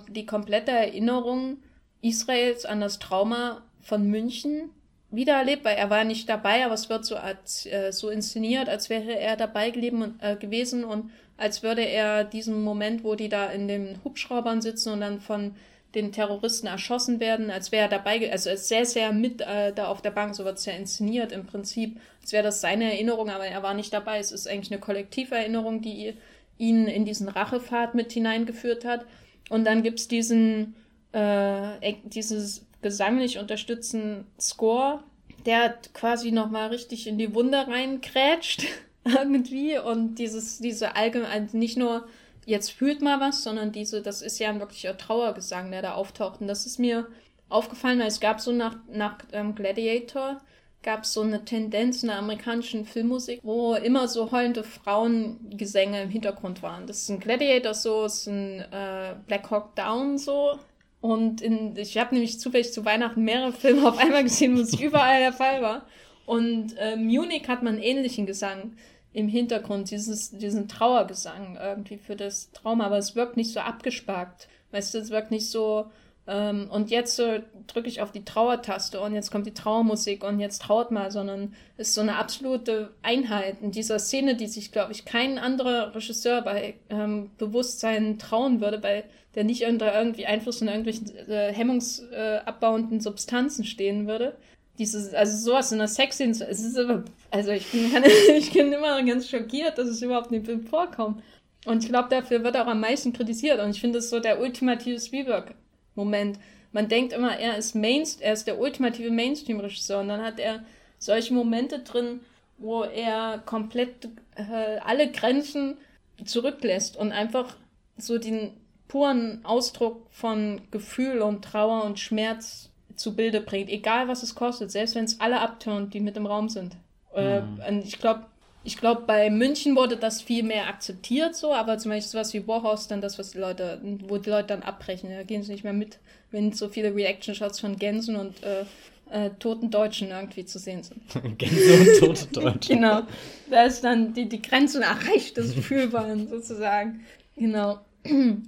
die komplette Erinnerung Israels an das Trauma von München wiedererlebt, weil er war nicht dabei, aber es wird so, als, äh, so inszeniert, als wäre er dabei geblieben, äh, gewesen und als würde er diesen Moment, wo die da in den Hubschraubern sitzen und dann von den Terroristen erschossen werden, als wäre er dabei, also er ist sehr, sehr mit äh, da auf der Bank, so wird es ja inszeniert im Prinzip, als wäre das seine Erinnerung, aber er war nicht dabei. Es ist eigentlich eine Kollektiverinnerung, die ihn in diesen Rachepfad mit hineingeführt hat. Und dann gibt's diesen, äh, dieses gesanglich unterstützten Score, der quasi nochmal richtig in die Wunde reinkrätscht irgendwie. Und dieses, diese allgemein, also nicht nur jetzt fühlt mal was, sondern diese, das ist ja ein wirklicher Trauergesang, der da auftaucht. Und das ist mir aufgefallen, weil es gab so nach, nach ähm, Gladiator gab es so eine Tendenz in der amerikanischen Filmmusik, wo immer so heulende Frauengesänge im Hintergrund waren. Das ist ein Gladiator so, ist ein äh, Black Hawk Down so, und in, ich habe nämlich zufällig zu Weihnachten mehrere Filme auf einmal gesehen, wo es überall der Fall war. Und äh, Munich hat man einen ähnlichen Gesang im Hintergrund, dieses, diesen Trauergesang irgendwie für das Trauma, aber es wirkt nicht so abgespackt. Weißt du, es wirkt nicht so, ähm, und jetzt so drücke ich auf die Trauertaste und jetzt kommt die Trauermusik und jetzt trauert mal, sondern es ist so eine absolute Einheit in dieser Szene, die sich, glaube ich, kein anderer Regisseur bei ähm, Bewusstsein trauen würde, weil der nicht unter irgendwie Einfluss von irgendwelchen äh, hemmungsabbauenden äh, Substanzen stehen würde. Dieses, also sowas in der Sexszene, es ist aber, also ich bin, ich bin immer ganz schockiert, dass es überhaupt nicht vorkommt. Und ich glaube, dafür wird auch am meisten kritisiert. Und ich finde, ist so der ultimative Spielberg Moment. Man denkt immer, er ist Mainst er ist der ultimative Mainstream-Regisseur und dann hat er solche Momente drin, wo er komplett äh, alle Grenzen zurücklässt und einfach so den puren Ausdruck von Gefühl und Trauer und Schmerz zu Bilde bringt, egal was es kostet, selbst wenn es alle abtönt, die mit im Raum sind. Äh, mhm. Äh, ich glaube, ich glaube, bei München wurde das viel mehr akzeptiert so, aber zum Beispiel sowas wie Warhaus, dann das, was die Leute, wo die Leute dann abbrechen, da gehen sie nicht mehr mit, wenn so viele Reaction-Shots von Gänsen und äh, äh, toten Deutschen irgendwie zu sehen sind. Gänse und tote Deutsche. genau. Da ist dann die, die Grenze erreicht des Fühlbaren sozusagen. Genau.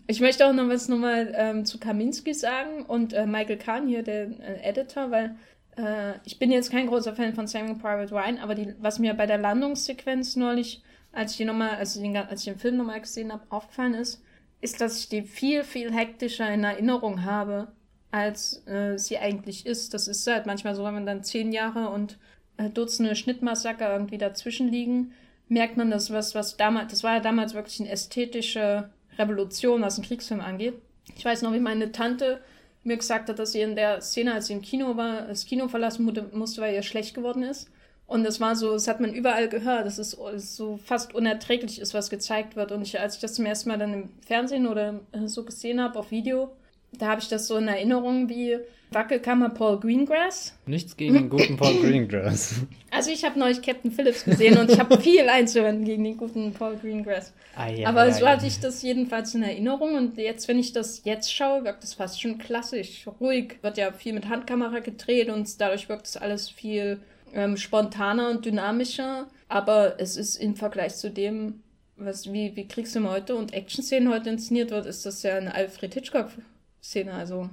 Ich möchte auch noch was nochmal ähm, zu Kaminski sagen und äh, Michael Kahn hier, der äh, Editor, weil äh, ich bin jetzt kein großer Fan von Saving Private Ryan, aber die, was mir bei der Landungssequenz neulich, als ich, noch mal, als ich, den, als ich den Film nochmal gesehen habe, aufgefallen ist, ist, dass ich die viel, viel hektischer in Erinnerung habe, als äh, sie eigentlich ist. Das ist halt manchmal so, wenn man dann zehn Jahre und äh, Dutzende Schnittmassaker irgendwie dazwischen liegen, merkt man, dass was, was damals, das war ja damals wirklich eine ästhetische Revolution, was einen Kriegsfilm angeht. Ich weiß noch, wie meine Tante mir gesagt hat, dass sie in der Szene, als sie im Kino war, das Kino verlassen musste, weil ihr schlecht geworden ist. Und das war so, das hat man überall gehört, dass es so fast unerträglich ist, was gezeigt wird. Und ich, als ich das zum ersten Mal dann im Fernsehen oder so gesehen habe, auf Video, da habe ich das so in Erinnerung wie Wackelkammer Paul Greengrass. Nichts gegen den guten Paul Greengrass. Also ich habe neulich Captain Phillips gesehen und ich habe viel einzuwenden gegen den guten Paul Greengrass. Ah, ja, Aber ja, so hatte ich das jedenfalls in Erinnerung und jetzt, wenn ich das jetzt schaue, wirkt das fast schon klassisch, ruhig. Wird ja viel mit Handkamera gedreht und dadurch wirkt das alles viel ähm, spontaner und dynamischer. Aber es ist im Vergleich zu dem, was wie, wie Kriegsfilm heute und Action-Szenen heute inszeniert wird, ist das ja eine Alfred Hitchcock-Szene. Also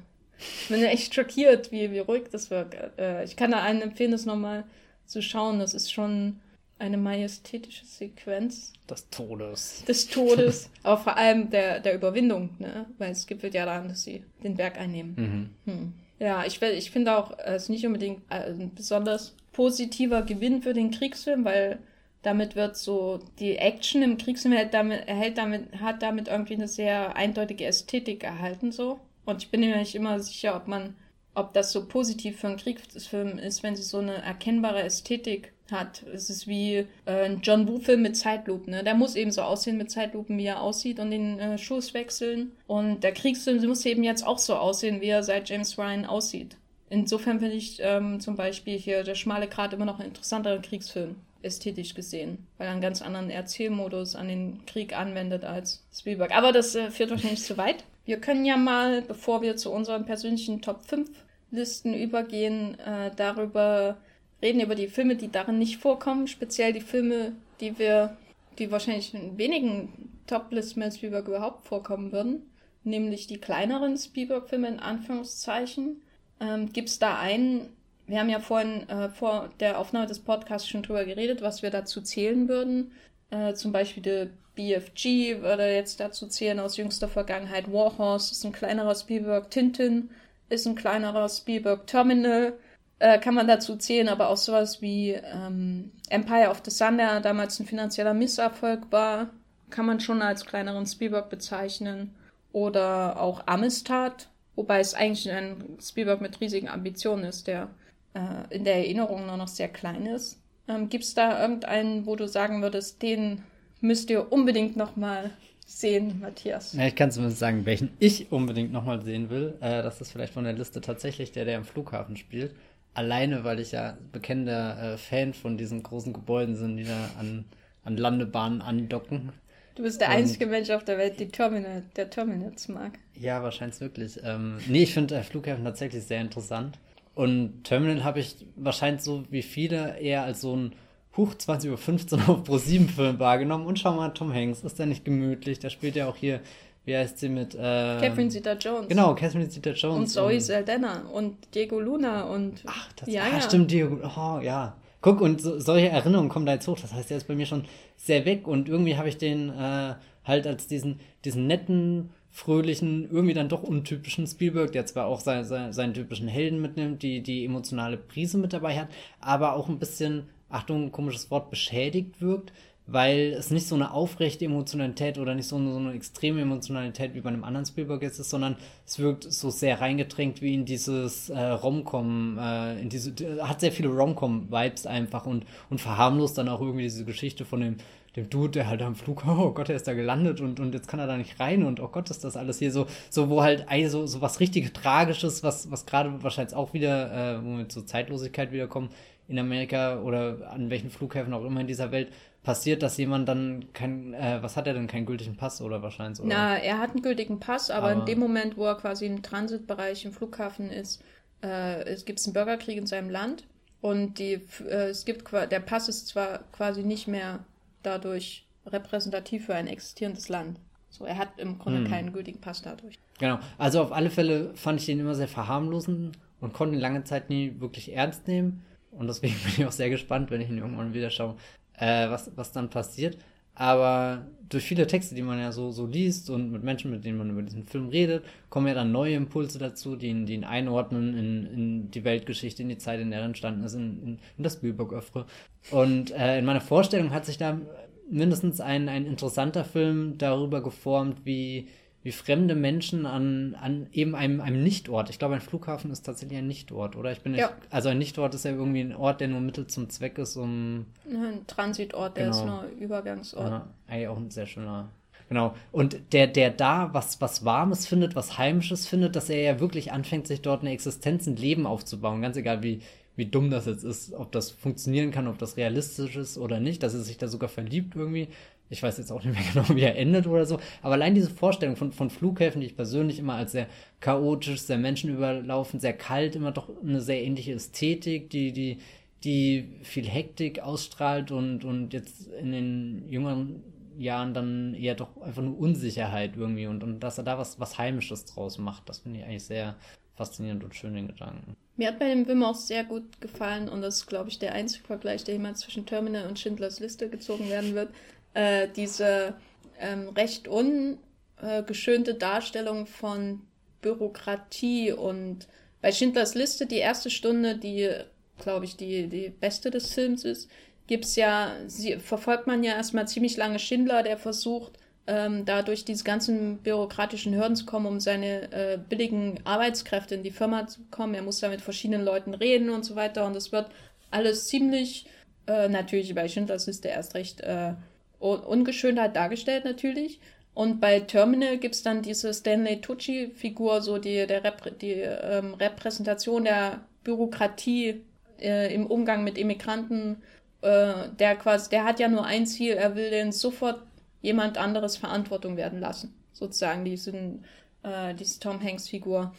ich bin echt schockiert, wie, wie ruhig das wirkt. Äh, ich kann da allen empfehlen, das nochmal zu schauen. Das ist schon eine majestätische Sequenz. Des Todes. Des Todes, aber vor allem der, der Überwindung, ne? Weil es gibt ja daran, dass sie den Berg einnehmen. Mhm. Hm. Ja, ich, ich finde auch, es ist nicht unbedingt ein besonders positiver Gewinn für den Kriegsfilm, weil damit wird so die Action im Kriegsfilm erhält damit, erhält damit, hat damit irgendwie eine sehr eindeutige Ästhetik erhalten so. Und ich bin mir nicht immer sicher, ob man, ob das so positiv für einen Kriegsfilm ist, wenn sie so eine erkennbare Ästhetik hat. Es ist wie äh, ein John Woo-Film mit Zeitlupen. Ne? Der muss eben so aussehen mit Zeitlupen, wie er aussieht und den äh, Schuss wechseln. Und der Kriegsfilm muss eben jetzt auch so aussehen, wie er seit James Ryan aussieht. Insofern finde ich ähm, zum Beispiel hier der schmale Grat immer noch ein interessanterer Kriegsfilm, ästhetisch gesehen, weil er einen ganz anderen Erzählmodus an den Krieg anwendet als Spielberg. Aber das äh, führt wahrscheinlich zu weit. Wir können ja mal, bevor wir zu unseren persönlichen Top 5 Listen übergehen, äh, darüber reden, über die Filme, die darin nicht vorkommen, speziell die Filme, die wir, die wahrscheinlich in wenigen Top-Listen Spielberg überhaupt vorkommen würden, nämlich die kleineren Spielberg-Filme in Anführungszeichen. Ähm, Gibt es da einen, wir haben ja vorhin äh, vor der Aufnahme des Podcasts schon drüber geredet, was wir dazu zählen würden. Äh, zum Beispiel The BFG würde jetzt dazu zählen aus jüngster Vergangenheit. Warhorse ist ein kleinerer Spielberg. Tintin ist ein kleinerer Spielberg. Terminal äh, kann man dazu zählen, aber auch sowas wie ähm, Empire of the Sun, der damals ein finanzieller Misserfolg war, kann man schon als kleineren Spielberg bezeichnen. Oder auch Amistad, Wobei es eigentlich ein Spielberg mit riesigen Ambitionen ist, der äh, in der Erinnerung nur noch sehr klein ist. Ähm, Gibt es da irgendeinen, wo du sagen würdest, den müsst ihr unbedingt nochmal sehen, Matthias? Ja, ich kann zumindest sagen, welchen ich unbedingt nochmal sehen will. Äh, das ist vielleicht von der Liste tatsächlich der, der am Flughafen spielt. Alleine, weil ich ja bekennender äh, Fan von diesen großen Gebäuden bin, die da an, an Landebahnen andocken. Du bist der und, einzige Mensch auf der Welt, die Terminal, der Terminals mag. Ja, wahrscheinlich wirklich. Ähm, nee, ich finde Flughäfen tatsächlich sehr interessant. Und Terminal habe ich wahrscheinlich so wie viele eher als so ein Huch 20 Uhr 15 auf Pro 7 Film wahrgenommen. Und schau mal, Tom Hanks, ist der nicht gemütlich? Der spielt ja auch hier, wie heißt sie mit. Äh, Catherine Zeta Jones. Genau, Catherine Zeta Jones. Und Zoe Saldana und Diego Luna und. Ach, das ja, ah, ja. stimmt, Diego. Oh, ja. Guck, und so, solche Erinnerungen kommen da jetzt hoch. Das heißt, der ist bei mir schon sehr weg und irgendwie habe ich den äh, halt als diesen, diesen netten, fröhlichen, irgendwie dann doch untypischen Spielberg, der zwar auch sein, sein, seinen typischen Helden mitnimmt, die die emotionale Prise mit dabei hat, aber auch ein bisschen, Achtung, komisches Wort, beschädigt wirkt weil es nicht so eine aufrechte Emotionalität oder nicht so eine, so eine extreme Emotionalität wie bei einem anderen Spielberg jetzt ist, sondern es wirkt so sehr reingedrängt wie in dieses äh, Romcom, äh, in diese, hat sehr viele Romcom-Vibes einfach und, und verharmlost dann auch irgendwie diese Geschichte von dem, dem Dude, der halt am Flug, oh Gott, der ist da gelandet und, und jetzt kann er da nicht rein und oh Gott, ist das alles hier so, so wo halt so, so was richtig Tragisches, was, was gerade wahrscheinlich auch wieder, äh, wo wir zur Zeitlosigkeit wiederkommen, in Amerika oder an welchen Flughäfen auch immer in dieser Welt, passiert, dass jemand dann kein, äh, was hat er denn, keinen gültigen Pass oder wahrscheinlich? Oder? Na, er hat einen gültigen Pass, aber, aber, in dem Moment, wo er quasi im Transitbereich im Flughafen ist, äh, es gibt einen Bürgerkrieg in seinem Land und die, äh, es gibt der Pass ist zwar quasi nicht mehr dadurch repräsentativ für ein existierendes Land, So, er hat im Grunde hm. keinen gültigen Pass dadurch. Genau. Also auf alle Fälle fand ich den immer sehr verharmlosend und konnte ihn lange Zeit nie wirklich ernst nehmen. Und deswegen bin ich auch sehr gespannt, wenn ich ihn irgendwann wieder schaue, äh, was, was dann passiert. Aber durch viele Texte, die man ja so, so liest und mit Menschen, mit denen man über diesen Film redet, kommen ja dann neue Impulse dazu, die ihn, die ihn einordnen in, in die Weltgeschichte, in die Zeit, in der er entstanden ist, in, in, in das Spielberg-Öffre. Und äh, in meiner Vorstellung hat sich da mindestens ein, ein interessanter Film darüber geformt, wie, wie fremde Menschen an, an eben einem, einem Nichtort. Ich glaube, ein Flughafen ist tatsächlich ein Nichtort, oder? Ich bin nicht, ja. also ein Nichtort ist ja irgendwie ein Ort, der nur Mittel zum Zweck ist, um. Ein Transitort, der genau. ist nur Übergangsort. Ja, eigentlich auch ein sehr schöner. Genau. Und der, der da was, was Warmes findet, was Heimisches findet, dass er ja wirklich anfängt, sich dort eine Existenz, ein Leben aufzubauen. Ganz egal, wie, wie dumm das jetzt ist, ob das funktionieren kann, ob das realistisch ist oder nicht, dass er sich da sogar verliebt irgendwie. Ich weiß jetzt auch nicht mehr genau, wie er endet oder so. Aber allein diese Vorstellung von, von Flughäfen, die ich persönlich immer als sehr chaotisch, sehr menschenüberlaufen, sehr kalt, immer doch eine sehr ähnliche Ästhetik, die, die, die viel Hektik ausstrahlt und, und jetzt in den jüngeren Jahren dann eher doch einfach nur Unsicherheit irgendwie und, und dass er da was, was Heimisches draus macht. Das finde ich eigentlich sehr faszinierend und schön den Gedanken. Mir hat bei dem Film auch sehr gut gefallen und das ist, glaube ich, der einzige Vergleich, der jemals zwischen Terminal und Schindlers Liste gezogen werden wird äh, diese ähm, recht ungeschönte Darstellung von Bürokratie und bei Schindlers Liste die erste Stunde, die, glaube ich, die, die beste des Films ist, gibt's ja, sie, verfolgt man ja erstmal ziemlich lange Schindler, der versucht, ähm, da durch diese ganzen bürokratischen Hürden zu kommen, um seine äh, billigen Arbeitskräfte in die Firma zu kommen. Er muss da mit verschiedenen Leuten reden und so weiter. Und es wird alles ziemlich, äh, natürlich bei Schindlers Liste erst recht äh, Ungeschönheit dargestellt natürlich. Und bei Terminal gibt es dann diese Stanley Tucci-Figur, so die, der Repr die ähm, Repräsentation der Bürokratie äh, im Umgang mit Immigranten. Äh, der quasi, der hat ja nur ein Ziel, er will den sofort jemand anderes Verantwortung werden lassen. Sozusagen, diesen, äh, diese Tom Hanks-Figur.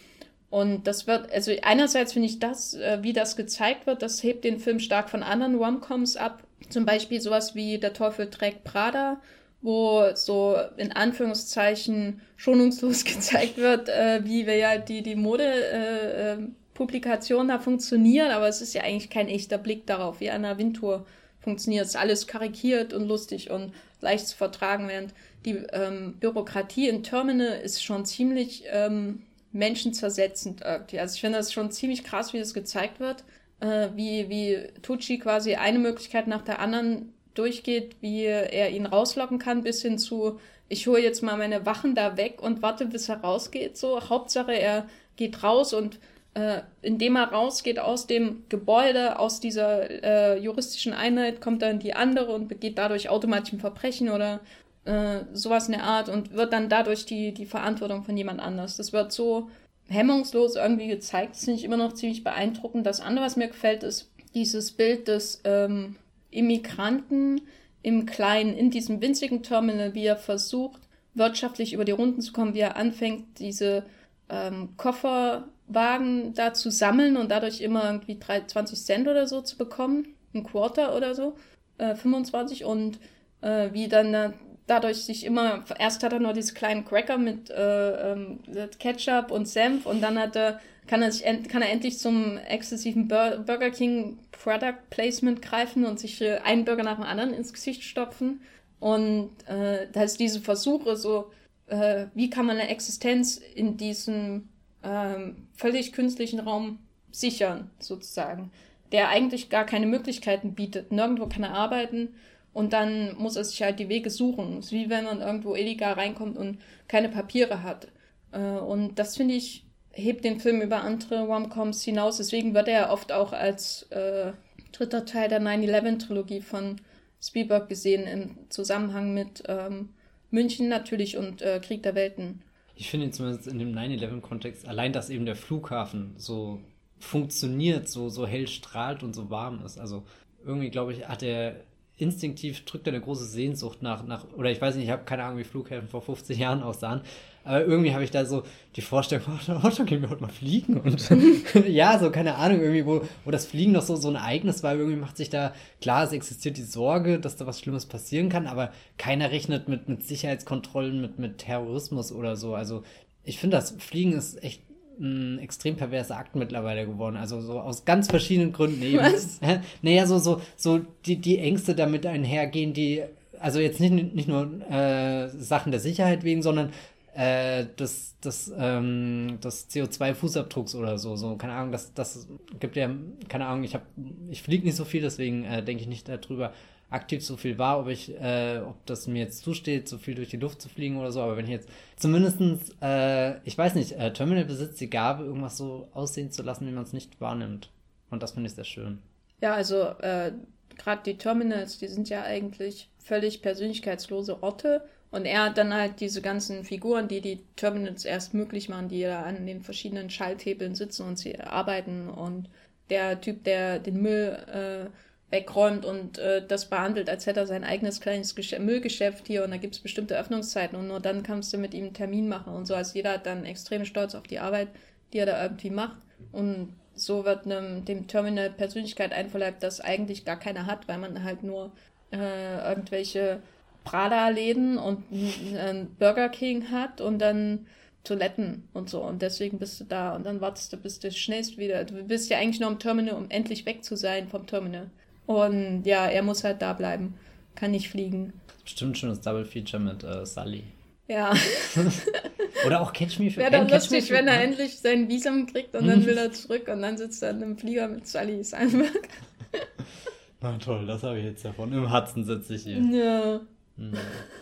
Und das wird, also einerseits finde ich das, äh, wie das gezeigt wird, das hebt den Film stark von anderen Romcoms ab. Zum Beispiel sowas wie Der Teufel trägt Prada, wo so in Anführungszeichen schonungslos gezeigt wird, äh, wie wir ja die, die Mode-Publikation äh, äh, da funktionieren, aber es ist ja eigentlich kein echter Blick darauf, wie eine Aventur funktioniert. Es ist alles karikiert und lustig und leicht zu vertragen, während die ähm, Bürokratie in Terminal ist schon ziemlich ähm, menschenzersetzend irgendwie. Also ich finde das schon ziemlich krass, wie das gezeigt wird äh, wie, wie Tucci quasi eine Möglichkeit nach der anderen durchgeht, wie er ihn rauslocken kann, bis hin zu, ich hole jetzt mal meine Wachen da weg und warte, bis er rausgeht. So, Hauptsache, er geht raus und äh, indem er rausgeht aus dem Gebäude, aus dieser äh, juristischen Einheit, kommt in die andere und begeht dadurch automatisch ein Verbrechen oder äh, sowas in der Art und wird dann dadurch die, die Verantwortung von jemand anders. Das wird so hemmungslos irgendwie gezeigt. Das finde ich immer noch ziemlich beeindruckend. Das andere, was mir gefällt, ist dieses Bild des ähm, Immigranten im Kleinen, in diesem winzigen Terminal, wie er versucht, wirtschaftlich über die Runden zu kommen, wie er anfängt, diese ähm, Kofferwagen da zu sammeln und dadurch immer irgendwie 20 Cent oder so zu bekommen, ein Quarter oder so, äh, 25 und äh, wie dann dadurch sich immer, erst hat er nur diese kleinen Cracker mit äh, ähm, Ketchup und Senf und dann hat er, kann er, sich, kann er endlich zum exzessiven Burger King Product Placement greifen und sich äh, einen Burger nach dem anderen ins Gesicht stopfen. Und äh, da ist diese Versuche so, äh, wie kann man eine Existenz in diesem ähm, völlig künstlichen Raum sichern, sozusagen, der eigentlich gar keine Möglichkeiten bietet. Nirgendwo kann er arbeiten und dann muss er sich halt die Wege suchen. Es ist wie wenn man irgendwo illegal reinkommt und keine Papiere hat. Äh, und das finde ich, hebt den Film über andere Romcoms hinaus. Deswegen wird er oft auch als äh, dritter Teil der 9-11-Trilogie von Spielberg gesehen, im Zusammenhang mit ähm, München natürlich und äh, Krieg der Welten. Ich finde zumindest in dem 9-11-Kontext, allein, dass eben der Flughafen so funktioniert, so, so hell strahlt und so warm ist. Also irgendwie, glaube ich, hat er instinktiv drückt er eine große Sehnsucht nach, nach oder ich weiß nicht, ich habe keine Ahnung, wie Flughäfen vor 50 Jahren aussahen, aber irgendwie habe ich da so die Vorstellung, oh, dann gehen wir heute mal fliegen und ja, so keine Ahnung, irgendwie, wo, wo das Fliegen noch so, so ein Ereignis war, irgendwie macht sich da, klar, es existiert die Sorge, dass da was Schlimmes passieren kann, aber keiner rechnet mit, mit Sicherheitskontrollen, mit, mit Terrorismus oder so, also ich finde, das Fliegen ist echt ein extrem perverser Akt mittlerweile geworden. Also so aus ganz verschiedenen Gründen eben. Was? Naja, so, so, so die, die Ängste damit einhergehen, die, also jetzt nicht, nicht nur äh, Sachen der Sicherheit wegen, sondern äh, des, des, ähm, des CO2-Fußabdrucks oder so. So, keine Ahnung, das, das gibt ja, keine Ahnung, ich habe, ich fliege nicht so viel, deswegen äh, denke ich nicht darüber aktiv so viel war, ob ich, äh, ob das mir jetzt zusteht, so viel durch die Luft zu fliegen oder so. Aber wenn ich jetzt zumindestens, äh, ich weiß nicht, äh, Terminal besitzt die Gabe, irgendwas so aussehen zu lassen, wie man es nicht wahrnimmt. Und das finde ich sehr schön. Ja, also äh, gerade die Terminals, die sind ja eigentlich völlig persönlichkeitslose Orte. Und er hat dann halt diese ganzen Figuren, die die Terminals erst möglich machen, die da an den verschiedenen Schalthebeln sitzen und sie arbeiten. Und der Typ, der den Müll äh, wegräumt und äh, das behandelt, als hätte er sein eigenes kleines Gesch Müllgeschäft hier und da gibt es bestimmte Öffnungszeiten und nur dann kannst du mit ihm einen Termin machen und so. Also jeder hat dann extrem stolz auf die Arbeit, die er da irgendwie macht und so wird einem, dem Terminal Persönlichkeit einverleibt, das eigentlich gar keiner hat, weil man halt nur äh, irgendwelche Prada-Läden und einen Burger King hat und dann Toiletten und so. Und deswegen bist du da und dann wartest du, bis du schnellst wieder. Du bist ja eigentlich nur am Terminal, um endlich weg zu sein vom Terminal. Und ja, er muss halt da bleiben. Kann nicht fliegen. Bestimmt ein schönes Double Feature mit äh, Sully. Ja. Oder auch Catch Me for Wäre dann lustig, wenn er endlich sein Visum kriegt und dann will er zurück und dann sitzt er in einem Flieger mit Sully Sandberg. Na toll, das habe ich jetzt davon. Im Hudson sitze ich hier. Ja. Hm.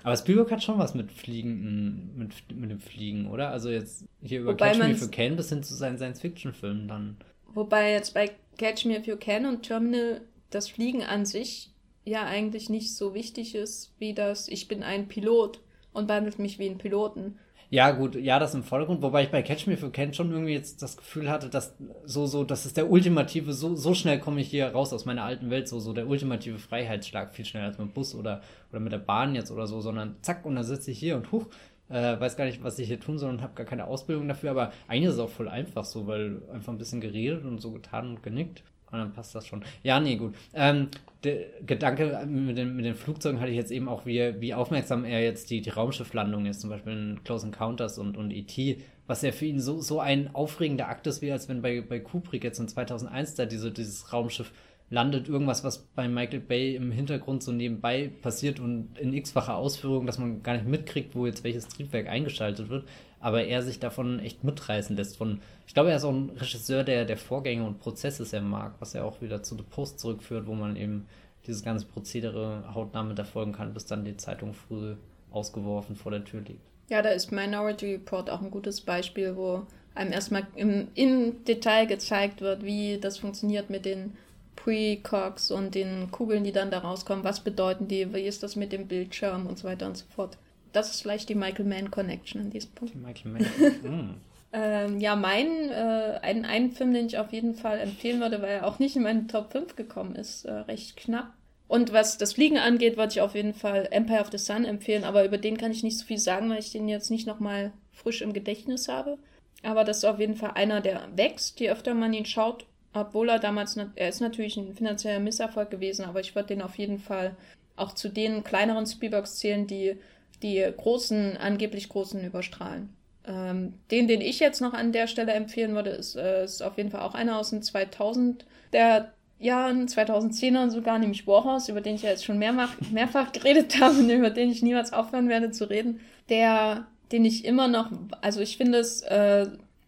Aber Spielberg hat schon was mit Fliegen, mit, mit dem Fliegen, oder? Also jetzt hier über Wobei Catch Me If You Can bis hin zu seinen Science-Fiction-Filmen dann. Wobei jetzt bei Catch Me If You Can und Terminal das Fliegen an sich ja eigentlich nicht so wichtig ist, wie das Ich bin ein Pilot und behandelt mich wie ein Piloten. Ja, gut, ja, das im Vordergrund, wobei ich bei Catch Me If Can schon irgendwie jetzt das Gefühl hatte, dass so, so, das ist der ultimative, so, so schnell komme ich hier raus aus meiner alten Welt, so, so der ultimative Freiheitsschlag, viel schneller als mit dem Bus oder, oder mit der Bahn jetzt oder so, sondern zack, und dann sitze ich hier und huch, äh, weiß gar nicht, was ich hier tun soll und habe gar keine Ausbildung dafür, aber eigentlich ist es auch voll einfach so, weil einfach ein bisschen geredet und so getan und genickt. Und dann passt das schon. Ja, nee, gut. Ähm, der Gedanke mit den, mit den Flugzeugen hatte ich jetzt eben auch, wie, wie aufmerksam er jetzt die, die Raumschifflandung ist, zum Beispiel in Close Encounters und, und E.T., was ja für ihn so, so ein aufregender Akt ist, wie als wenn bei, bei Kubrick jetzt in 2001 da diese, dieses Raumschiff landet, irgendwas, was bei Michael Bay im Hintergrund so nebenbei passiert und in x-facher Ausführung, dass man gar nicht mitkriegt, wo jetzt welches Triebwerk eingeschaltet wird aber er sich davon echt mitreißen lässt. Von, ich glaube, er ist auch ein Regisseur, der, der Vorgänge und Prozesse sehr mag, was er auch wieder zu The Post zurückführt, wo man eben dieses ganze Prozedere hautnah miterfolgen kann, bis dann die Zeitung früh ausgeworfen vor der Tür liegt. Ja, da ist Minority Report auch ein gutes Beispiel, wo einem erstmal im, im Detail gezeigt wird, wie das funktioniert mit den Precogs und den Kugeln, die dann da rauskommen. Was bedeuten die? Wie ist das mit dem Bildschirm und so weiter und so fort das ist vielleicht die Michael Mann Connection an diesem Punkt. Die Michael Mann. Mm. ähm, ja, mein, äh, ein, ein Film, den ich auf jeden Fall empfehlen würde, weil er auch nicht in meine Top 5 gekommen ist, äh, recht knapp. Und was das Fliegen angeht, würde ich auf jeden Fall Empire of the Sun empfehlen, aber über den kann ich nicht so viel sagen, weil ich den jetzt nicht nochmal frisch im Gedächtnis habe. Aber das ist auf jeden Fall einer, der wächst, je öfter man ihn schaut, obwohl er damals, er ist natürlich ein finanzieller Misserfolg gewesen, aber ich würde den auf jeden Fall auch zu den kleineren Spielbergs zählen, die die großen, angeblich großen überstrahlen. Ähm, den, den ich jetzt noch an der Stelle empfehlen würde, ist, äh, ist auf jeden Fall auch einer aus den 2000 der Jahren, 2010ern sogar, nämlich Warhouse, über den ich ja jetzt schon mehrfach, mehrfach geredet habe und über den ich niemals aufhören werde zu reden. Der, den ich immer noch, also ich finde es äh,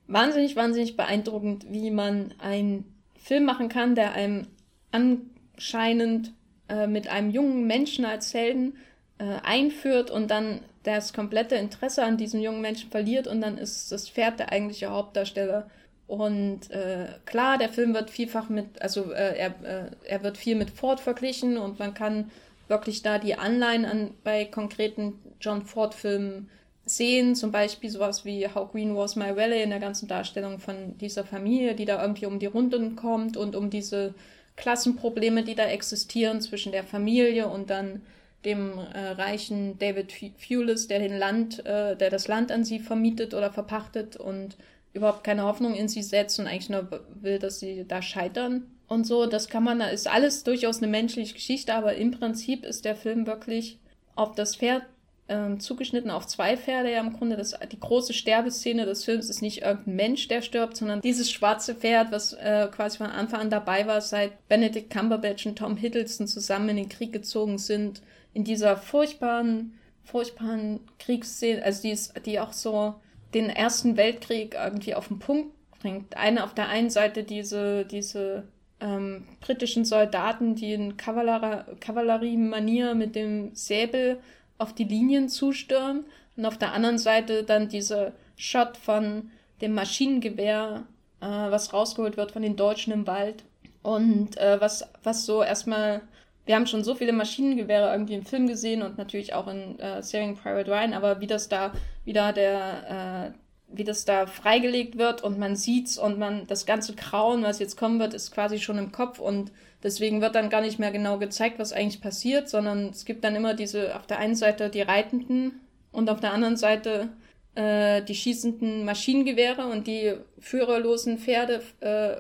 wahnsinnig, wahnsinnig beeindruckend, wie man einen Film machen kann, der einem anscheinend äh, mit einem jungen Menschen als Helden äh, einführt und dann das komplette Interesse an diesem jungen Menschen verliert und dann ist das Pferd der eigentliche Hauptdarsteller. Und äh, klar, der Film wird vielfach mit, also äh, er, äh, er wird viel mit Ford verglichen und man kann wirklich da die Anleihen an, bei konkreten John Ford-Filmen sehen, zum Beispiel sowas wie How Green Was My Valley in der ganzen Darstellung von dieser Familie, die da irgendwie um die Runden kommt und um diese Klassenprobleme, die da existieren zwischen der Familie und dann dem äh, reichen David Fulis, der den Land, äh, der das Land an sie vermietet oder verpachtet und überhaupt keine Hoffnung in sie setzt und eigentlich nur will, dass sie da scheitern und so. Das kann man, da ist alles durchaus eine menschliche Geschichte, aber im Prinzip ist der Film wirklich auf das Pferd ähm, zugeschnitten auf zwei Pferde ja im Grunde. Das, die große Sterbeszene des Films ist nicht irgendein Mensch, der stirbt, sondern dieses schwarze Pferd, was äh, quasi von Anfang an dabei war, seit Benedict Cumberbatch und Tom Hiddleston zusammen in den Krieg gezogen sind, in dieser furchtbaren, furchtbaren Kriegsszene, also die, ist, die auch so den Ersten Weltkrieg irgendwie auf den Punkt bringt. Eine auf der einen Seite diese, diese ähm, britischen Soldaten, die in Kavallerie-Manier mit dem Säbel auf die Linien zustürmen und auf der anderen Seite dann diese Shot von dem Maschinengewehr, äh, was rausgeholt wird von den Deutschen im Wald und äh, was, was so erstmal, wir haben schon so viele Maschinengewehre irgendwie im Film gesehen und natürlich auch in äh, Saving Private Ryan, aber wie das da wieder der, äh, wie das da freigelegt wird und man sieht's und man das ganze Grauen, was jetzt kommen wird, ist quasi schon im Kopf und deswegen wird dann gar nicht mehr genau gezeigt, was eigentlich passiert, sondern es gibt dann immer diese auf der einen Seite die Reitenden und auf der anderen Seite äh, die schießenden Maschinengewehre und die führerlosen Pferde äh,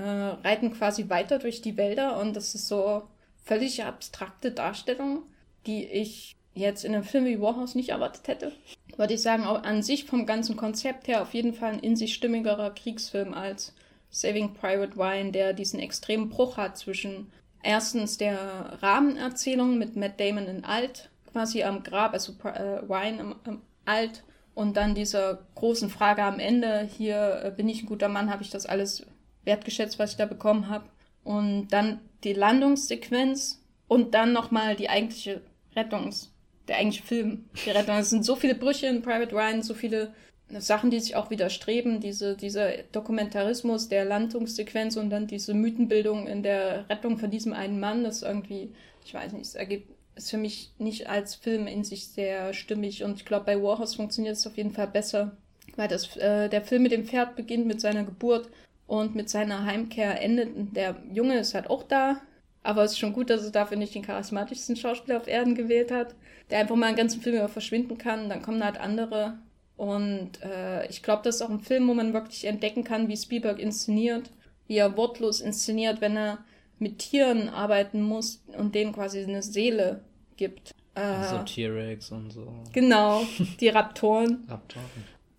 äh, reiten quasi weiter durch die Wälder und das ist so völlig abstrakte Darstellung, die ich jetzt in einem Film wie Warhouse nicht erwartet hätte würde ich sagen, auch an sich vom ganzen Konzept her auf jeden Fall ein in sich stimmigerer Kriegsfilm als Saving Private Ryan, der diesen extremen Bruch hat zwischen erstens der Rahmenerzählung mit Matt Damon in Alt, quasi am Grab, also äh, Ryan im, im Alt, und dann dieser großen Frage am Ende, hier äh, bin ich ein guter Mann, habe ich das alles wertgeschätzt, was ich da bekommen habe. Und dann die Landungssequenz und dann nochmal die eigentliche Rettungs- der eigentliche Film gerettet. Es sind so viele Brüche in Private Ryan, so viele Sachen, die sich auch widerstreben. Diese, dieser Dokumentarismus der Landungssequenz und dann diese Mythenbildung in der Rettung von diesem einen Mann, das irgendwie, ich weiß nicht, es ergibt, ist für mich nicht als Film in sich sehr stimmig. Und ich glaube, bei Warhouse funktioniert es auf jeden Fall besser, weil das, äh, der Film mit dem Pferd beginnt mit seiner Geburt und mit seiner Heimkehr endet. Der Junge ist halt auch da, aber es ist schon gut, dass es dafür nicht den charismatischsten Schauspieler auf Erden gewählt hat der einfach mal einen ganzen Film über verschwinden kann. Dann kommen halt andere. Und äh, ich glaube, das ist auch ein Film, wo man wirklich entdecken kann, wie Spielberg inszeniert, wie er wortlos inszeniert, wenn er mit Tieren arbeiten muss und denen quasi eine Seele gibt. Äh, so T-Rex und so. Genau, die Raptoren. Raptoren.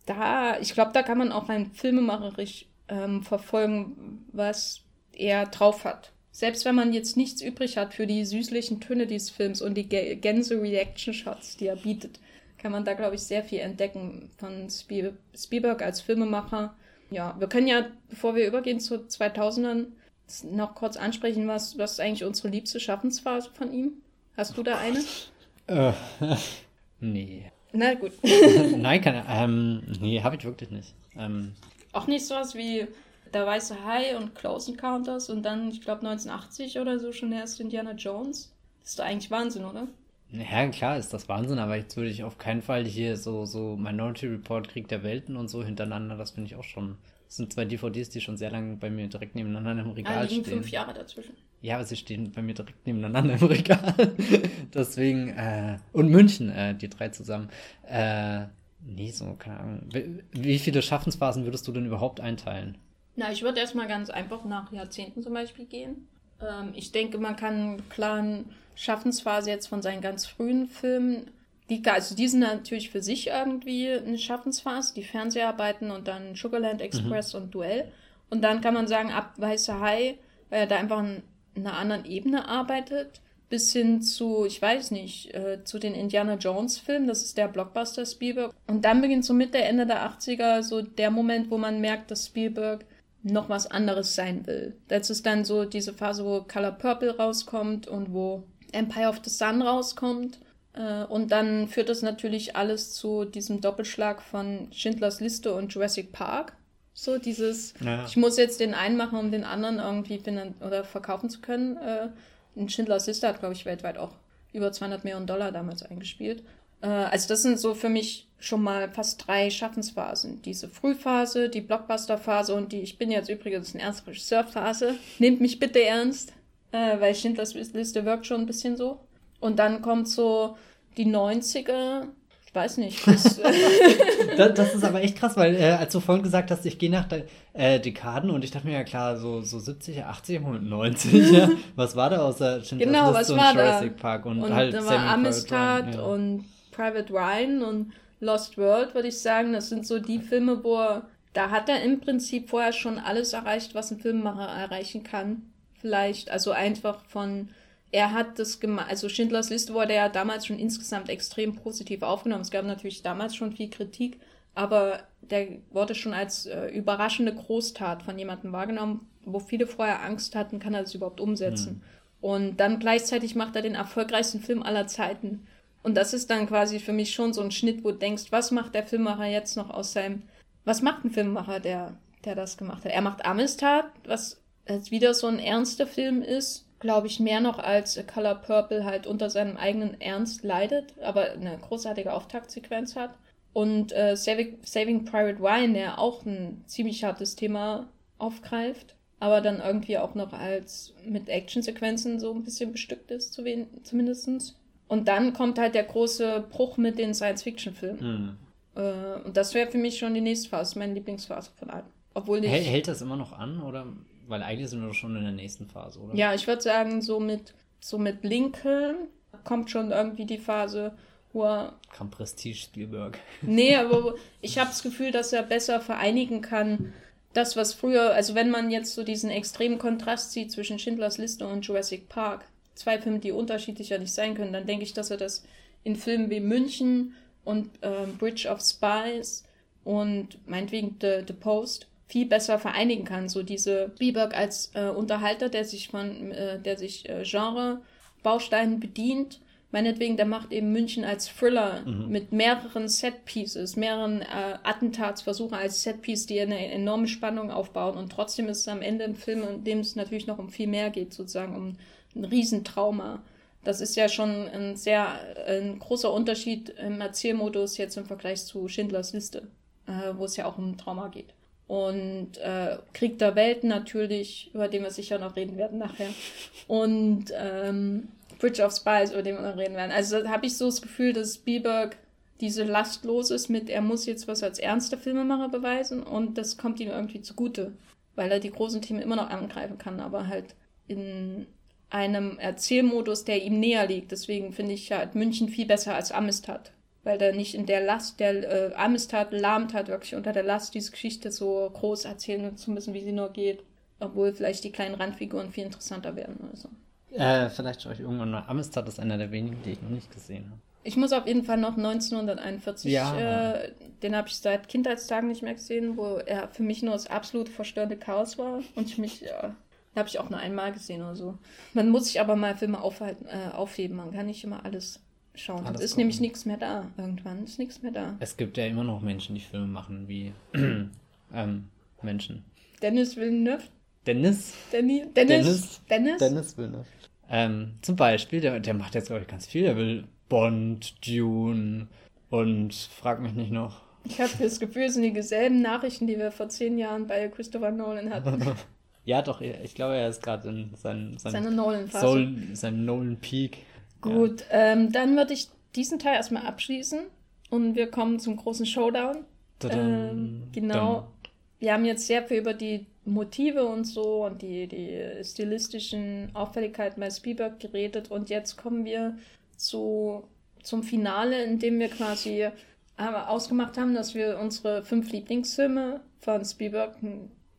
Da, ich glaube, da kann man auch ein filmemacherisch ähm, verfolgen, was er drauf hat. Selbst wenn man jetzt nichts übrig hat für die süßlichen Töne dieses Films und die Gänse-Reaction-Shots, die er bietet, kann man da, glaube ich, sehr viel entdecken von Spiel Spielberg als Filmemacher. Ja, wir können ja, bevor wir übergehen zu 2000ern, noch kurz ansprechen, was, was ist eigentlich unsere liebste Schaffensphase von ihm? Hast du da eine? Äh, nee. Na gut. Nein, keine, ähm, nee, habe ich wirklich nicht. Ähm, Auch nicht sowas wie der Weiße Hai und Close Encounters und dann, ich glaube, 1980 oder so schon erst Indiana Jones. Das ist doch eigentlich Wahnsinn, oder? Ja, klar ist das Wahnsinn, aber jetzt würde ich auf keinen Fall hier so, so Minority Report Krieg der Welten und so hintereinander, das finde ich auch schon. Das sind zwei DVDs, die schon sehr lange bei mir direkt nebeneinander im Regal ah, liegen stehen. fünf Jahre dazwischen. Ja, aber sie stehen bei mir direkt nebeneinander im Regal. Deswegen, äh, und München, äh, die drei zusammen. Äh, nee, so, keine Ahnung. Wie, viele Schaffensphasen würdest du denn überhaupt einteilen? Na, ich würde erstmal ganz einfach nach Jahrzehnten zum Beispiel gehen. Ähm, ich denke, man kann einen klaren Schaffensphase jetzt von seinen ganz frühen Filmen, die, also die sind natürlich für sich irgendwie eine Schaffensphase, die Fernseharbeiten und dann Sugarland Express mhm. und Duell. Und dann kann man sagen, ab Weiße Hai, weil er da einfach in einer anderen Ebene arbeitet, bis hin zu, ich weiß nicht, äh, zu den Indiana Jones Filmen, das ist der Blockbuster Spielberg. Und dann beginnt so Mitte, Ende der 80er so der Moment, wo man merkt, dass Spielberg noch was anderes sein will. Das ist dann so diese Phase, wo Color Purple rauskommt und wo Empire of the Sun rauskommt. Äh, und dann führt das natürlich alles zu diesem Doppelschlag von Schindlers Liste und Jurassic Park. So dieses, ja. ich muss jetzt den einen machen, um den anderen irgendwie finden oder verkaufen zu können. Äh, Schindlers Liste hat, glaube ich, weltweit auch über 200 Millionen Dollar damals eingespielt. Äh, also das sind so für mich schon mal fast drei Schaffensphasen. Diese Frühphase, die Blockbuster-Phase und die Ich bin jetzt übrigens ein ernster Regisseur-Phase. Nehmt mich bitte ernst, äh, weil Schindlers Liste wirkt schon ein bisschen so. Und dann kommt so die 90er, ich weiß nicht. Bis, das, das, ist aber echt krass, weil äh, als du vorhin gesagt hast, ich gehe nach de äh, Dekaden und ich dachte mir ja klar, so, so 70er, 80er, 90 ja. Was war da außer Schindlers genau, Liste was war Jurassic da? Park und, und halt da war Amistad ja. und Private Ryan und Lost World, würde ich sagen. Das sind so die Filme, wo er, da hat er im Prinzip vorher schon alles erreicht, was ein Filmemacher erreichen kann. Vielleicht, also einfach von er hat das gemacht, also Schindlers Liste wurde ja damals schon insgesamt extrem positiv aufgenommen. Es gab natürlich damals schon viel Kritik, aber der wurde schon als äh, überraschende Großtat von jemandem wahrgenommen, wo viele vorher Angst hatten, kann er das überhaupt umsetzen. Mhm. Und dann gleichzeitig macht er den erfolgreichsten Film aller Zeiten. Und das ist dann quasi für mich schon so ein Schnitt, wo du denkst, was macht der Filmemacher jetzt noch aus seinem, was macht ein Filmemacher, der, der das gemacht hat? Er macht Amistad, was jetzt wieder so ein ernster Film ist, glaube ich, mehr noch als Color Purple halt unter seinem eigenen Ernst leidet, aber eine großartige Auftaktsequenz hat. Und äh, Saving, Saving Private Ryan, der auch ein ziemlich hartes Thema aufgreift, aber dann irgendwie auch noch als mit Actionsequenzen so ein bisschen bestückt ist, zu zumindest. Und dann kommt halt der große Bruch mit den Science-Fiction-Filmen. Mhm. Äh, und das wäre für mich schon die nächste Phase, meine Lieblingsphase von allen. Obwohl ich, Hält das immer noch an, oder? Weil eigentlich sind wir doch schon in der nächsten Phase, oder? Ja, ich würde sagen, so mit, so mit Lincoln kommt schon irgendwie die Phase, wo er. Kam Prestige Spielberg. Nee, aber ich habe das Gefühl, dass er besser vereinigen kann. Das, was früher, also wenn man jetzt so diesen extremen Kontrast sieht zwischen Schindlers Liste und Jurassic Park, zwei Filme, die unterschiedlicher nicht sein können, dann denke ich, dass er das in Filmen wie München und ähm, Bridge of Spies und meinetwegen The, The Post viel besser vereinigen kann. So diese Spielberg als äh, Unterhalter, der sich von, äh, der sich äh, Genre-Bausteinen bedient. Meinetwegen, der macht eben München als Thriller mhm. mit mehreren Set-Pieces, mehreren äh, Attentatsversuchen als Set-Piece, die eine enorme Spannung aufbauen. Und trotzdem ist es am Ende ein Film, in dem es natürlich noch um viel mehr geht, sozusagen um ein Riesentrauma. Das ist ja schon ein sehr ein großer Unterschied im Erzählmodus jetzt im Vergleich zu Schindlers Liste, äh, wo es ja auch um Trauma geht und äh, Krieg der Welten natürlich, über den wir sicher noch reden werden nachher. Und ähm, Bridge of Spies, über den wir noch reden werden. Also habe ich so das Gefühl, dass Spielberg diese Last los ist mit, er muss jetzt was als ernster Filmemacher beweisen und das kommt ihm irgendwie zugute, weil er die großen Themen immer noch angreifen kann, aber halt in einem Erzählmodus, der ihm näher liegt. Deswegen finde ich halt München viel besser als Amistad weil der nicht in der Last, der äh, Amistad lahmt hat, wirklich unter der Last, diese Geschichte so groß erzählen zu müssen, wie sie nur geht. Obwohl vielleicht die kleinen Randfiguren viel interessanter werden oder so. Äh, vielleicht schaue ich irgendwann mal. Amistad ist einer der wenigen, die ich noch nicht gesehen habe. Ich muss auf jeden Fall noch 1941, ja. äh, den habe ich seit Kindheitstagen nicht mehr gesehen, wo er für mich nur das absolut verstörende Chaos war und ich mich, ja, habe ich auch nur einmal gesehen oder so. Man muss sich aber mal Filme aufhalten, äh, aufheben, man kann nicht immer alles schauen. Alles ist gucken. nämlich nichts mehr da. Irgendwann ist nichts mehr da. Es gibt ja immer noch Menschen, die Filme machen wie ähm, Menschen. Dennis Villeneuve. Dennis? Dennis? Dennis? Dennis? Dennis Villeneuve. Ähm, zum Beispiel, der, der macht jetzt, glaube ich, ganz viel. Der will Bond, Dune und frag mich nicht noch. Ich habe das Gefühl, es sind dieselben Nachrichten, die wir vor zehn Jahren bei Christopher Nolan hatten. ja, doch, ich glaube, er ist gerade in sein, sein, seiner Nolan-Phase. Seinem Nolan-Peak. Gut, ja. ähm, dann würde ich diesen Teil erstmal abschließen und wir kommen zum großen Showdown. Ähm, genau. Wir haben jetzt sehr viel über die Motive und so und die, die stilistischen Auffälligkeiten bei Spielberg geredet und jetzt kommen wir zu, zum Finale, in dem wir quasi äh, ausgemacht haben, dass wir unsere fünf Lieblingsfilme von Spielberg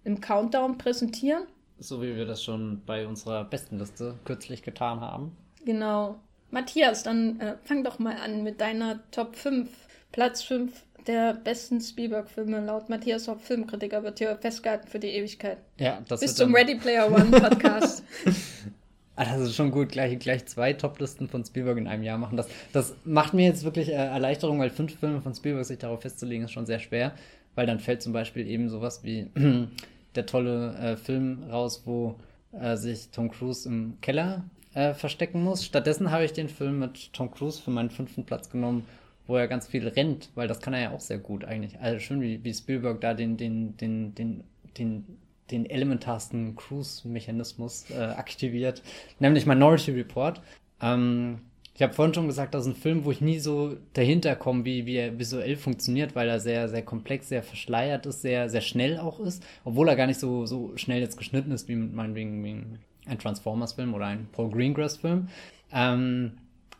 im Countdown präsentieren. So wie wir das schon bei unserer besten Liste kürzlich getan haben. Genau. Matthias, dann äh, fang doch mal an mit deiner Top 5, Platz 5 der besten Spielberg-Filme laut Matthias Hopp, Filmkritiker, wird hier festgehalten für die Ewigkeit. Ja, das Bis zum Ready Player One Podcast. ah, das ist schon gut, gleich, gleich zwei Top-Listen von Spielberg in einem Jahr machen. Das, das macht mir jetzt wirklich äh, Erleichterung, weil fünf Filme von Spielberg sich darauf festzulegen, ist schon sehr schwer, weil dann fällt zum Beispiel eben sowas wie der tolle äh, Film raus, wo äh, sich Tom Cruise im Keller äh, verstecken muss. Stattdessen habe ich den Film mit Tom Cruise für meinen fünften Platz genommen, wo er ganz viel rennt, weil das kann er ja auch sehr gut eigentlich. Also schön, wie, wie Spielberg da den, den, den, den, den, den elementarsten Cruise-Mechanismus äh, aktiviert, nämlich Minority Report. Ähm, ich habe vorhin schon gesagt, das ist ein Film, wo ich nie so dahinter komme, wie, wie er visuell funktioniert, weil er sehr, sehr komplex, sehr verschleiert ist, sehr, sehr schnell auch ist, obwohl er gar nicht so, so schnell jetzt geschnitten ist, wie meinetwegen wegen ein Transformers-Film oder ein Pro Greengrass-Film. Ähm,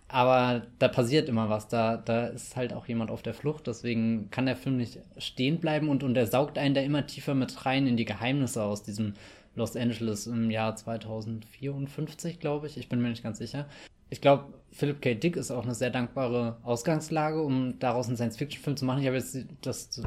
aber da passiert immer was, da, da ist halt auch jemand auf der Flucht, deswegen kann der Film nicht stehen bleiben und, und er saugt einen da immer tiefer mit rein in die Geheimnisse aus diesem Los Angeles im Jahr 2054, glaube ich. Ich bin mir nicht ganz sicher ich glaube, Philip K. Dick ist auch eine sehr dankbare Ausgangslage, um daraus einen Science-Fiction-Film zu machen. Ich habe jetzt das,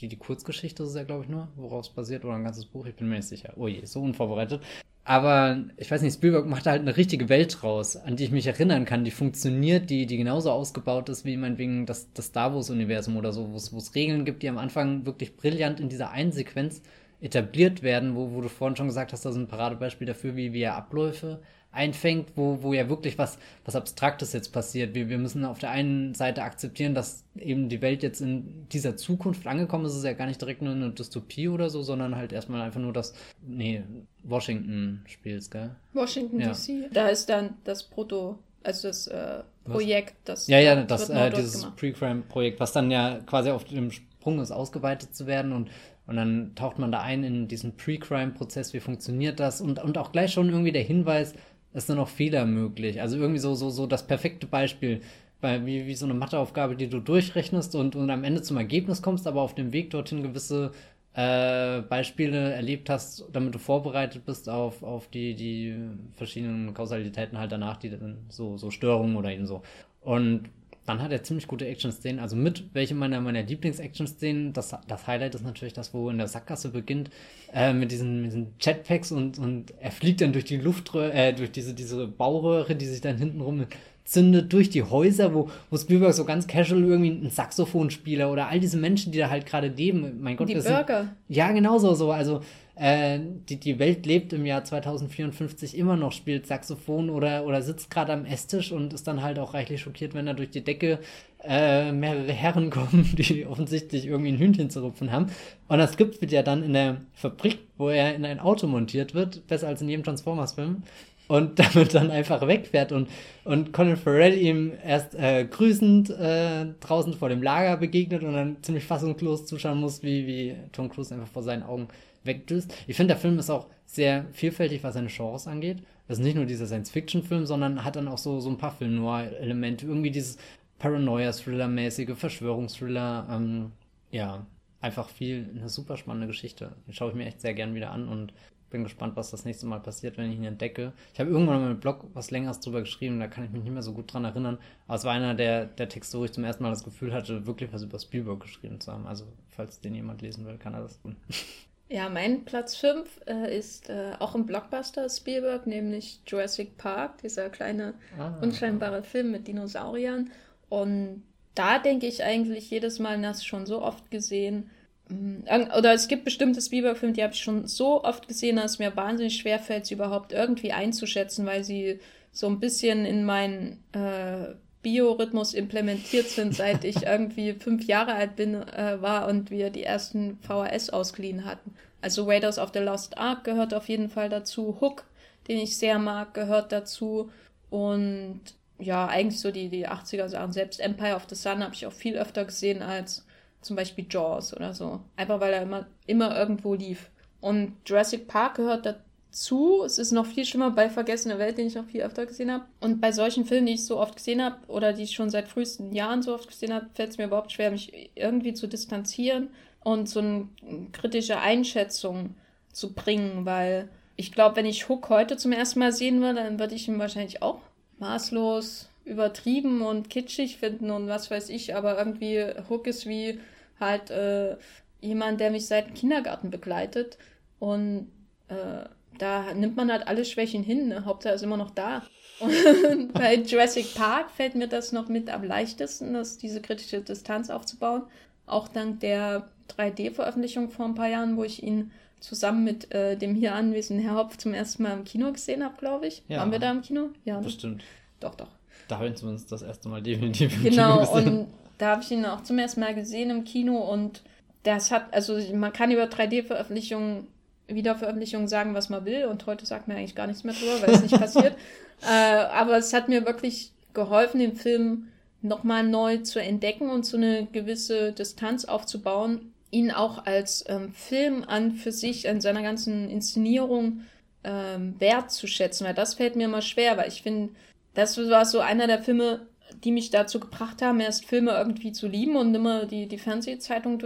die, die Kurzgeschichte ist ja, glaube ich, nur, woraus basiert, oder ein ganzes Buch, ich bin mir nicht sicher. Oh je, so unvorbereitet. Aber ich weiß nicht, Spielberg macht da halt eine richtige Welt raus, an die ich mich erinnern kann, die funktioniert, die, die genauso ausgebaut ist wie meinetwegen das, das Star Wars-Universum oder so, wo es Regeln gibt, die am Anfang wirklich brillant in dieser einen Sequenz etabliert werden, wo, wo du vorhin schon gesagt hast, das ist ein Paradebeispiel dafür, wie wir Abläufe einfängt, wo, wo ja wirklich was, was Abstraktes jetzt passiert. Wir, wir müssen auf der einen Seite akzeptieren, dass eben die Welt jetzt in dieser Zukunft angekommen ist. Es ist ja gar nicht direkt nur eine Dystopie oder so, sondern halt erstmal einfach nur das, nee, Washington spielst, gell? Washington ja. DC. Da ist dann das Proto, also das äh, Projekt, das. Ja, ja, das, äh, dieses Pre-Crime-Projekt, was dann ja quasi auf dem Sprung ist, ausgeweitet zu werden und und dann taucht man da ein in diesen Pre-Crime-Prozess, wie funktioniert das? Und, und auch gleich schon irgendwie der Hinweis, ist nur noch Fehler möglich. Also irgendwie so, so, so das perfekte Beispiel, bei, wie, wie so eine Matheaufgabe, die du durchrechnest und, und am Ende zum Ergebnis kommst, aber auf dem Weg dorthin gewisse äh, Beispiele erlebt hast, damit du vorbereitet bist auf, auf die, die verschiedenen Kausalitäten halt danach, die dann so, so Störungen oder eben so. Und dann hat er ziemlich gute Action-Szenen. Also mit welche meiner, meiner Lieblings-Action-Szenen. Das, das Highlight ist natürlich das, wo in der Sackgasse beginnt, äh, mit, diesen, diesen Jetpacks und, und er fliegt dann durch die Luftröhre, äh, durch diese, diese Bauröhre, die sich dann hintenrum zündet, durch die Häuser, wo, wo Spielberg so ganz casual irgendwie einen Saxophonspieler oder all diese Menschen, die da halt gerade leben. Mein Gott, die Burger. Sind, ja, genau so, so. Also äh, die, die Welt lebt im Jahr 2054 immer noch, spielt Saxophon oder, oder sitzt gerade am Esstisch und ist dann halt auch reichlich schockiert, wenn da durch die Decke äh, mehrere Herren kommen, die offensichtlich irgendwie ein Hühnchen zu rupfen haben. Und das es ja dann in der Fabrik, wo er in ein Auto montiert wird, besser als in jedem Transformers-Film und damit dann einfach wegfährt und, und Colin Farrell ihm erst äh, grüßend äh, draußen vor dem Lager begegnet und dann ziemlich fassungslos zuschauen muss, wie, wie Tom Cruise einfach vor seinen Augen wegdüst. Ich finde, der Film ist auch sehr vielfältig, was seine Genres angeht. Das ist nicht nur dieser Science-Fiction-Film, sondern hat dann auch so, so ein paar Film-Noir-Elemente. Irgendwie dieses Paranoia-Thriller-mäßige, Verschwörungsthriller. Ähm, ja, einfach viel, eine super spannende Geschichte. Die schaue ich mir echt sehr gern wieder an und bin gespannt, was das nächste Mal passiert, wenn ich ihn entdecke. Ich habe irgendwann mal im Blog was längeres drüber geschrieben, da kann ich mich nicht mehr so gut dran erinnern. Aber es war einer der, der Texte, wo ich zum ersten Mal das Gefühl hatte, wirklich was über Spielberg geschrieben zu haben. Also, falls den jemand lesen will, kann er das tun. Ja, mein Platz 5 äh, ist äh, auch ein Blockbuster Spielberg, nämlich Jurassic Park, dieser kleine, ah, unscheinbare Film mit Dinosauriern. Und da denke ich eigentlich jedes Mal, das schon so oft gesehen. Mm, oder es gibt bestimmte Spielberg-Filme, die habe ich schon so oft gesehen, dass es mir wahnsinnig schwer fällt, sie überhaupt irgendwie einzuschätzen, weil sie so ein bisschen in meinen äh, Biorhythmus implementiert sind, seit ich irgendwie fünf Jahre alt bin, äh, war und wir die ersten VHS ausgeliehen hatten. Also Raiders of the Lost Ark gehört auf jeden Fall dazu. Hook, den ich sehr mag, gehört dazu. Und ja, eigentlich so die, die 80er Sachen. Selbst Empire of the Sun habe ich auch viel öfter gesehen als zum Beispiel Jaws oder so. Einfach weil er immer, immer irgendwo lief. Und Jurassic Park gehört dazu zu. Es ist noch viel schlimmer bei Vergessene Welt, den ich auch viel öfter gesehen habe. Und bei solchen Filmen, die ich so oft gesehen habe oder die ich schon seit frühesten Jahren so oft gesehen habe, fällt es mir überhaupt schwer, mich irgendwie zu distanzieren und so eine kritische Einschätzung zu bringen, weil ich glaube, wenn ich Hook heute zum ersten Mal sehen würde, dann würde ich ihn wahrscheinlich auch maßlos übertrieben und kitschig finden und was weiß ich, aber irgendwie Hook ist wie halt äh, jemand, der mich seit dem Kindergarten begleitet und äh, da nimmt man halt alle Schwächen hin. Ne? Hauptsache ist immer noch da. Und bei Jurassic Park fällt mir das noch mit am leichtesten, dass diese kritische Distanz aufzubauen. Auch dank der 3D-Veröffentlichung vor ein paar Jahren, wo ich ihn zusammen mit äh, dem hier anwesenden Herr Hopf zum ersten Mal im Kino gesehen habe, glaube ich. Ja. Waren wir da im Kino? Ja. Ne? Bestimmt. Doch, doch. Da haben wir zumindest das erste Mal definitiv im genau, Kino gesehen. und Da habe ich ihn auch zum ersten Mal gesehen im Kino und das hat, also man kann über 3D-Veröffentlichungen, Wiederveröffentlichungen sagen, was man will und heute sagt man eigentlich gar nichts mehr drüber, weil es nicht passiert. Äh, aber es hat mir wirklich geholfen, den Film nochmal neu zu entdecken und so eine gewisse Distanz aufzubauen, ihn auch als ähm, Film an für sich, in seiner ganzen Inszenierung ähm, wertzuschätzen, weil das fällt mir immer schwer, weil ich finde, das war so einer der Filme, die mich dazu gebracht haben, erst Filme irgendwie zu lieben und immer die, die Fernsehzeitung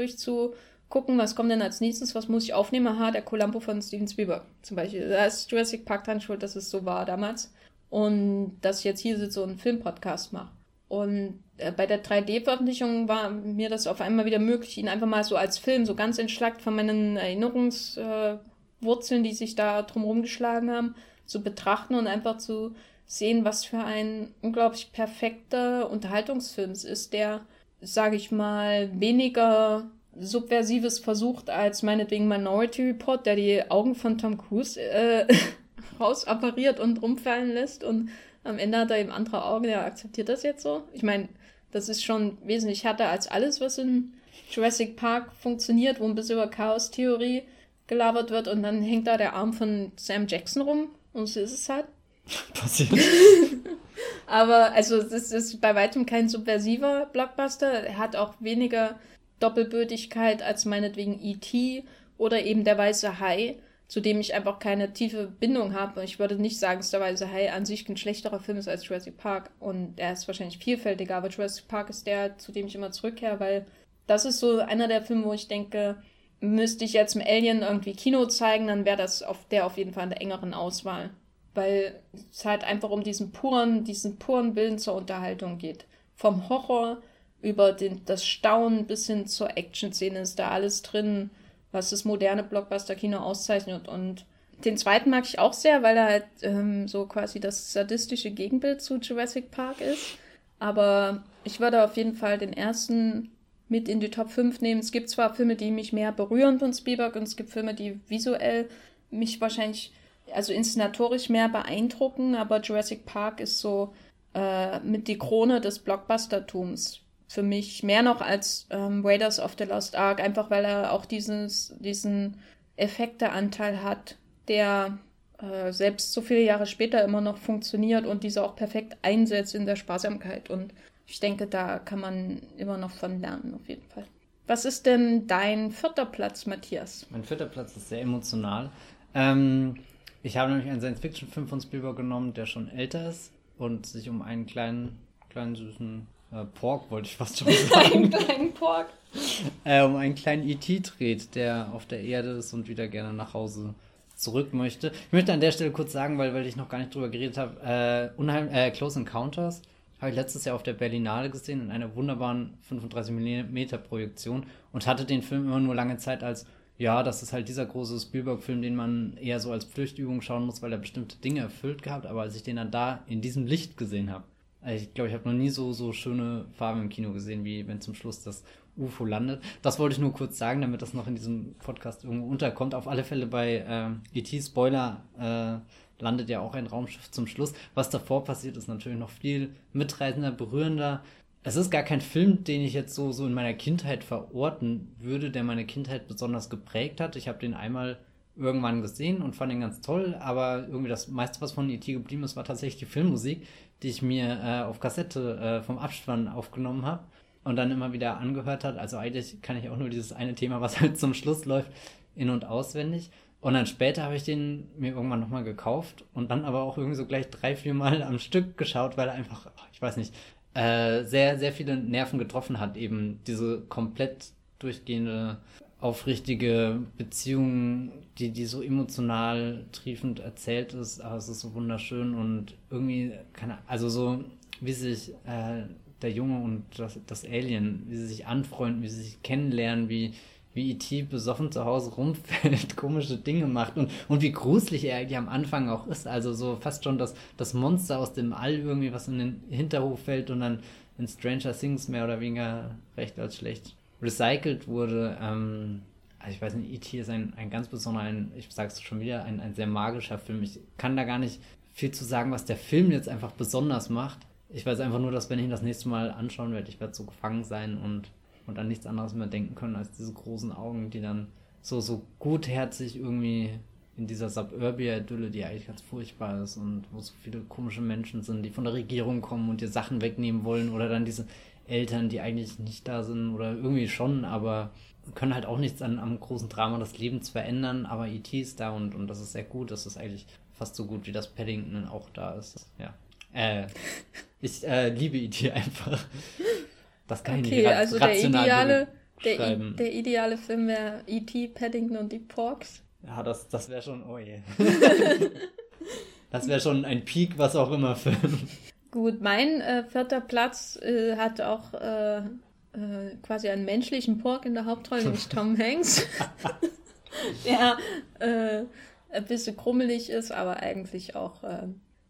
durchzugucken, was kommt denn als nächstes, was muss ich aufnehmen? Aha, der Columbo von Steven Spielberg zum Beispiel. Da ist Jurassic Park dann schuld, dass es so war damals. Und dass ich jetzt hier sitze und einen Filmpodcast mache. Und äh, bei der 3D-Veröffentlichung war mir das auf einmal wieder möglich, ihn einfach mal so als Film, so ganz entschlackt von meinen Erinnerungswurzeln, äh, die sich da drumherum geschlagen haben, zu betrachten und einfach zu sehen, was für ein unglaublich perfekter Unterhaltungsfilm es ist, der, sage ich mal, weniger Subversives versucht als meinetwegen Minority Report, der die Augen von Tom Cruise äh, rausappariert und rumfallen lässt und am Ende hat er eben andere Augen, er akzeptiert das jetzt so. Ich meine, das ist schon wesentlich härter als alles, was in Jurassic Park funktioniert, wo ein bisschen über Chaos-Theorie gelabert wird und dann hängt da der Arm von Sam Jackson rum und so ist es halt. Passiert. Aber also es ist bei weitem kein subversiver Blockbuster. Er hat auch weniger Doppelbötigkeit als meinetwegen E.T. oder eben der weiße Hai, zu dem ich einfach keine tiefe Bindung habe. Ich würde nicht sagen, dass der weiße Hai an sich ein schlechterer Film ist als Jurassic Park. Und er ist wahrscheinlich vielfältiger, aber Jurassic Park ist der, zu dem ich immer zurückkehre, weil das ist so einer der Filme, wo ich denke, müsste ich jetzt im Alien irgendwie Kino zeigen, dann wäre das auf der auf jeden Fall in der engeren Auswahl weil es halt einfach um diesen puren, diesen puren Willen zur Unterhaltung geht. Vom Horror über den, das Staunen bis hin zur Action-Szene ist da alles drin, was das moderne Blockbuster-Kino auszeichnet. Und den zweiten mag ich auch sehr, weil er halt ähm, so quasi das sadistische Gegenbild zu Jurassic Park ist. Aber ich würde auf jeden Fall den ersten mit in die Top 5 nehmen. Es gibt zwar Filme, die mich mehr berühren von Spielberg und es gibt Filme, die visuell mich wahrscheinlich also inszenatorisch mehr beeindrucken, aber Jurassic Park ist so äh, mit die Krone des Blockbustertums. Für mich mehr noch als ähm, Raiders of the Lost Ark, einfach weil er auch dieses, diesen Effekteanteil hat, der äh, selbst so viele Jahre später immer noch funktioniert und diese auch perfekt einsetzt in der Sparsamkeit. Und ich denke, da kann man immer noch von lernen, auf jeden Fall. Was ist denn dein vierter Platz, Matthias? Mein vierter Platz ist sehr emotional. Ähm, ich habe nämlich einen Science-Fiction-Film von Spielberg genommen, der schon älter ist und sich um einen kleinen, kleinen süßen äh, Pork, wollte ich fast schon sagen. einen kleinen Pork. Äh, um einen kleinen E.T. dreht, der auf der Erde ist und wieder gerne nach Hause zurück möchte. Ich möchte an der Stelle kurz sagen, weil, weil ich noch gar nicht drüber geredet habe, äh, äh, Close Encounters habe ich letztes Jahr auf der Berlinale gesehen in einer wunderbaren 35 mm Projektion und hatte den Film immer nur lange Zeit als ja, das ist halt dieser große Spielberg-Film, den man eher so als Pflichtübung schauen muss, weil er bestimmte Dinge erfüllt gehabt. Aber als ich den dann da in diesem Licht gesehen habe, ich glaube, ich habe noch nie so, so schöne Farben im Kino gesehen, wie wenn zum Schluss das UFO landet. Das wollte ich nur kurz sagen, damit das noch in diesem Podcast irgendwo unterkommt. Auf alle Fälle bei äh, ET Spoiler äh, landet ja auch ein Raumschiff zum Schluss. Was davor passiert, ist natürlich noch viel mitreißender, berührender es ist gar kein Film, den ich jetzt so, so in meiner Kindheit verorten würde, der meine Kindheit besonders geprägt hat. Ich habe den einmal irgendwann gesehen und fand ihn ganz toll, aber irgendwie das meiste, was von E.T. geblieben ist, war tatsächlich die Filmmusik, die ich mir äh, auf Kassette äh, vom Abspann aufgenommen habe und dann immer wieder angehört hat. Also eigentlich kann ich auch nur dieses eine Thema, was halt zum Schluss läuft, in- und auswendig. Und dann später habe ich den mir irgendwann nochmal gekauft und dann aber auch irgendwie so gleich drei, vier Mal am Stück geschaut, weil er einfach, ich weiß nicht, äh, sehr, sehr viele Nerven getroffen hat. Eben diese komplett durchgehende, aufrichtige Beziehung, die, die so emotional triefend erzählt ist. Aber es ist so wunderschön und irgendwie, keine also so, wie sich äh, der Junge und das, das Alien, wie sie sich anfreunden, wie sie sich kennenlernen, wie, wie E.T. besoffen zu Hause rumfällt, komische Dinge macht und, und wie gruselig er eigentlich am Anfang auch ist. Also so fast schon das, das Monster aus dem All irgendwie, was in den Hinterhof fällt und dann in Stranger Things mehr oder weniger recht als schlecht recycelt wurde. Ähm, also ich weiß nicht, E.T. ist ein, ein ganz besonderer, ein, ich sag's schon wieder, ein, ein sehr magischer Film. Ich kann da gar nicht viel zu sagen, was der Film jetzt einfach besonders macht. ich weiß einfach nur, dass wenn ich ihn das nächste Mal anschauen werde, ich werde so gefangen sein und, und an nichts anderes mehr denken können als diese großen Augen, die dann so, so gutherzig irgendwie in dieser Suburbia-Idylle, die eigentlich ganz furchtbar ist und wo so viele komische Menschen sind, die von der Regierung kommen und dir Sachen wegnehmen wollen oder dann diese Eltern, die eigentlich nicht da sind oder irgendwie schon, aber können halt auch nichts an, am großen Drama des Lebens verändern, aber E.T. ist da und, und das ist sehr gut, das ist eigentlich fast so gut, wie das Paddington auch da ist. Ja. Äh, ich äh, liebe E.T. einfach. Das kann okay, ich nicht ra also der ideale, der, der, ideale Film wäre E.T., Paddington und die Porks. Ja, das, das wäre schon, oh je. das wäre schon ein Peak, was auch immer Film. Gut, mein äh, vierter Platz äh, hat auch äh, äh quasi einen menschlichen Pork in der Hauptrolle, nämlich Tom Hanks. der äh, ein bisschen krummelig ist, aber eigentlich auch äh,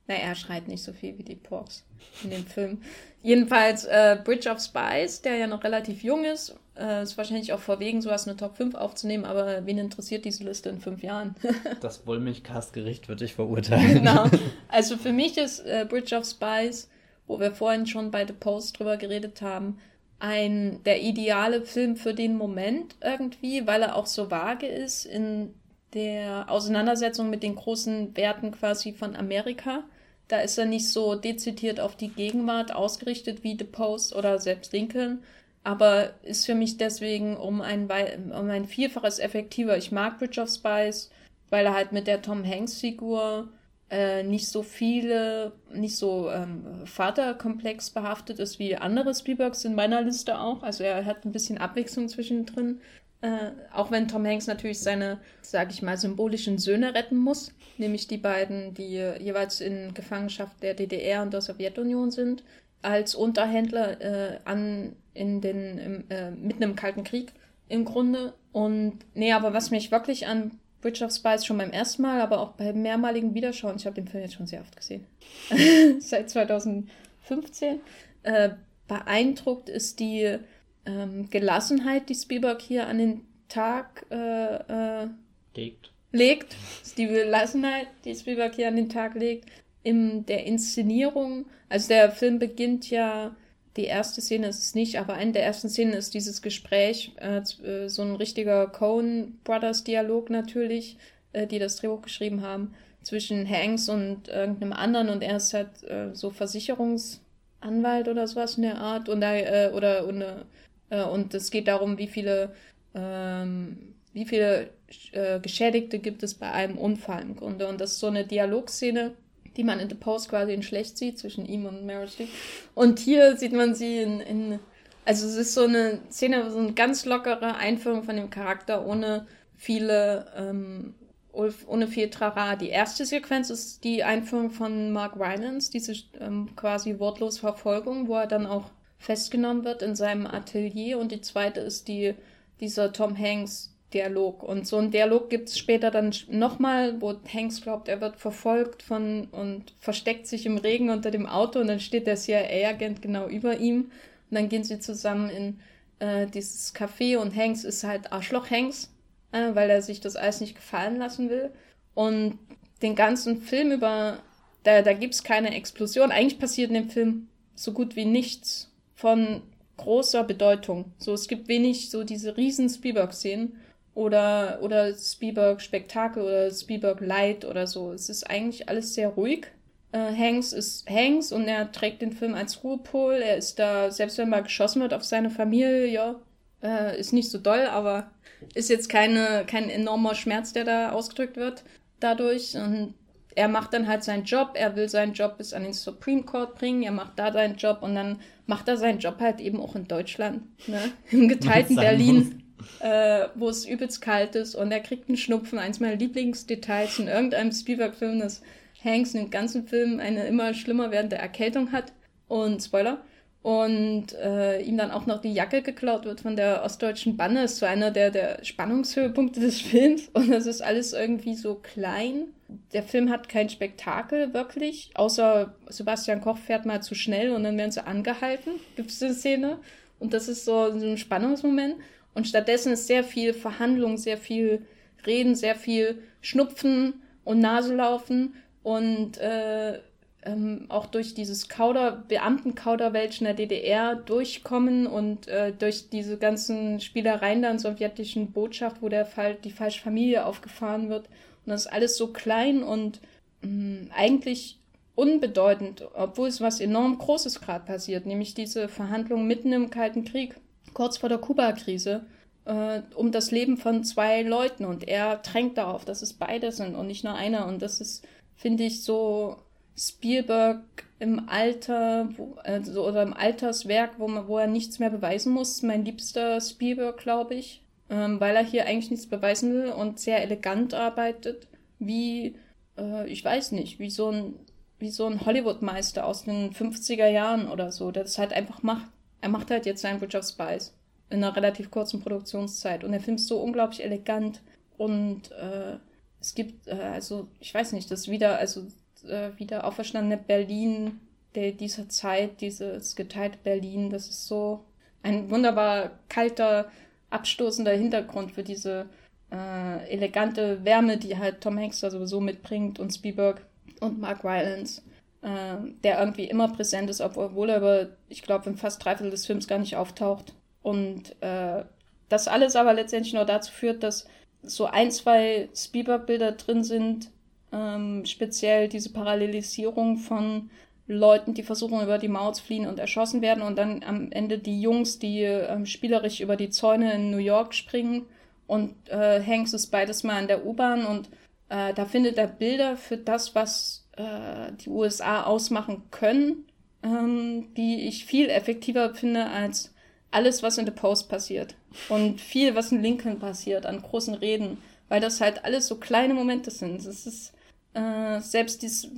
na, er schreit nicht so viel wie die Porks in dem Film. Jedenfalls äh, Bridge of Spies, der ja noch relativ jung ist, äh, ist wahrscheinlich auch verwegen, sowas in eine Top 5 aufzunehmen, aber wen interessiert diese Liste in fünf Jahren? das Wollmilchcast-Gericht würde ich verurteilen. Genau. Also für mich ist äh, Bridge of Spies, wo wir vorhin schon bei The Post drüber geredet haben, ein der ideale Film für den Moment irgendwie, weil er auch so vage ist in der Auseinandersetzung mit den großen Werten quasi von Amerika. Da ist er nicht so dezidiert auf die Gegenwart ausgerichtet wie The Post oder selbst Lincoln, aber ist für mich deswegen um ein, um ein Vielfaches effektiver. Ich mag Bridge of Spies, weil er halt mit der Tom Hanks-Figur äh, nicht so viele, nicht so ähm, Vaterkomplex behaftet ist wie andere Spielbergs in meiner Liste auch. Also er hat ein bisschen Abwechslung zwischendrin. Äh, auch wenn Tom Hanks natürlich seine, sage ich mal, symbolischen Söhne retten muss, nämlich die beiden, die jeweils in Gefangenschaft der DDR und der Sowjetunion sind, als Unterhändler äh, an in den im, äh, mitten im Kalten Krieg im Grunde. Und nee, aber was mich wirklich an Bridge of Spies schon beim ersten Mal, aber auch bei mehrmaligen Wiederschauen, ich habe den Film jetzt schon sehr oft gesehen, seit 2015, äh, beeindruckt ist die ähm, Gelassenheit, die Spielberg hier an den Tag äh, äh, legt. legt. Die Gelassenheit, die Spielberg hier an den Tag legt. In der Inszenierung, also der Film beginnt ja, die erste Szene ist es nicht, aber eine der ersten Szenen ist dieses Gespräch, äh, äh so ein richtiger Coen Brothers Dialog natürlich, äh, die das Drehbuch geschrieben haben, zwischen Hanks und irgendeinem anderen und er ist halt äh, so Versicherungsanwalt oder sowas in der Art und da, äh, oder, oder äh, und es geht darum, wie viele, ähm, wie viele Geschädigte gibt es bei einem Unfall im Grunde. Und das ist so eine Dialogszene, die man in The Post quasi in schlecht sieht, zwischen ihm und Meryl Streep. Und hier sieht man sie in, in also es ist so eine Szene, so eine ganz lockere Einführung von dem Charakter, ohne viele, ähm, ohne viel Trara. Die erste Sequenz ist die Einführung von Mark Rylance, diese ähm, quasi wortlos Verfolgung, wo er dann auch festgenommen wird in seinem Atelier und die zweite ist die, dieser Tom Hanks Dialog. Und so einen Dialog gibt es später dann nochmal, wo Hanks glaubt, er wird verfolgt von und versteckt sich im Regen unter dem Auto und dann steht der CIA-Agent genau über ihm. Und dann gehen sie zusammen in äh, dieses Café und Hanks ist halt Arschloch Hanks, äh, weil er sich das alles nicht gefallen lassen will. Und den ganzen Film über, da, da gibt es keine Explosion. Eigentlich passiert in dem Film so gut wie nichts von großer Bedeutung. So, es gibt wenig so diese riesen Spielberg-Szenen oder, oder Spielberg-Spektakel oder Spielberg-Light oder so. Es ist eigentlich alles sehr ruhig. Äh, Hanks ist Hanks und er trägt den Film als Ruhepol. Er ist da, selbst wenn mal geschossen wird auf seine Familie, ja, äh, ist nicht so doll, aber ist jetzt keine, kein enormer Schmerz, der da ausgedrückt wird dadurch. Und er macht dann halt seinen Job, er will seinen Job bis an den Supreme Court bringen, er macht da seinen Job und dann macht er seinen Job halt eben auch in Deutschland, ne? im geteilten Berlin, äh, wo es übelst kalt ist und er kriegt einen Schnupfen. Eins meiner Lieblingsdetails in irgendeinem Spielberg-Film, dass Hanks in dem ganzen Film eine immer schlimmer werdende Erkältung hat und Spoiler, und äh, ihm dann auch noch die Jacke geklaut wird von der ostdeutschen Banne, ist so einer der, der Spannungshöhepunkte des Films. Und das ist alles irgendwie so klein. Der Film hat kein Spektakel wirklich, außer Sebastian Koch fährt mal zu schnell und dann werden sie angehalten. Gibt es eine Szene? Und das ist so ein Spannungsmoment. Und stattdessen ist sehr viel Verhandlung, sehr viel Reden, sehr viel Schnupfen und Naselaufen und äh, ähm, auch durch dieses Kauder, Beamtenkauderwelsch in der DDR durchkommen und äh, durch diese ganzen Spielereien der sowjetischen Botschaft, wo der Fall, die falsche Familie aufgefahren wird. Und das ist alles so klein und mh, mm, eigentlich unbedeutend, obwohl es was enorm Großes gerade passiert, nämlich diese Verhandlungen mitten im Kalten Krieg, kurz vor der Kuba-Krise, äh, um das Leben von zwei Leuten. Und er drängt darauf, dass es beide sind und nicht nur einer. Und das ist, finde ich, so Spielberg im Alter, wo, also, oder im Alterswerk, wo, man, wo er nichts mehr beweisen muss. Mein liebster Spielberg, glaube ich, ähm, weil er hier eigentlich nichts beweisen will und sehr elegant arbeitet, wie, äh, ich weiß nicht, wie so ein, wie so ein Hollywood-Meister aus den 50er Jahren oder so, der das halt einfach macht. Er macht halt jetzt seinen Bridge of Spies in einer relativ kurzen Produktionszeit. Und der Film ist so unglaublich elegant. Und äh, es gibt, äh, also, ich weiß nicht, das wieder, also äh, wieder auferstandene Berlin der, dieser Zeit, dieses geteilte Berlin, das ist so ein wunderbar kalter, abstoßender Hintergrund für diese äh, elegante Wärme, die halt Tom Hanks da sowieso mitbringt und Spielberg und Mark Rylance, äh, der irgendwie immer präsent ist, obwohl er über, ich glaube, in fast drei Viertel des Films gar nicht auftaucht. Und äh, das alles aber letztendlich nur dazu führt, dass so ein, zwei Spielberg-Bilder drin sind, ähm, speziell diese Parallelisierung von Leuten, die versuchen, über die Mauer zu fliehen und erschossen werden und dann am Ende die Jungs, die ähm, spielerisch über die Zäune in New York springen und äh, Hanks ist beides mal in der U-Bahn und äh, da findet er Bilder für das, was äh, die USA ausmachen können, ähm, die ich viel effektiver finde als alles, was in The Post passiert und viel, was in Lincoln passiert an großen Reden, weil das halt alles so kleine Momente sind. Es ist äh, selbst dies,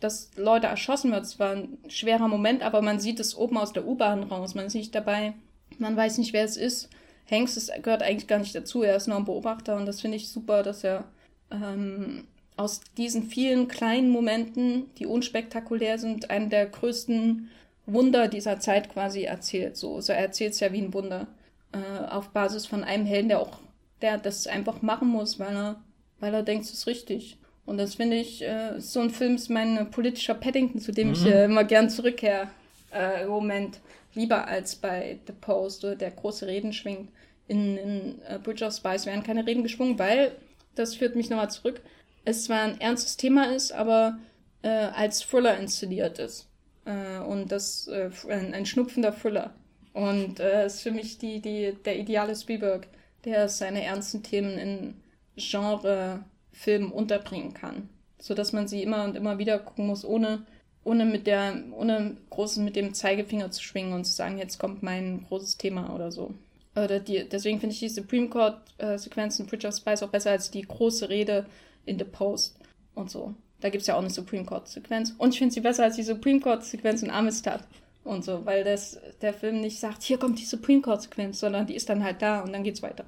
dass Leute erschossen wird, es war ein schwerer Moment, aber man sieht es oben aus der U-Bahn raus. Man ist nicht dabei, man weiß nicht, wer es ist. Hanks gehört eigentlich gar nicht dazu, er ist nur ein Beobachter und das finde ich super, dass er ähm, aus diesen vielen kleinen Momenten, die unspektakulär sind, einen der größten Wunder dieser Zeit quasi erzählt. So, so er erzählt es ja wie ein Wunder. Äh, auf Basis von einem Helden, der auch, der das einfach machen muss, weil er, weil er denkt, es ist richtig. Und das finde ich, äh, so ein Film ist mein politischer Paddington, zu dem mhm. ich äh, immer gern zurückkehre äh, im Moment. Lieber als bei The Post, oder der große Reden schwingt. In, in uh, Bridge of Spies werden keine Reden geschwungen, weil, das führt mich nochmal zurück, es zwar ein ernstes Thema ist, aber äh, als Thriller inszeniert ist. Äh, und das äh, ein, ein schnupfender Thriller. Und äh, ist für mich die, die, der ideale Spielberg, der seine ernsten Themen in Genre Film unterbringen kann. Sodass man sie immer und immer wieder gucken muss, ohne, ohne mit der, ohne großen mit dem Zeigefinger zu schwingen und zu sagen, jetzt kommt mein großes Thema oder so. Oder die, deswegen finde ich die Supreme Court-Sequenz in Bridge of Spice auch besser als die große Rede in The Post und so. Da gibt es ja auch eine Supreme Court-Sequenz. Und ich finde sie besser als die Supreme Court-Sequenz in Amistad und so, weil das, der Film nicht sagt, hier kommt die Supreme Court-Sequenz, sondern die ist dann halt da und dann geht's weiter.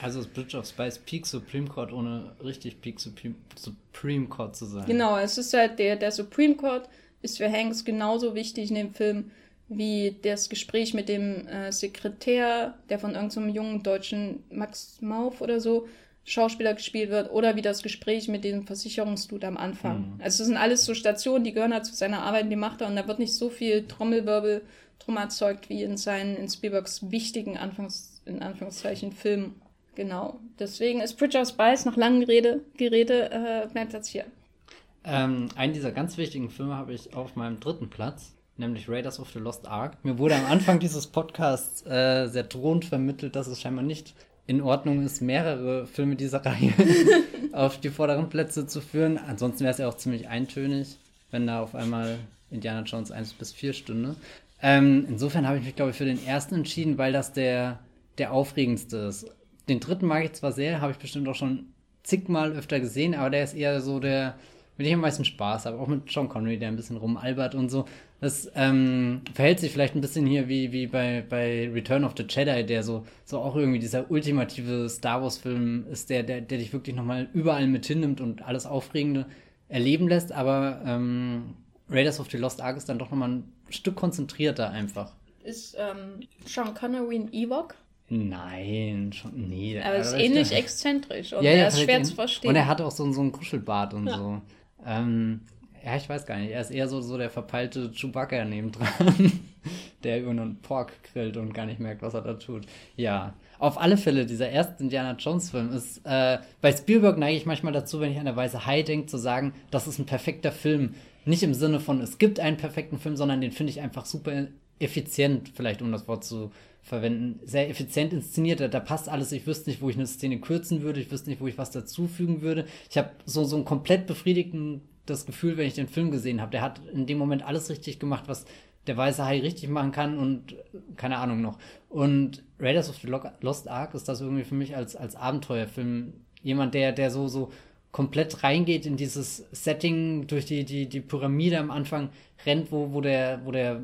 Also ist Bridge of Spice Peak Supreme Court, ohne richtig Peak Supreme, Supreme Court zu sein. Genau, es ist halt der, der Supreme Court ist für Hanks genauso wichtig in dem Film wie das Gespräch mit dem äh, Sekretär, der von irgendeinem so jungen deutschen Max Mauf oder so Schauspieler gespielt wird, oder wie das Gespräch mit dem Versicherungsdude am Anfang. Mhm. Also das sind alles so Stationen, die gehören halt zu seiner Arbeit, die macht er, und da wird nicht so viel Trommelwirbel drum erzeugt wie in seinen, in Spielbergs wichtigen Anfangs, in Anführungszeichen Filmen. Genau. Deswegen ist Bridge of Spice nach langen Rede, Gerede äh, mein Platz hier. Ähm, einen dieser ganz wichtigen Filme habe ich auf meinem dritten Platz, nämlich Raiders of the Lost Ark. Mir wurde am Anfang dieses Podcasts äh, sehr drohend vermittelt, dass es scheinbar nicht in Ordnung ist, mehrere Filme dieser Reihe auf die vorderen Plätze zu führen. Ansonsten wäre es ja auch ziemlich eintönig, wenn da auf einmal Indiana Jones 1 bis 4 Stunde. Ähm, insofern habe ich mich, glaube ich, für den ersten entschieden, weil das der, der aufregendste ist den dritten mag ich zwar sehr, habe ich bestimmt auch schon zigmal öfter gesehen, aber der ist eher so der, mit dem ich am meisten Spaß habe, auch mit John Connery, der ein bisschen rumalbert und so. Das ähm, verhält sich vielleicht ein bisschen hier wie, wie bei, bei Return of the Jedi, der so, so auch irgendwie dieser ultimative Star Wars-Film ist, der, der, der dich wirklich nochmal überall mit hinnimmt und alles Aufregende erleben lässt, aber ähm, Raiders of the Lost Ark ist dann doch nochmal ein Stück konzentrierter einfach. Ist ähm, Sean Connery ein Ewok? Nein, schon, nee. Aber es ist ähnlich exzentrisch und ja, er ist schwer zu verstehen. Und er hat auch so, so einen Kuschelbart und ja. so. Ähm, ja, ich weiß gar nicht. Er ist eher so, so der verpeilte Chewbacca nebendran, der über einen Pork grillt und gar nicht merkt, was er da tut. Ja, auf alle Fälle, dieser erste Indiana Jones-Film ist, äh, bei Spielberg neige ich manchmal dazu, wenn ich an der Weiße Hai denke, zu sagen, das ist ein perfekter Film. Nicht im Sinne von, es gibt einen perfekten Film, sondern den finde ich einfach super effizient, vielleicht um das Wort zu verwenden. Sehr effizient inszeniert, da, da passt alles. Ich wüsste nicht, wo ich eine Szene kürzen würde, ich wüsste nicht, wo ich was dazufügen würde. Ich habe so, so ein komplett befriedigtes Gefühl, wenn ich den Film gesehen habe. Der hat in dem Moment alles richtig gemacht, was der weiße Hai richtig machen kann und keine Ahnung noch. Und Raiders of the Lost Ark ist das irgendwie für mich als, als Abenteuerfilm jemand, der, der so, so komplett reingeht in dieses Setting durch die, die, die Pyramide am Anfang rennt, wo, wo der, wo der,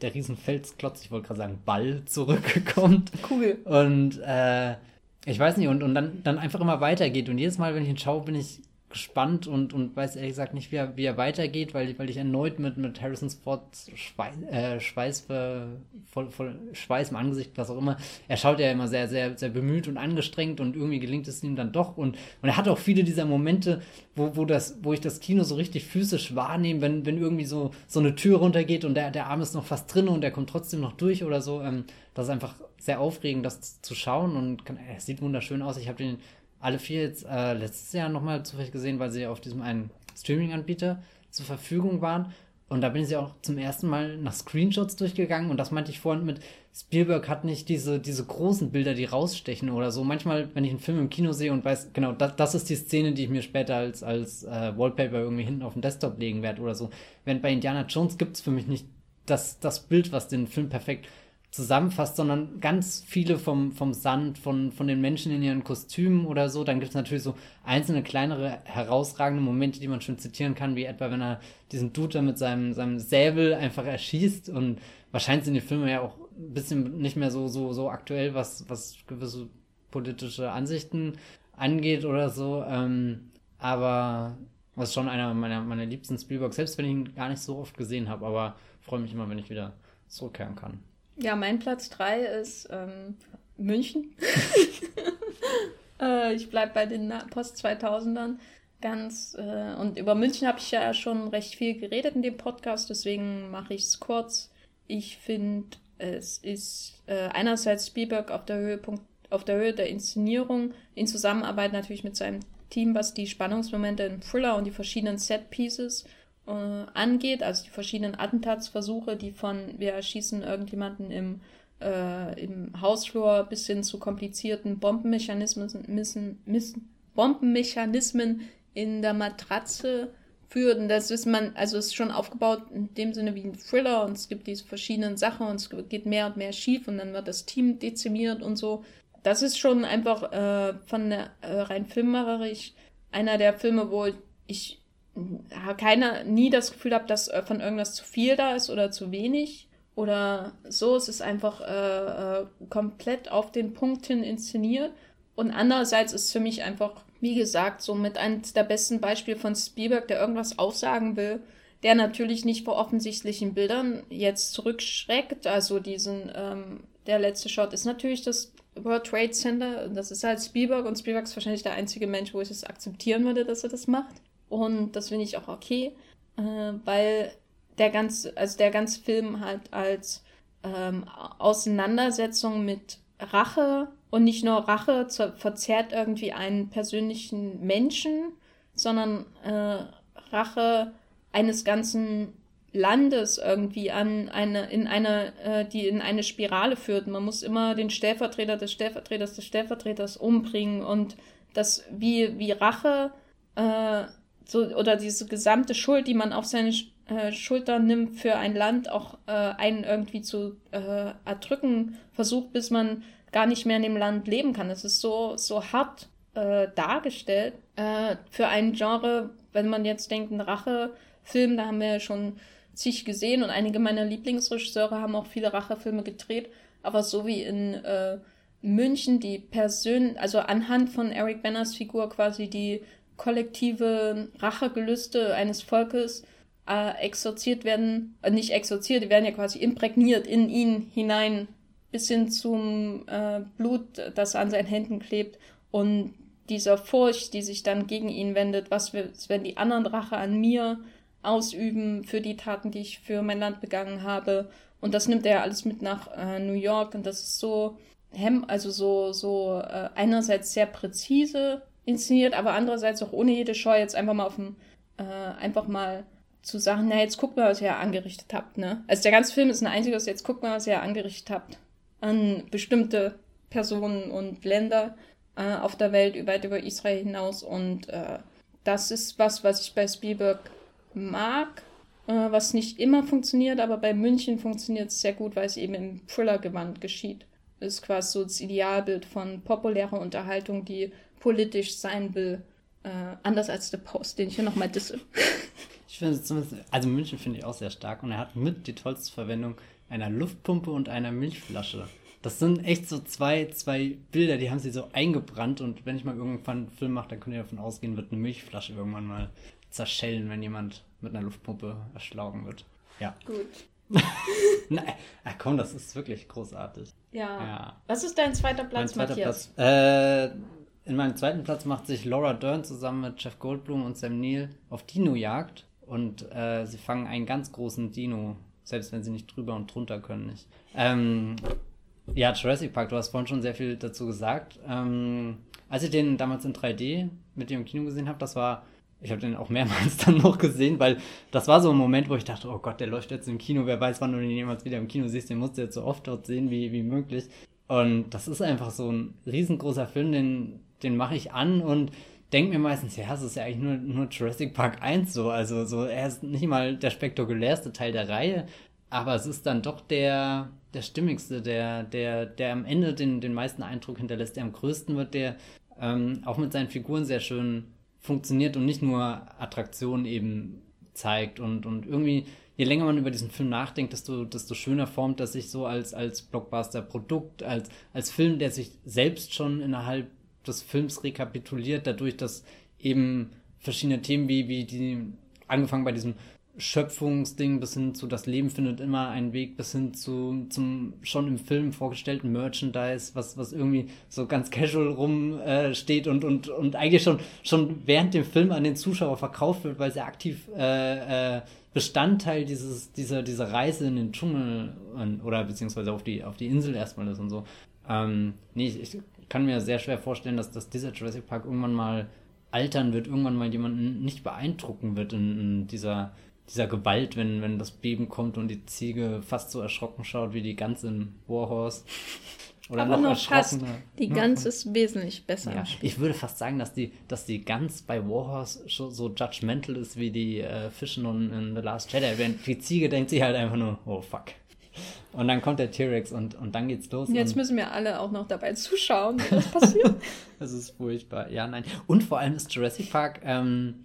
der Riesenfelsklotz, ich wollte gerade sagen, Ball zurückkommt. Cool. Und äh, ich weiß nicht, und, und dann, dann einfach immer weitergeht. Und jedes Mal, wenn ich ihn schaue, bin ich gespannt und, und weiß ehrlich gesagt nicht, wie er, wie er weitergeht, weil, weil ich erneut mit, mit Harrison Ford Schweiß, äh, Schweiß, voll, voll Schweiß im Angesicht, was auch immer. Er schaut ja immer sehr, sehr, sehr bemüht und angestrengt und irgendwie gelingt es ihm dann doch. Und, und er hat auch viele dieser Momente, wo, wo, das, wo ich das Kino so richtig physisch wahrnehme, wenn, wenn irgendwie so, so eine Tür runtergeht und der, der Arm ist noch fast drin und er kommt trotzdem noch durch oder so. Ähm, das ist einfach sehr aufregend, das zu schauen und kann, er sieht wunderschön aus. Ich habe den alle vier jetzt äh, letztes Jahr nochmal zufällig gesehen, weil sie auf diesem einen Streaming-Anbieter zur Verfügung waren. Und da bin ich auch zum ersten Mal nach Screenshots durchgegangen und das meinte ich vorhin mit, Spielberg hat nicht diese, diese großen Bilder, die rausstechen oder so. Manchmal, wenn ich einen Film im Kino sehe und weiß, genau, das, das ist die Szene, die ich mir später als, als äh, Wallpaper irgendwie hinten auf den Desktop legen werde oder so. Während bei Indiana Jones gibt es für mich nicht das, das Bild, was den Film perfekt zusammenfasst, sondern ganz viele vom, vom Sand, von, von den Menschen in ihren Kostümen oder so. Dann gibt es natürlich so einzelne kleinere, herausragende Momente, die man schon zitieren kann, wie etwa, wenn er diesen Dude mit seinem, seinem Säbel einfach erschießt. Und wahrscheinlich sind die Filme ja auch ein bisschen nicht mehr so, so, so aktuell, was, was gewisse politische Ansichten angeht oder so. Ähm, aber ist schon einer meiner, meiner liebsten Spielberg, selbst wenn ich ihn gar nicht so oft gesehen habe, aber freue mich immer, wenn ich wieder zurückkehren kann. Ja, mein Platz 3 ist ähm, München. äh, ich bleibe bei den Post-2000ern ganz. Äh, und über München habe ich ja schon recht viel geredet in dem Podcast, deswegen mache ich es kurz. Ich finde, es ist äh, einerseits Spielberg auf der, Höhepunkt, auf der Höhe der Inszenierung, in Zusammenarbeit natürlich mit seinem Team, was die Spannungsmomente im Thriller und die verschiedenen Set-Pieces äh, angeht, also die verschiedenen Attentatsversuche, die von wir erschießen irgendjemanden im, äh, im Hausflur bis hin zu komplizierten Bombenmechanismen, missen, missen, Bombenmechanismen in der Matratze führt. Und das ist man, also ist schon aufgebaut in dem Sinne wie ein Thriller und es gibt diese verschiedenen Sachen und es geht mehr und mehr schief und dann wird das Team dezimiert und so. Das ist schon einfach äh, von der äh, rein filmerisch einer der Filme, wo ich keiner nie das Gefühl habe, dass äh, von irgendwas zu viel da ist oder zu wenig oder so. Es ist einfach äh, äh, komplett auf den Punkt hin inszeniert. Und andererseits ist für mich einfach, wie gesagt, so mit eines der besten Beispiele von Spielberg, der irgendwas aussagen will, der natürlich nicht vor offensichtlichen Bildern jetzt zurückschreckt. Also diesen, ähm, der letzte Shot ist natürlich das World Trade Center. Das ist halt Spielberg und Spielberg ist wahrscheinlich der einzige Mensch, wo ich es akzeptieren würde, dass er das macht. Und das finde ich auch okay, äh, weil der ganze, also der ganze Film halt als ähm, Auseinandersetzung mit Rache und nicht nur Rache zu, verzerrt irgendwie einen persönlichen Menschen, sondern äh, Rache eines ganzen Landes irgendwie an eine, in eine, äh, die in eine Spirale führt. Man muss immer den Stellvertreter des Stellvertreters des Stellvertreters umbringen und das wie, wie Rache äh, so, oder diese gesamte Schuld, die man auf seine äh, Schultern nimmt für ein Land, auch äh, einen irgendwie zu äh, erdrücken versucht, bis man gar nicht mehr in dem Land leben kann. Es ist so, so hart äh, dargestellt äh, für ein Genre, wenn man jetzt denkt, ein Rachefilm, da haben wir ja schon zig gesehen und einige meiner Lieblingsregisseure haben auch viele Rachefilme gedreht, aber so wie in äh, München die Person, also anhand von Eric Banners Figur quasi die kollektive Rachegelüste eines Volkes äh, exorziert werden, äh, nicht exorziert, die werden ja quasi imprägniert in ihn hinein, bis hin zum äh, Blut, das an seinen Händen klebt und dieser Furcht, die sich dann gegen ihn wendet, was, wenn die anderen Rache an mir ausüben für die Taten, die ich für mein Land begangen habe. Und das nimmt er alles mit nach äh, New York und das ist so hem, also so, so äh, einerseits sehr präzise inszeniert, aber andererseits auch ohne jede Scheu jetzt einfach mal auf dem, äh, einfach mal zu sagen, na jetzt guckt mal, was ihr angerichtet habt, ne? Also der ganze Film ist ein einziges, jetzt guckt mal, was ihr angerichtet habt an bestimmte Personen und Länder äh, auf der Welt, weit über Israel hinaus und äh, das ist was, was ich bei Spielberg mag, äh, was nicht immer funktioniert, aber bei München funktioniert es sehr gut, weil es eben im Thriller-Gewand geschieht. Ist quasi so das Idealbild von populärer Unterhaltung, die politisch sein will. Äh, anders als The Post, den ich hier nochmal disse. Ich finde zumindest, also München finde ich auch sehr stark und er hat mit die tollste Verwendung einer Luftpumpe und einer Milchflasche. Das sind echt so zwei, zwei Bilder, die haben sie so eingebrannt und wenn ich mal irgendwann einen Film mache, dann könnt ihr davon ausgehen, wird eine Milchflasche irgendwann mal zerschellen, wenn jemand mit einer Luftpumpe erschlagen wird. Ja. Gut. Na, ach komm, das ist wirklich großartig. Ja. ja. Was ist dein zweiter Platz, mein zweiter Matthias? Platz. Äh, in meinem zweiten Platz macht sich Laura Dern zusammen mit Jeff Goldblum und Sam Neill auf Dino-Jagd und äh, sie fangen einen ganz großen Dino, selbst wenn sie nicht drüber und drunter können nicht. Ähm, ja, Jurassic Park, du hast vorhin schon sehr viel dazu gesagt. Ähm, als ich den damals in 3D mit dir im Kino gesehen habe, das war ich habe den auch mehrmals dann noch gesehen, weil das war so ein Moment, wo ich dachte, oh Gott, der läuft jetzt im Kino, wer weiß, wann du den jemals wieder im Kino siehst, den musst du jetzt so oft dort sehen wie, wie möglich. Und das ist einfach so ein riesengroßer Film, den, den mache ich an und denke mir meistens, ja, es ist ja eigentlich nur, nur Jurassic Park 1 so. Also so, er ist nicht mal der spektakulärste Teil der Reihe, aber es ist dann doch der, der stimmigste, der, der, der am Ende den, den meisten Eindruck hinterlässt, der am größten wird, der ähm, auch mit seinen Figuren sehr schön funktioniert und nicht nur Attraktionen eben zeigt und, und irgendwie, je länger man über diesen Film nachdenkt, desto, desto schöner formt er sich so als, als Blockbuster-Produkt, als, als Film, der sich selbst schon innerhalb des Films rekapituliert, dadurch, dass eben verschiedene Themen wie, wie die, angefangen bei diesem Schöpfungsding bis hin zu das Leben findet immer einen Weg bis hin zu zum schon im Film vorgestellten Merchandise, was was irgendwie so ganz casual rumsteht äh, und und und eigentlich schon schon während dem Film an den Zuschauer verkauft wird, weil sie aktiv äh, äh, Bestandteil dieses dieser dieser Reise in den Dschungel oder beziehungsweise auf die auf die Insel erstmal ist und so. Ähm, nee, ich, ich kann mir sehr schwer vorstellen, dass, dass dieser Jurassic Park irgendwann mal altern wird, irgendwann mal jemanden nicht beeindrucken wird in, in dieser dieser Gewalt, wenn, wenn das Beben kommt und die Ziege fast so erschrocken schaut wie die Gans in Warhorse. Oder Aber noch, noch fast. Die Gans ist wesentlich besser. Ja, ich würde fast sagen, dass die, dass die Gans bei Warhorse so judgmental ist wie die äh, Fischen in The Last Jedi. Wenn die Ziege denkt sich halt einfach nur, oh fuck. Und dann kommt der T-Rex und, und dann geht's los. Jetzt müssen wir alle auch noch dabei zuschauen, was passiert. das ist furchtbar. Ja, nein. Und vor allem ist Jurassic Park ähm,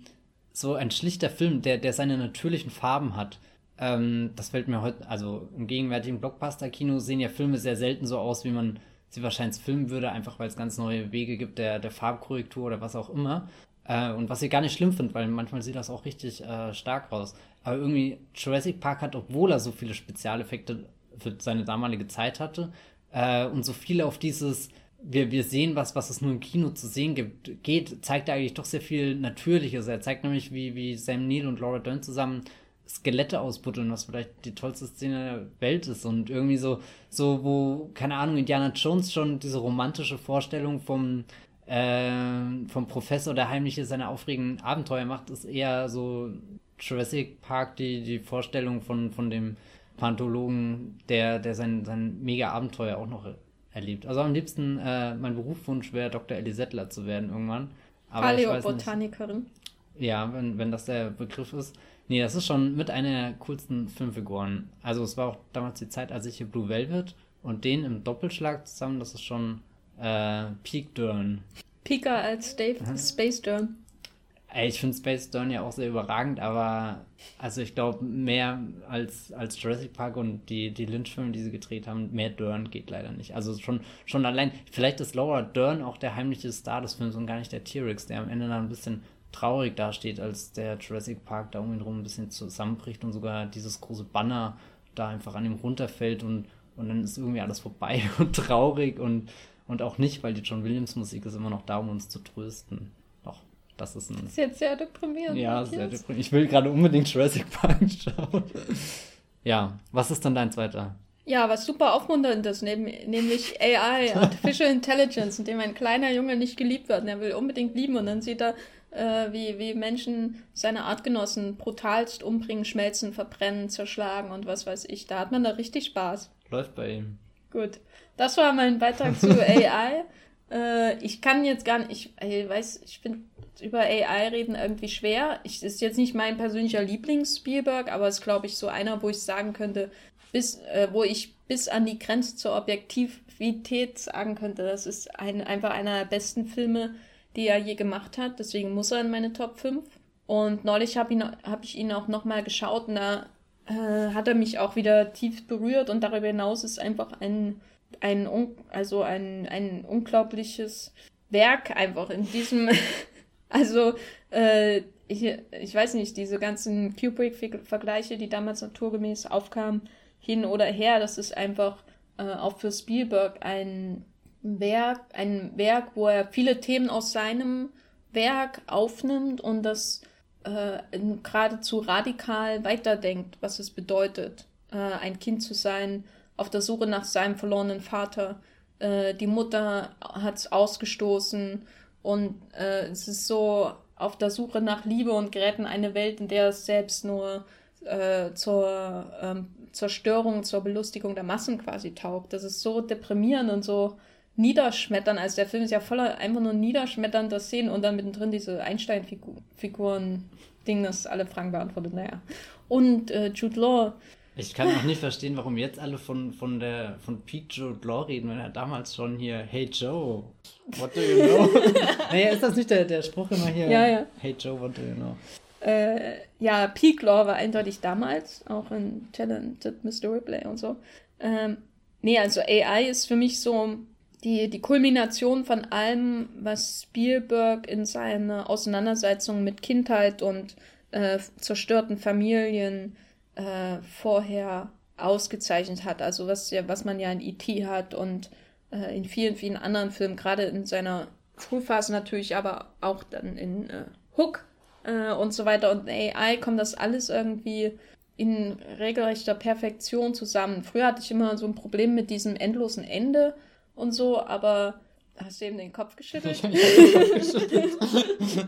so ein schlichter Film, der, der seine natürlichen Farben hat. Ähm, das fällt mir heute, also im gegenwärtigen Blockbuster-Kino sehen ja Filme sehr selten so aus, wie man sie wahrscheinlich filmen würde, einfach weil es ganz neue Wege gibt der, der Farbkorrektur oder was auch immer. Äh, und was ich gar nicht schlimm finde, weil manchmal sieht das auch richtig äh, stark aus. Aber irgendwie Jurassic Park hat, obwohl er so viele Spezialeffekte für seine damalige Zeit hatte äh, und so viele auf dieses wir, wir sehen was, was es nur im Kino zu sehen gibt, geht, zeigt er eigentlich doch sehr viel Natürliches. Er zeigt nämlich, wie, wie Sam Neill und Laura Dern zusammen Skelette ausbuddeln, was vielleicht die tollste Szene der Welt ist. Und irgendwie so, so, wo, keine Ahnung, Indiana Jones schon diese romantische Vorstellung vom, äh, vom Professor, der heimlich seine aufregenden Abenteuer macht, ist eher so Jurassic Park, die, die Vorstellung von, von dem Pantologen, der, der sein, sein mega Abenteuer auch noch erlebt. Also am liebsten, äh, mein Berufswunsch wäre, Dr. Ellie Settler zu werden irgendwann. Paläobotanikerin. Ja, wenn, wenn das der Begriff ist. Nee, das ist schon mit einer der coolsten Filmfiguren. Also es war auch damals die Zeit, als ich hier Blue Velvet und den im Doppelschlag zusammen, das ist schon äh, Peak Dern. Pika als Dave. Space Dern. Ich finde Space Dern ja auch sehr überragend, aber also ich glaube, mehr als, als Jurassic Park und die, die Lynch-Filme, die sie gedreht haben, mehr Dern geht leider nicht. Also schon, schon allein, vielleicht ist Laura Dern auch der heimliche Star des Films und gar nicht der T-Rex, der am Ende dann ein bisschen traurig dasteht, als der Jurassic Park da um ihn rum ein bisschen zusammenbricht und sogar dieses große Banner da einfach an ihm runterfällt und, und dann ist irgendwie alles vorbei und traurig und, und auch nicht, weil die John Williams Musik ist immer noch da, um uns zu trösten. Das ist ein. Das ist jetzt sehr deprimierend. Ja, Matthias. sehr deprimierend. Ich will gerade unbedingt Jurassic Park schauen. ja, was ist dann dein zweiter? Ja, was super aufmunternd ist, nämlich AI, Artificial Intelligence, in dem ein kleiner Junge nicht geliebt wird. Und er will unbedingt lieben und dann sieht er, äh, wie, wie Menschen seine Artgenossen brutalst umbringen, schmelzen, verbrennen, zerschlagen und was weiß ich. Da hat man da richtig Spaß. Läuft bei ihm. Gut. Das war mein Beitrag zu AI. äh, ich kann jetzt gar nicht, ich, ich weiß, ich finde über AI reden irgendwie schwer. Ich ist jetzt nicht mein persönlicher Lieblings-Spielberg, aber ist, glaube ich, so einer, wo ich sagen könnte, bis, äh, wo ich bis an die Grenze zur Objektivität sagen könnte, das ist ein, einfach einer der besten Filme, die er je gemacht hat. Deswegen muss er in meine Top 5. Und neulich habe hab ich ihn auch nochmal geschaut und da äh, hat er mich auch wieder tief berührt und darüber hinaus ist einfach ein, ein, also ein, ein unglaubliches Werk einfach in diesem, also äh, ich, ich weiß nicht, diese ganzen Kubrick-Vergleiche, die damals naturgemäß aufkamen, hin oder her, das ist einfach äh, auch für Spielberg ein Werk, ein Werk, wo er viele Themen aus seinem Werk aufnimmt und das äh, geradezu radikal weiterdenkt, was es bedeutet, äh, ein Kind zu sein, auf der Suche nach seinem verlorenen Vater. Äh, die Mutter hat es ausgestoßen und äh, es ist so auf der Suche nach Liebe und gerät in eine Welt, in der es selbst nur äh, zur ähm, Zerstörung, zur Belustigung der Massen quasi taugt. Das ist so deprimierend und so niederschmettern. Also der Film ist ja voller einfach nur niederschmetternder Szenen und dann mittendrin diese Einstein-Figuren-Ding, das alle Fragen beantwortet. Naja. Und äh, Jude Law. Ich kann auch nicht verstehen, warum jetzt alle von, von der von Pete Jude Law reden, wenn er damals schon hier Hey Joe, what do you know? naja, ist das nicht der, der Spruch immer hier? Ja, ja. Hey Joe, what do you know? Äh, ja, Peak Law war eindeutig damals, auch in Talented Mr. Ripley und so. Ähm, nee, also AI ist für mich so die, die Kulmination von allem, was Spielberg in seiner Auseinandersetzung mit Kindheit und äh, zerstörten Familien äh, vorher ausgezeichnet hat. Also was, ja, was man ja in E.T. hat und äh, in vielen, vielen anderen Filmen, gerade in seiner Frühphase natürlich, aber auch dann in äh, Hook äh, und so weiter und AI kommt das alles irgendwie in regelrechter Perfektion zusammen. Früher hatte ich immer so ein Problem mit diesem endlosen Ende und so, aber hast du eben den Kopf geschüttelt?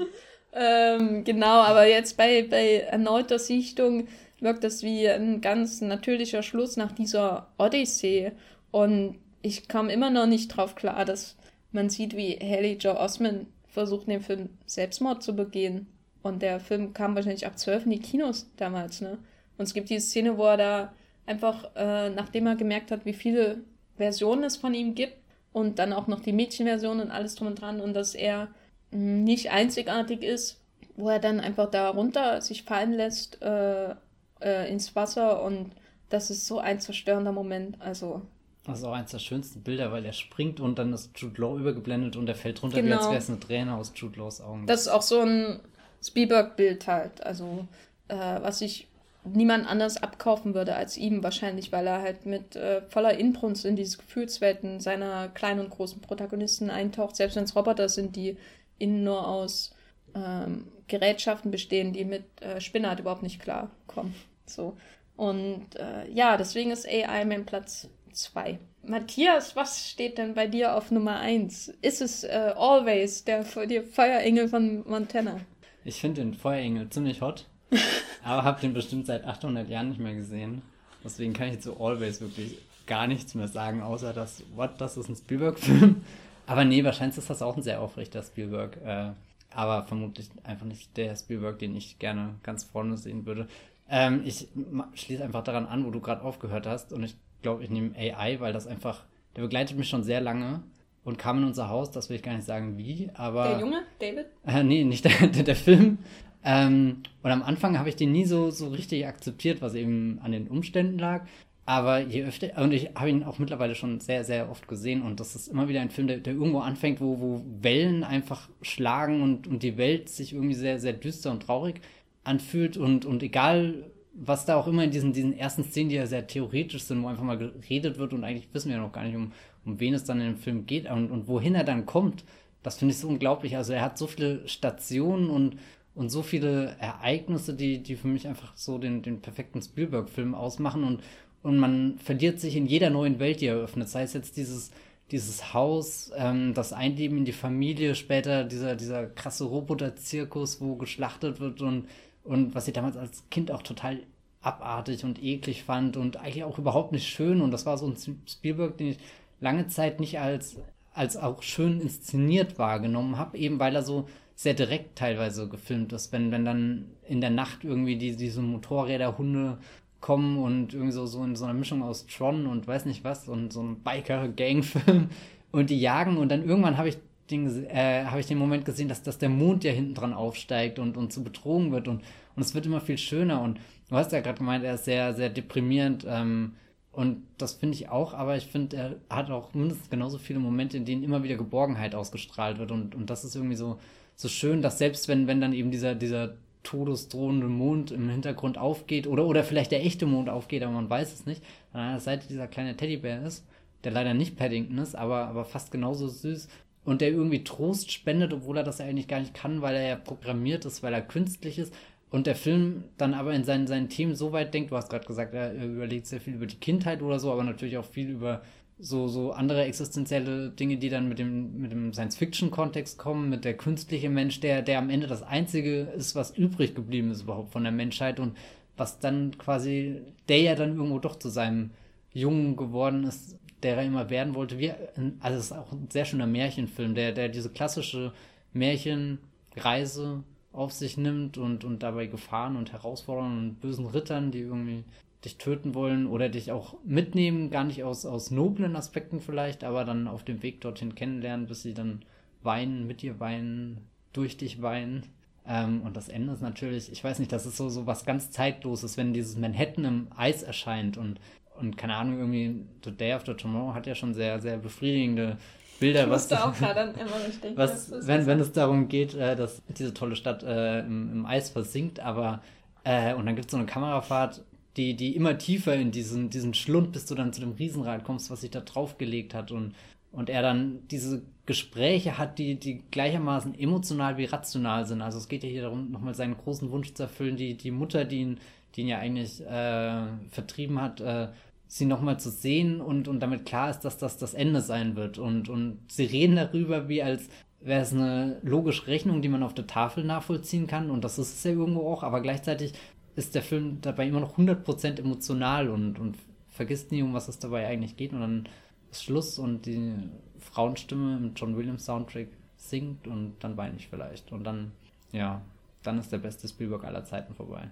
ähm, genau, aber jetzt bei, bei erneuter Sichtung wirkt das wie ein ganz natürlicher Schluss nach dieser Odyssee. Und ich kam immer noch nicht drauf klar, dass man sieht, wie Haley Joe Osman versucht, den Film Selbstmord zu begehen. Und der Film kam wahrscheinlich ab 12 in die Kinos damals, ne? Und es gibt diese Szene, wo er da einfach, äh, nachdem er gemerkt hat, wie viele Versionen es von ihm gibt und dann auch noch die Mädchenversion und alles drum und dran und dass er hm, nicht einzigartig ist, wo er dann einfach da runter sich fallen lässt äh, äh, ins Wasser und das ist so ein zerstörender Moment. Also das ist auch eines der schönsten Bilder, weil er springt und dann ist Jude Law übergeblendet und er fällt runter, genau. wie als wäre es eine Träne aus Jude Laws Augen. Das ist auch so ein Spielberg-Bild halt. Also, äh, was ich niemand anders abkaufen würde als ihm wahrscheinlich, weil er halt mit äh, voller Inbrunst in diese Gefühlswelten seiner kleinen und großen Protagonisten eintaucht, selbst wenn es Roboter sind, die innen nur aus ähm, Gerätschaften bestehen, die mit äh, Spinnart überhaupt nicht klarkommen. So. Und äh, ja, deswegen ist AI mein Platz 2. Matthias, was steht denn bei dir auf Nummer 1? Ist es äh, Always, der, der Feuerengel von Montana? Ich finde den Feuerengel ziemlich hot, aber habe den bestimmt seit 800 Jahren nicht mehr gesehen. Deswegen kann ich jetzt so Always wirklich gar nichts mehr sagen, außer dass, what, das ist ein Spielberg-Film. Aber nee, wahrscheinlich ist das auch ein sehr aufrechter Spielberg. Äh, aber vermutlich einfach nicht der Spielberg, den ich gerne ganz vorne sehen würde. Ähm, ich schließe einfach daran an, wo du gerade aufgehört hast. Und ich glaube, ich nehme AI, weil das einfach, der begleitet mich schon sehr lange und kam in unser Haus, das will ich gar nicht sagen wie, aber. Der Junge, David? Äh, nee, nicht der, der, Film. Ähm, und am Anfang habe ich den nie so, so richtig akzeptiert, was eben an den Umständen lag. Aber je öfter, und ich habe ihn auch mittlerweile schon sehr, sehr oft gesehen und das ist immer wieder ein Film, der, der irgendwo anfängt, wo, wo Wellen einfach schlagen und, und die Welt sich irgendwie sehr, sehr düster und traurig anfühlt und, und egal, was da auch immer in diesen, diesen ersten Szenen, die ja sehr theoretisch sind, wo einfach mal geredet wird und eigentlich wissen wir ja noch gar nicht, um, um wen es dann in dem Film geht und, und wohin er dann kommt, das finde ich so unglaublich. Also er hat so viele Stationen und, und so viele Ereignisse, die, die für mich einfach so den, den perfekten Spielberg-Film ausmachen und, und man verliert sich in jeder neuen Welt, die er öffnet. Sei es jetzt dieses, dieses Haus, ähm, das Einleben in die Familie, später dieser, dieser krasse Roboter-Zirkus, wo geschlachtet wird und, und was ich damals als Kind auch total abartig und eklig fand und eigentlich auch überhaupt nicht schön. Und das war so ein Spielberg, den ich lange Zeit nicht als, als auch schön inszeniert wahrgenommen habe, eben weil er so sehr direkt teilweise gefilmt ist. Wenn, wenn dann in der Nacht irgendwie die, diese Motorräder, Hunde kommen und irgendwie so, so in so einer Mischung aus Tron und weiß nicht was und so ein Biker-Gang-Film und die jagen und dann irgendwann habe ich den, äh, habe ich den Moment gesehen, dass, dass der Mond ja hinten dran aufsteigt und, und zu Bedrohung wird und, und es wird immer viel schöner. Und du hast ja gerade gemeint, er ist sehr, sehr deprimierend ähm, und das finde ich auch, aber ich finde, er hat auch mindestens genauso viele Momente, in denen immer wieder Geborgenheit ausgestrahlt wird. Und, und das ist irgendwie so, so schön, dass selbst wenn, wenn dann eben dieser, dieser todesdrohende Mond im Hintergrund aufgeht oder, oder vielleicht der echte Mond aufgeht, aber man weiß es nicht, an einer Seite dieser kleine Teddybär ist, der leider nicht Paddington ist, aber, aber fast genauso süß und der irgendwie Trost spendet, obwohl er das ja eigentlich gar nicht kann, weil er ja programmiert ist, weil er künstlich ist. Und der Film dann aber in seinen, seinen Themen so weit denkt, du hast gerade gesagt, er überlegt sehr viel über die Kindheit oder so, aber natürlich auch viel über so, so andere existenzielle Dinge, die dann mit dem, mit dem Science-Fiction-Kontext kommen, mit der künstliche Mensch, der, der am Ende das Einzige ist, was übrig geblieben ist überhaupt von der Menschheit und was dann quasi, der ja dann irgendwo doch zu seinem Jungen geworden ist, der er immer werden wollte. Wie, also es ist auch ein sehr schöner Märchenfilm, der, der diese klassische Märchenreise auf sich nimmt und, und dabei Gefahren und Herausforderungen und bösen Rittern, die irgendwie dich töten wollen oder dich auch mitnehmen, gar nicht aus, aus noblen Aspekten vielleicht, aber dann auf dem Weg dorthin kennenlernen, bis sie dann weinen, mit dir weinen, durch dich weinen. Ähm, und das Ende ist natürlich, ich weiß nicht, das ist so, so was ganz Zeitloses, wenn dieses Manhattan im Eis erscheint und, und keine Ahnung, irgendwie The Day After Tomorrow hat ja schon sehr, sehr befriedigende Bilder, ich was, auch gerade immer nicht denken, was wenn, wenn es darum geht, äh, dass diese tolle Stadt äh, im, im Eis versinkt, aber äh, und dann gibt es so eine Kamerafahrt die, die immer tiefer in diesen, diesen Schlund, bis du dann zu dem Riesenrad kommst, was sich da draufgelegt hat und, und er dann diese Gespräche hat, die, die gleichermaßen emotional wie rational sind. Also es geht ja hier darum, nochmal seinen großen Wunsch zu erfüllen, die, die Mutter, die ihn, die ihn ja eigentlich äh, vertrieben hat, äh, sie nochmal zu sehen und, und damit klar ist, dass das das Ende sein wird. Und, und sie reden darüber, wie als wäre es eine logische Rechnung, die man auf der Tafel nachvollziehen kann. Und das ist es ja irgendwo auch, aber gleichzeitig ist der Film dabei immer noch 100% emotional und, und vergisst nie, um was es dabei eigentlich geht. Und dann ist Schluss und die Frauenstimme im John Williams Soundtrack singt und dann weine ich vielleicht. Und dann, ja, dann ist der beste Spielberg aller Zeiten vorbei.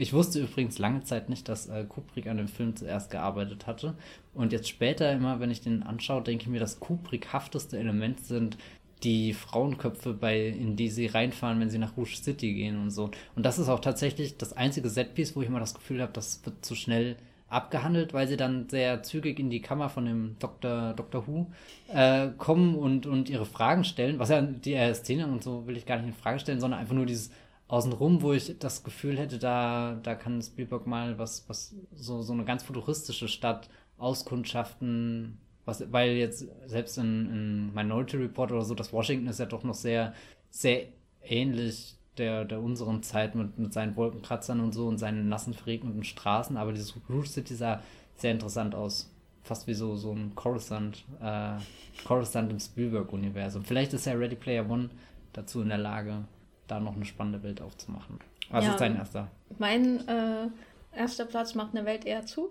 Ich wusste übrigens lange Zeit nicht, dass äh, Kubrick an dem Film zuerst gearbeitet hatte. Und jetzt später immer, wenn ich den anschaue, denke ich mir, das Kubrick-hafteste Element sind die Frauenköpfe, bei, in die sie reinfahren, wenn sie nach Rouge City gehen und so. Und das ist auch tatsächlich das einzige Setpiece, wo ich immer das Gefühl habe, das wird zu schnell abgehandelt, weil sie dann sehr zügig in die Kammer von dem Dr. Dr. Who äh, kommen und, und ihre Fragen stellen. Was ja die äh, Szene und so will ich gar nicht in Frage stellen, sondern einfach nur dieses Außenrum, wo ich das Gefühl hätte, da, da kann Spielberg mal was, was so, so eine ganz futuristische Stadt auskundschaften, was, weil jetzt selbst in, in Minority Report oder so, das Washington ist ja doch noch sehr, sehr ähnlich der, der unseren Zeit mit, mit seinen Wolkenkratzern und so und seinen nassen, verregneten Straßen, aber dieses Rouge City sah sehr interessant aus. Fast wie so, so ein Coruscant, äh, Coruscant im Spielberg-Universum. Vielleicht ist ja Ready Player One dazu in der Lage, da noch eine spannende Welt aufzumachen. Was ja, ist dein erster? Mein äh, erster Platz macht eine Welt eher zu.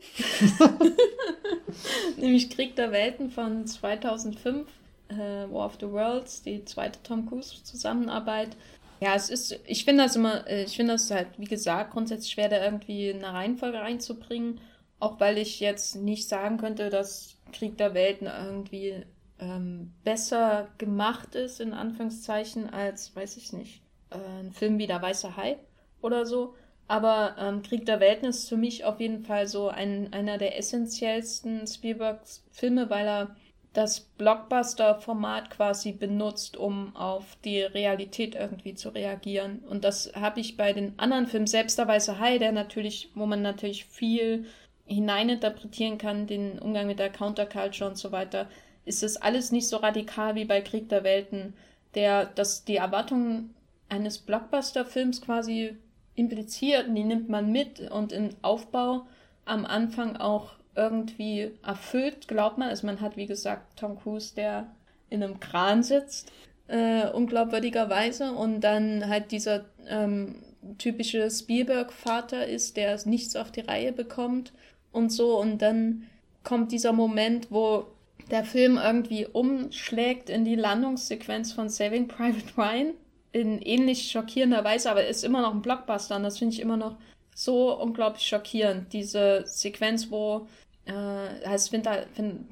Nämlich Krieg der Welten von 2005, äh, War of the Worlds, die zweite Tom Cruise Zusammenarbeit. Ja, es ist, ich finde das immer, äh, ich finde das halt, wie gesagt, grundsätzlich schwer, da irgendwie eine Reihenfolge reinzubringen. Auch weil ich jetzt nicht sagen könnte, dass Krieg der Welten irgendwie ähm, besser gemacht ist, in Anführungszeichen, als, weiß ich nicht, äh, ein Film wie Der Weiße Hai oder so. Aber ähm, Krieg der Welten ist für mich auf jeden Fall so ein, einer der essentiellsten Spielbergs Filme, weil er das Blockbuster-Format quasi benutzt, um auf die Realität irgendwie zu reagieren. Und das habe ich bei den anderen Filmen, selbst der Weiße Hai, der natürlich, wo man natürlich viel hineininterpretieren kann, den Umgang mit der Counterculture und so weiter, ist das alles nicht so radikal wie bei Krieg der Welten der das die Erwartungen eines Blockbuster-Films quasi impliziert die nimmt man mit und im Aufbau am Anfang auch irgendwie erfüllt, glaubt man. Also man hat, wie gesagt, Tom Cruise, der in einem Kran sitzt, äh, unglaubwürdigerweise, und dann halt dieser ähm, typische Spielberg-Vater ist, der nichts auf die Reihe bekommt und so. Und dann kommt dieser Moment, wo der Film irgendwie umschlägt in die Landungssequenz von Saving Private Ryan in ähnlich schockierender Weise, aber ist immer noch ein Blockbuster und das finde ich immer noch so unglaublich schockierend. Diese Sequenz, wo äh, es fängt halt,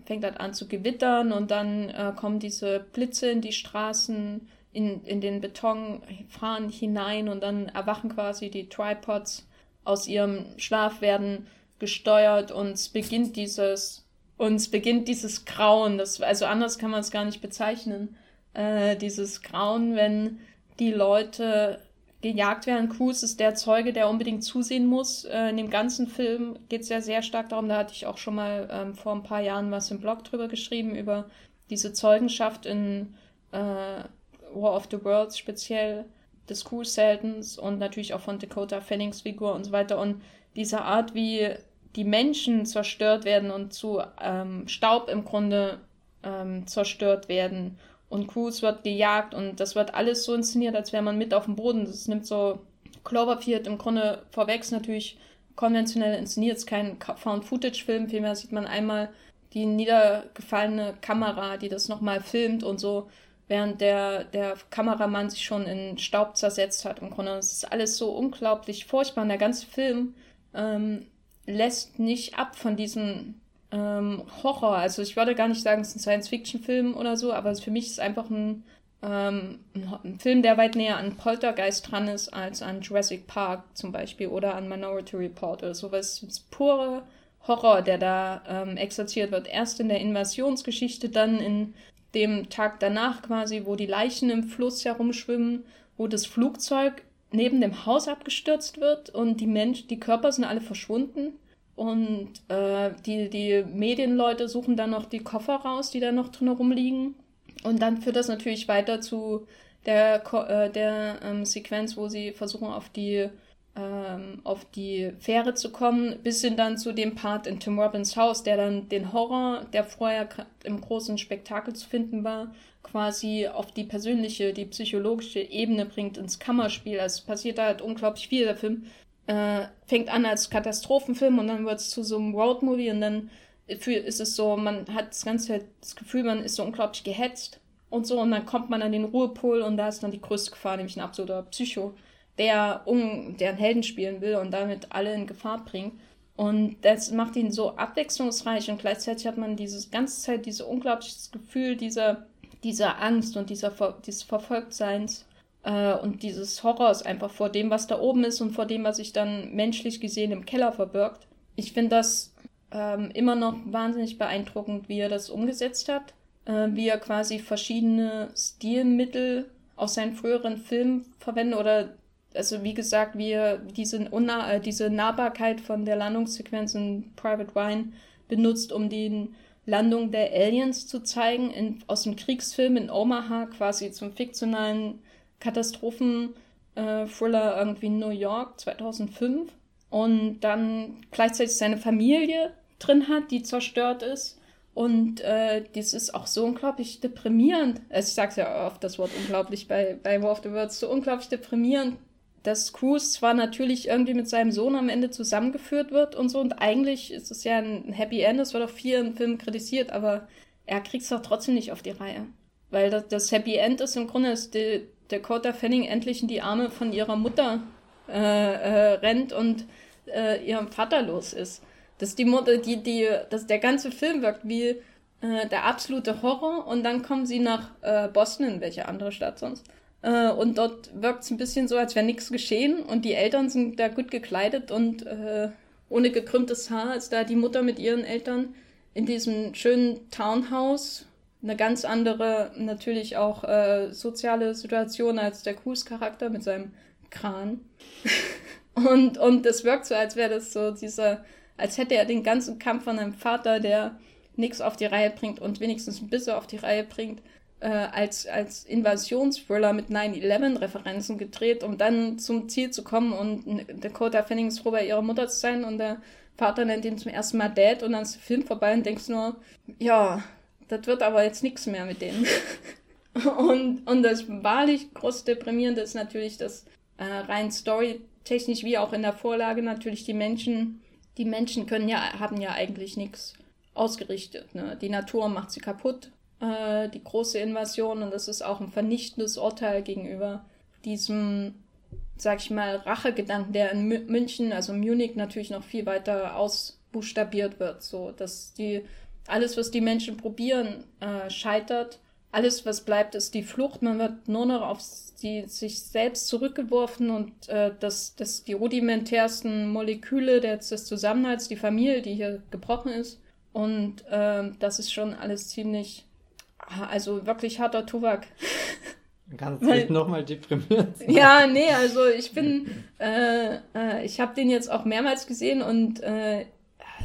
fängt halt an zu gewittern und dann äh, kommen diese Blitze in die Straßen, in, in den Beton, fahren hinein und dann erwachen quasi die Tripods aus ihrem Schlaf, werden gesteuert und es beginnt dieses, und es beginnt dieses Grauen, das, also anders kann man es gar nicht bezeichnen, äh, dieses Grauen, wenn die Leute gejagt werden. Cruz ist der Zeuge, der unbedingt zusehen muss. Äh, in dem ganzen Film geht es ja sehr stark darum, da hatte ich auch schon mal ähm, vor ein paar Jahren was im Blog drüber geschrieben, über diese Zeugenschaft in äh, War of the Worlds speziell des Cruz Seldens und natürlich auch von Dakota Fannings Figur und so weiter. Und diese Art, wie die Menschen zerstört werden und zu ähm, Staub im Grunde ähm, zerstört werden und Cruz wird gejagt und das wird alles so inszeniert, als wäre man mit auf dem Boden. Das nimmt so Cloverfield im Grunde vorweg natürlich konventionell inszeniert. Es ist kein Found-Footage-Film, vielmehr sieht man einmal die niedergefallene Kamera, die das nochmal filmt und so, während der, der Kameramann sich schon in Staub zersetzt hat im Grunde. Es ist alles so unglaublich furchtbar. Und der ganze Film ähm, lässt nicht ab von diesem ähm, Horror. Also ich würde gar nicht sagen, es ist ein Science-Fiction-Film oder so, aber für mich ist es einfach ein, ähm, ein, Film, der weit näher an Poltergeist dran ist als an Jurassic Park zum Beispiel oder an Minority Report oder sowas. Es ist pure Horror, der da ähm, exerziert wird. Erst in der Invasionsgeschichte, dann in dem Tag danach quasi, wo die Leichen im Fluss herumschwimmen, wo das Flugzeug neben dem Haus abgestürzt wird und die Menschen, die Körper sind alle verschwunden und äh, die, die Medienleute suchen dann noch die Koffer raus, die da noch drin rumliegen. Und dann führt das natürlich weiter zu der, äh, der ähm, Sequenz, wo sie versuchen, auf die, ähm, auf die Fähre zu kommen, bis hin dann zu dem Part in Tim Robbins Haus, der dann den Horror, der vorher im großen Spektakel zu finden war, quasi auf die persönliche, die psychologische Ebene bringt ins Kammerspiel. Also es passiert da halt unglaublich viel. Der Film äh, fängt an als Katastrophenfilm und dann wird es zu so einem Roadmovie und dann ist es so, man hat das ganze das Gefühl, man ist so unglaublich gehetzt und so und dann kommt man an den Ruhepol und da ist dann die größte Gefahr, nämlich ein absoluter Psycho, der, um, der einen Helden spielen will und damit alle in Gefahr bringt. Und das macht ihn so abwechslungsreich und gleichzeitig hat man diese ganze Zeit dieses unglaubliches Gefühl dieser, dieser Angst und dieser, dieses Verfolgtseins und dieses Horrors einfach vor dem, was da oben ist und vor dem, was sich dann menschlich gesehen im Keller verbirgt. Ich finde das ähm, immer noch wahnsinnig beeindruckend, wie er das umgesetzt hat, äh, wie er quasi verschiedene Stilmittel aus seinen früheren Filmen verwendet oder also wie gesagt, wie er diese, Unna äh, diese Nahbarkeit von der Landungssequenz in Private Ryan benutzt, um die Landung der Aliens zu zeigen, in, aus dem Kriegsfilm in Omaha quasi zum fiktionalen Katastrophen-Thriller äh, irgendwie in New York 2005 und dann gleichzeitig seine Familie drin hat, die zerstört ist. Und äh, das ist auch so unglaublich deprimierend. Also ich sag's ja oft das Wort unglaublich bei, bei War of the Worlds, so unglaublich deprimierend, dass Cruz zwar natürlich irgendwie mit seinem Sohn am Ende zusammengeführt wird und so, und eigentlich ist es ja ein Happy End, das wird auch viel im Film kritisiert, aber er kriegt es doch trotzdem nicht auf die Reihe. Weil das, das Happy End ist im Grunde, ist die, Dakota Fanning endlich in die Arme von ihrer Mutter äh, äh, rennt und äh, ihrem Vater los ist. Dass die Mutter, die, die, dass der ganze Film wirkt wie äh, der absolute Horror und dann kommen sie nach äh, Boston, in welche andere Stadt sonst. Äh, und dort wirkt es ein bisschen so, als wäre nichts geschehen und die Eltern sind da gut gekleidet und ohne gekrümmtes Haar ist da die Mutter mit ihren Eltern in diesem schönen Townhouse eine ganz andere, natürlich auch äh, soziale Situation als der Cruz-Charakter mit seinem Kran. und, und das wirkt so, als wäre das so dieser, als hätte er den ganzen Kampf von einem Vater, der nichts auf die Reihe bringt und wenigstens ein bisschen auf die Reihe bringt, äh, als, als Invasionsthriller mit 9-11-Referenzen gedreht, um dann zum Ziel zu kommen und Dakota Fanning ist froh, bei ihrer Mutter zu sein und der Vater nennt ihn zum ersten Mal Dad und dann ist der Film vorbei und denkst nur, ja, das wird aber jetzt nichts mehr mit denen. und, und das wahrlich groß deprimierende ist natürlich, dass äh, rein storytechnisch wie auch in der Vorlage natürlich die Menschen, die Menschen können ja, haben ja eigentlich nichts ausgerichtet. Ne? Die Natur macht sie kaputt, äh, die große Invasion, und das ist auch ein vernichtendes Urteil gegenüber diesem sag ich mal, Rachegedanken, der in München, also Munich, natürlich noch viel weiter ausbuchstabiert wird. So, dass die, alles, was die Menschen probieren, äh, scheitert. Alles, was bleibt, ist die Flucht. Man wird nur noch auf die, sich selbst zurückgeworfen und äh, das, das, die rudimentärsten Moleküle des, des Zusammenhalts, die Familie, die hier gebrochen ist. Und äh, das ist schon alles ziemlich, also wirklich harter Tobak. Kannst du dich nochmal deprimiert sein? Ja, nee, also ich bin, äh, äh, ich habe den jetzt auch mehrmals gesehen und äh,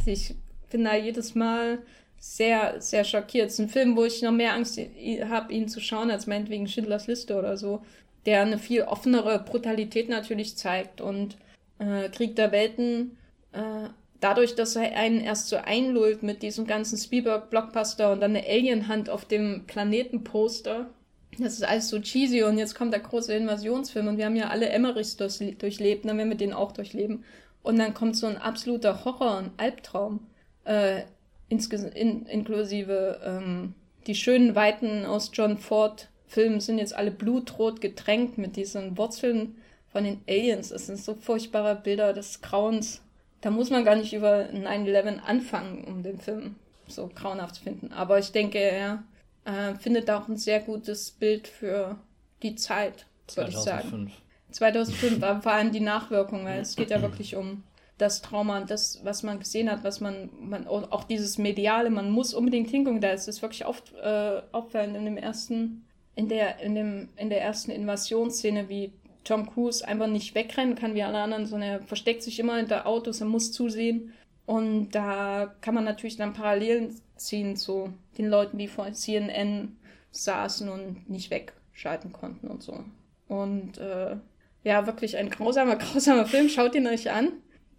ich bin da jedes Mal sehr, sehr schockiert. Es ist ein Film, wo ich noch mehr Angst habe, ihn zu schauen, als meinetwegen Schindlers Liste oder so, der eine viel offenere Brutalität natürlich zeigt und äh, Krieg der Welten, äh, dadurch, dass er einen erst so einlullt mit diesem ganzen Spielberg-Blockbuster und dann eine Alien-Hand auf dem Planetenposter das ist alles so cheesy und jetzt kommt der große Invasionsfilm und wir haben ja alle Emmerichs durchlebt, dann werden wir den auch durchleben. Und dann kommt so ein absoluter Horror und Albtraum, äh, in, inklusive ähm, die schönen Weiten aus John Ford Filmen sind jetzt alle blutrot getränkt mit diesen Wurzeln von den Aliens. Das sind so furchtbare Bilder des Grauens. Da muss man gar nicht über 9-11 anfangen, um den Film so grauenhaft zu finden. Aber ich denke, er äh, findet auch ein sehr gutes Bild für die Zeit, würde ich sagen. 2005 war vor allem die Nachwirkung, weil es geht ja wirklich um das Trauma das, was man gesehen hat, was man, man auch dieses Mediale, man muss unbedingt hingucken, da ist es wirklich oft äh, auffallend in dem ersten, in der, in dem, in der ersten Invasionsszene, wie Tom Cruise einfach nicht wegrennen kann wie alle anderen, sondern er versteckt sich immer hinter Autos, er muss zusehen. Und da kann man natürlich dann Parallelen ziehen zu den Leuten, die vor CNN saßen und nicht wegschalten konnten und so. Und äh, ja, wirklich ein grausamer, grausamer Film. Schaut ihn euch an,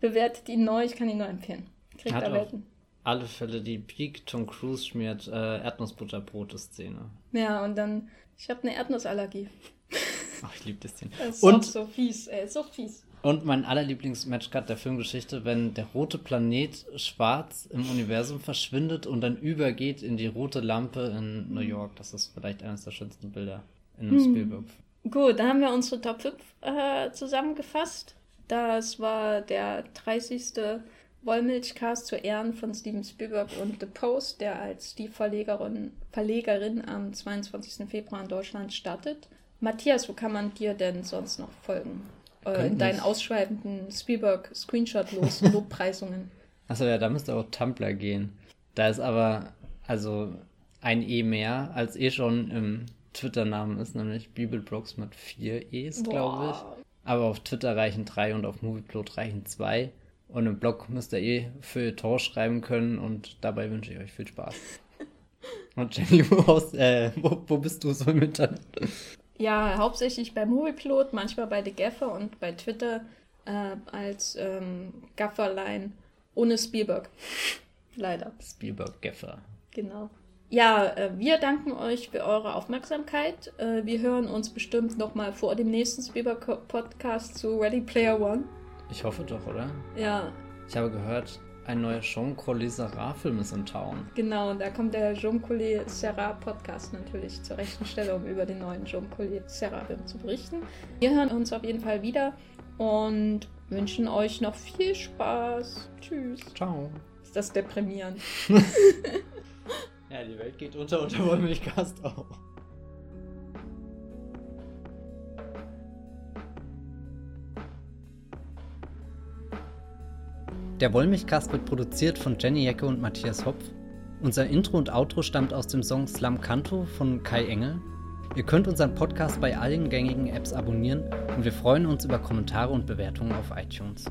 bewertet ihn neu, ich kann ihn nur empfehlen. Kriegt Hat da Welten. Alle Fälle die Peak Tom Cruise schmiert äh, Erdnussbutterbrote-Szene. Ja, und dann, ich habe eine Erdnussallergie. Ach, ich liebe das Ding. Das ist und so fies, ey, so fies. Und mein allerlieblings Matchcut der Filmgeschichte, wenn der rote Planet schwarz im Universum verschwindet und dann übergeht in die rote Lampe in New York. Das ist vielleicht eines der schönsten Bilder in einem hm. Spielberg. Gut, dann haben wir unsere Top 5 äh, zusammengefasst. Das war der 30. Wollmilchcast zu Ehren von Steven Spielberg und The Post, der als die Verlegerin, Verlegerin am 22. Februar in Deutschland startet. Matthias, wo kann man dir denn sonst noch folgen? äh, in deinen ausschweifenden Spielberg-Screenshot-los Lobpreisungen. Achso, ja, da müsste auch Tumblr gehen. Da ist aber, also ein E mehr, als eh schon im Twitter-Namen ist, nämlich Bibelbrox mit vier E's, glaube ich. Aber auf Twitter reichen drei und auf Movieplot reichen zwei. Und im Blog müsst ihr eh für Tor schreiben können und dabei wünsche ich euch viel Spaß. und Jenny, wo, äh, wo, wo bist du so im Internet? Ja, hauptsächlich bei Moviepilot, manchmal bei The Gaffer und bei Twitter äh, als ähm, Gafferline ohne Spielberg. Leider. Spielberg Gaffer. Genau. Ja, äh, wir danken euch für eure Aufmerksamkeit. Äh, wir hören uns bestimmt nochmal vor dem nächsten Spielberg-Podcast zu Ready Player One. Ich hoffe doch, oder? Ja. Ich habe gehört, ein neuer Jean Collet Serrat-Film ist in Town. Genau, da kommt der Jean Collet Serrat Podcast natürlich zur rechten Stelle, um über den neuen Jean Collet Serrat Film zu berichten. Wir hören uns auf jeden Fall wieder und wünschen euch noch viel Spaß. Tschüss. Ciao. Ist das deprimierend? ja, die Welt geht unter und der Wollmilchcast auch. Der Wollmilchcast wird produziert von Jenny Jecke und Matthias Hopf. Unser Intro und Outro stammt aus dem Song Slam Canto von Kai Engel. Ihr könnt unseren Podcast bei allen gängigen Apps abonnieren und wir freuen uns über Kommentare und Bewertungen auf iTunes.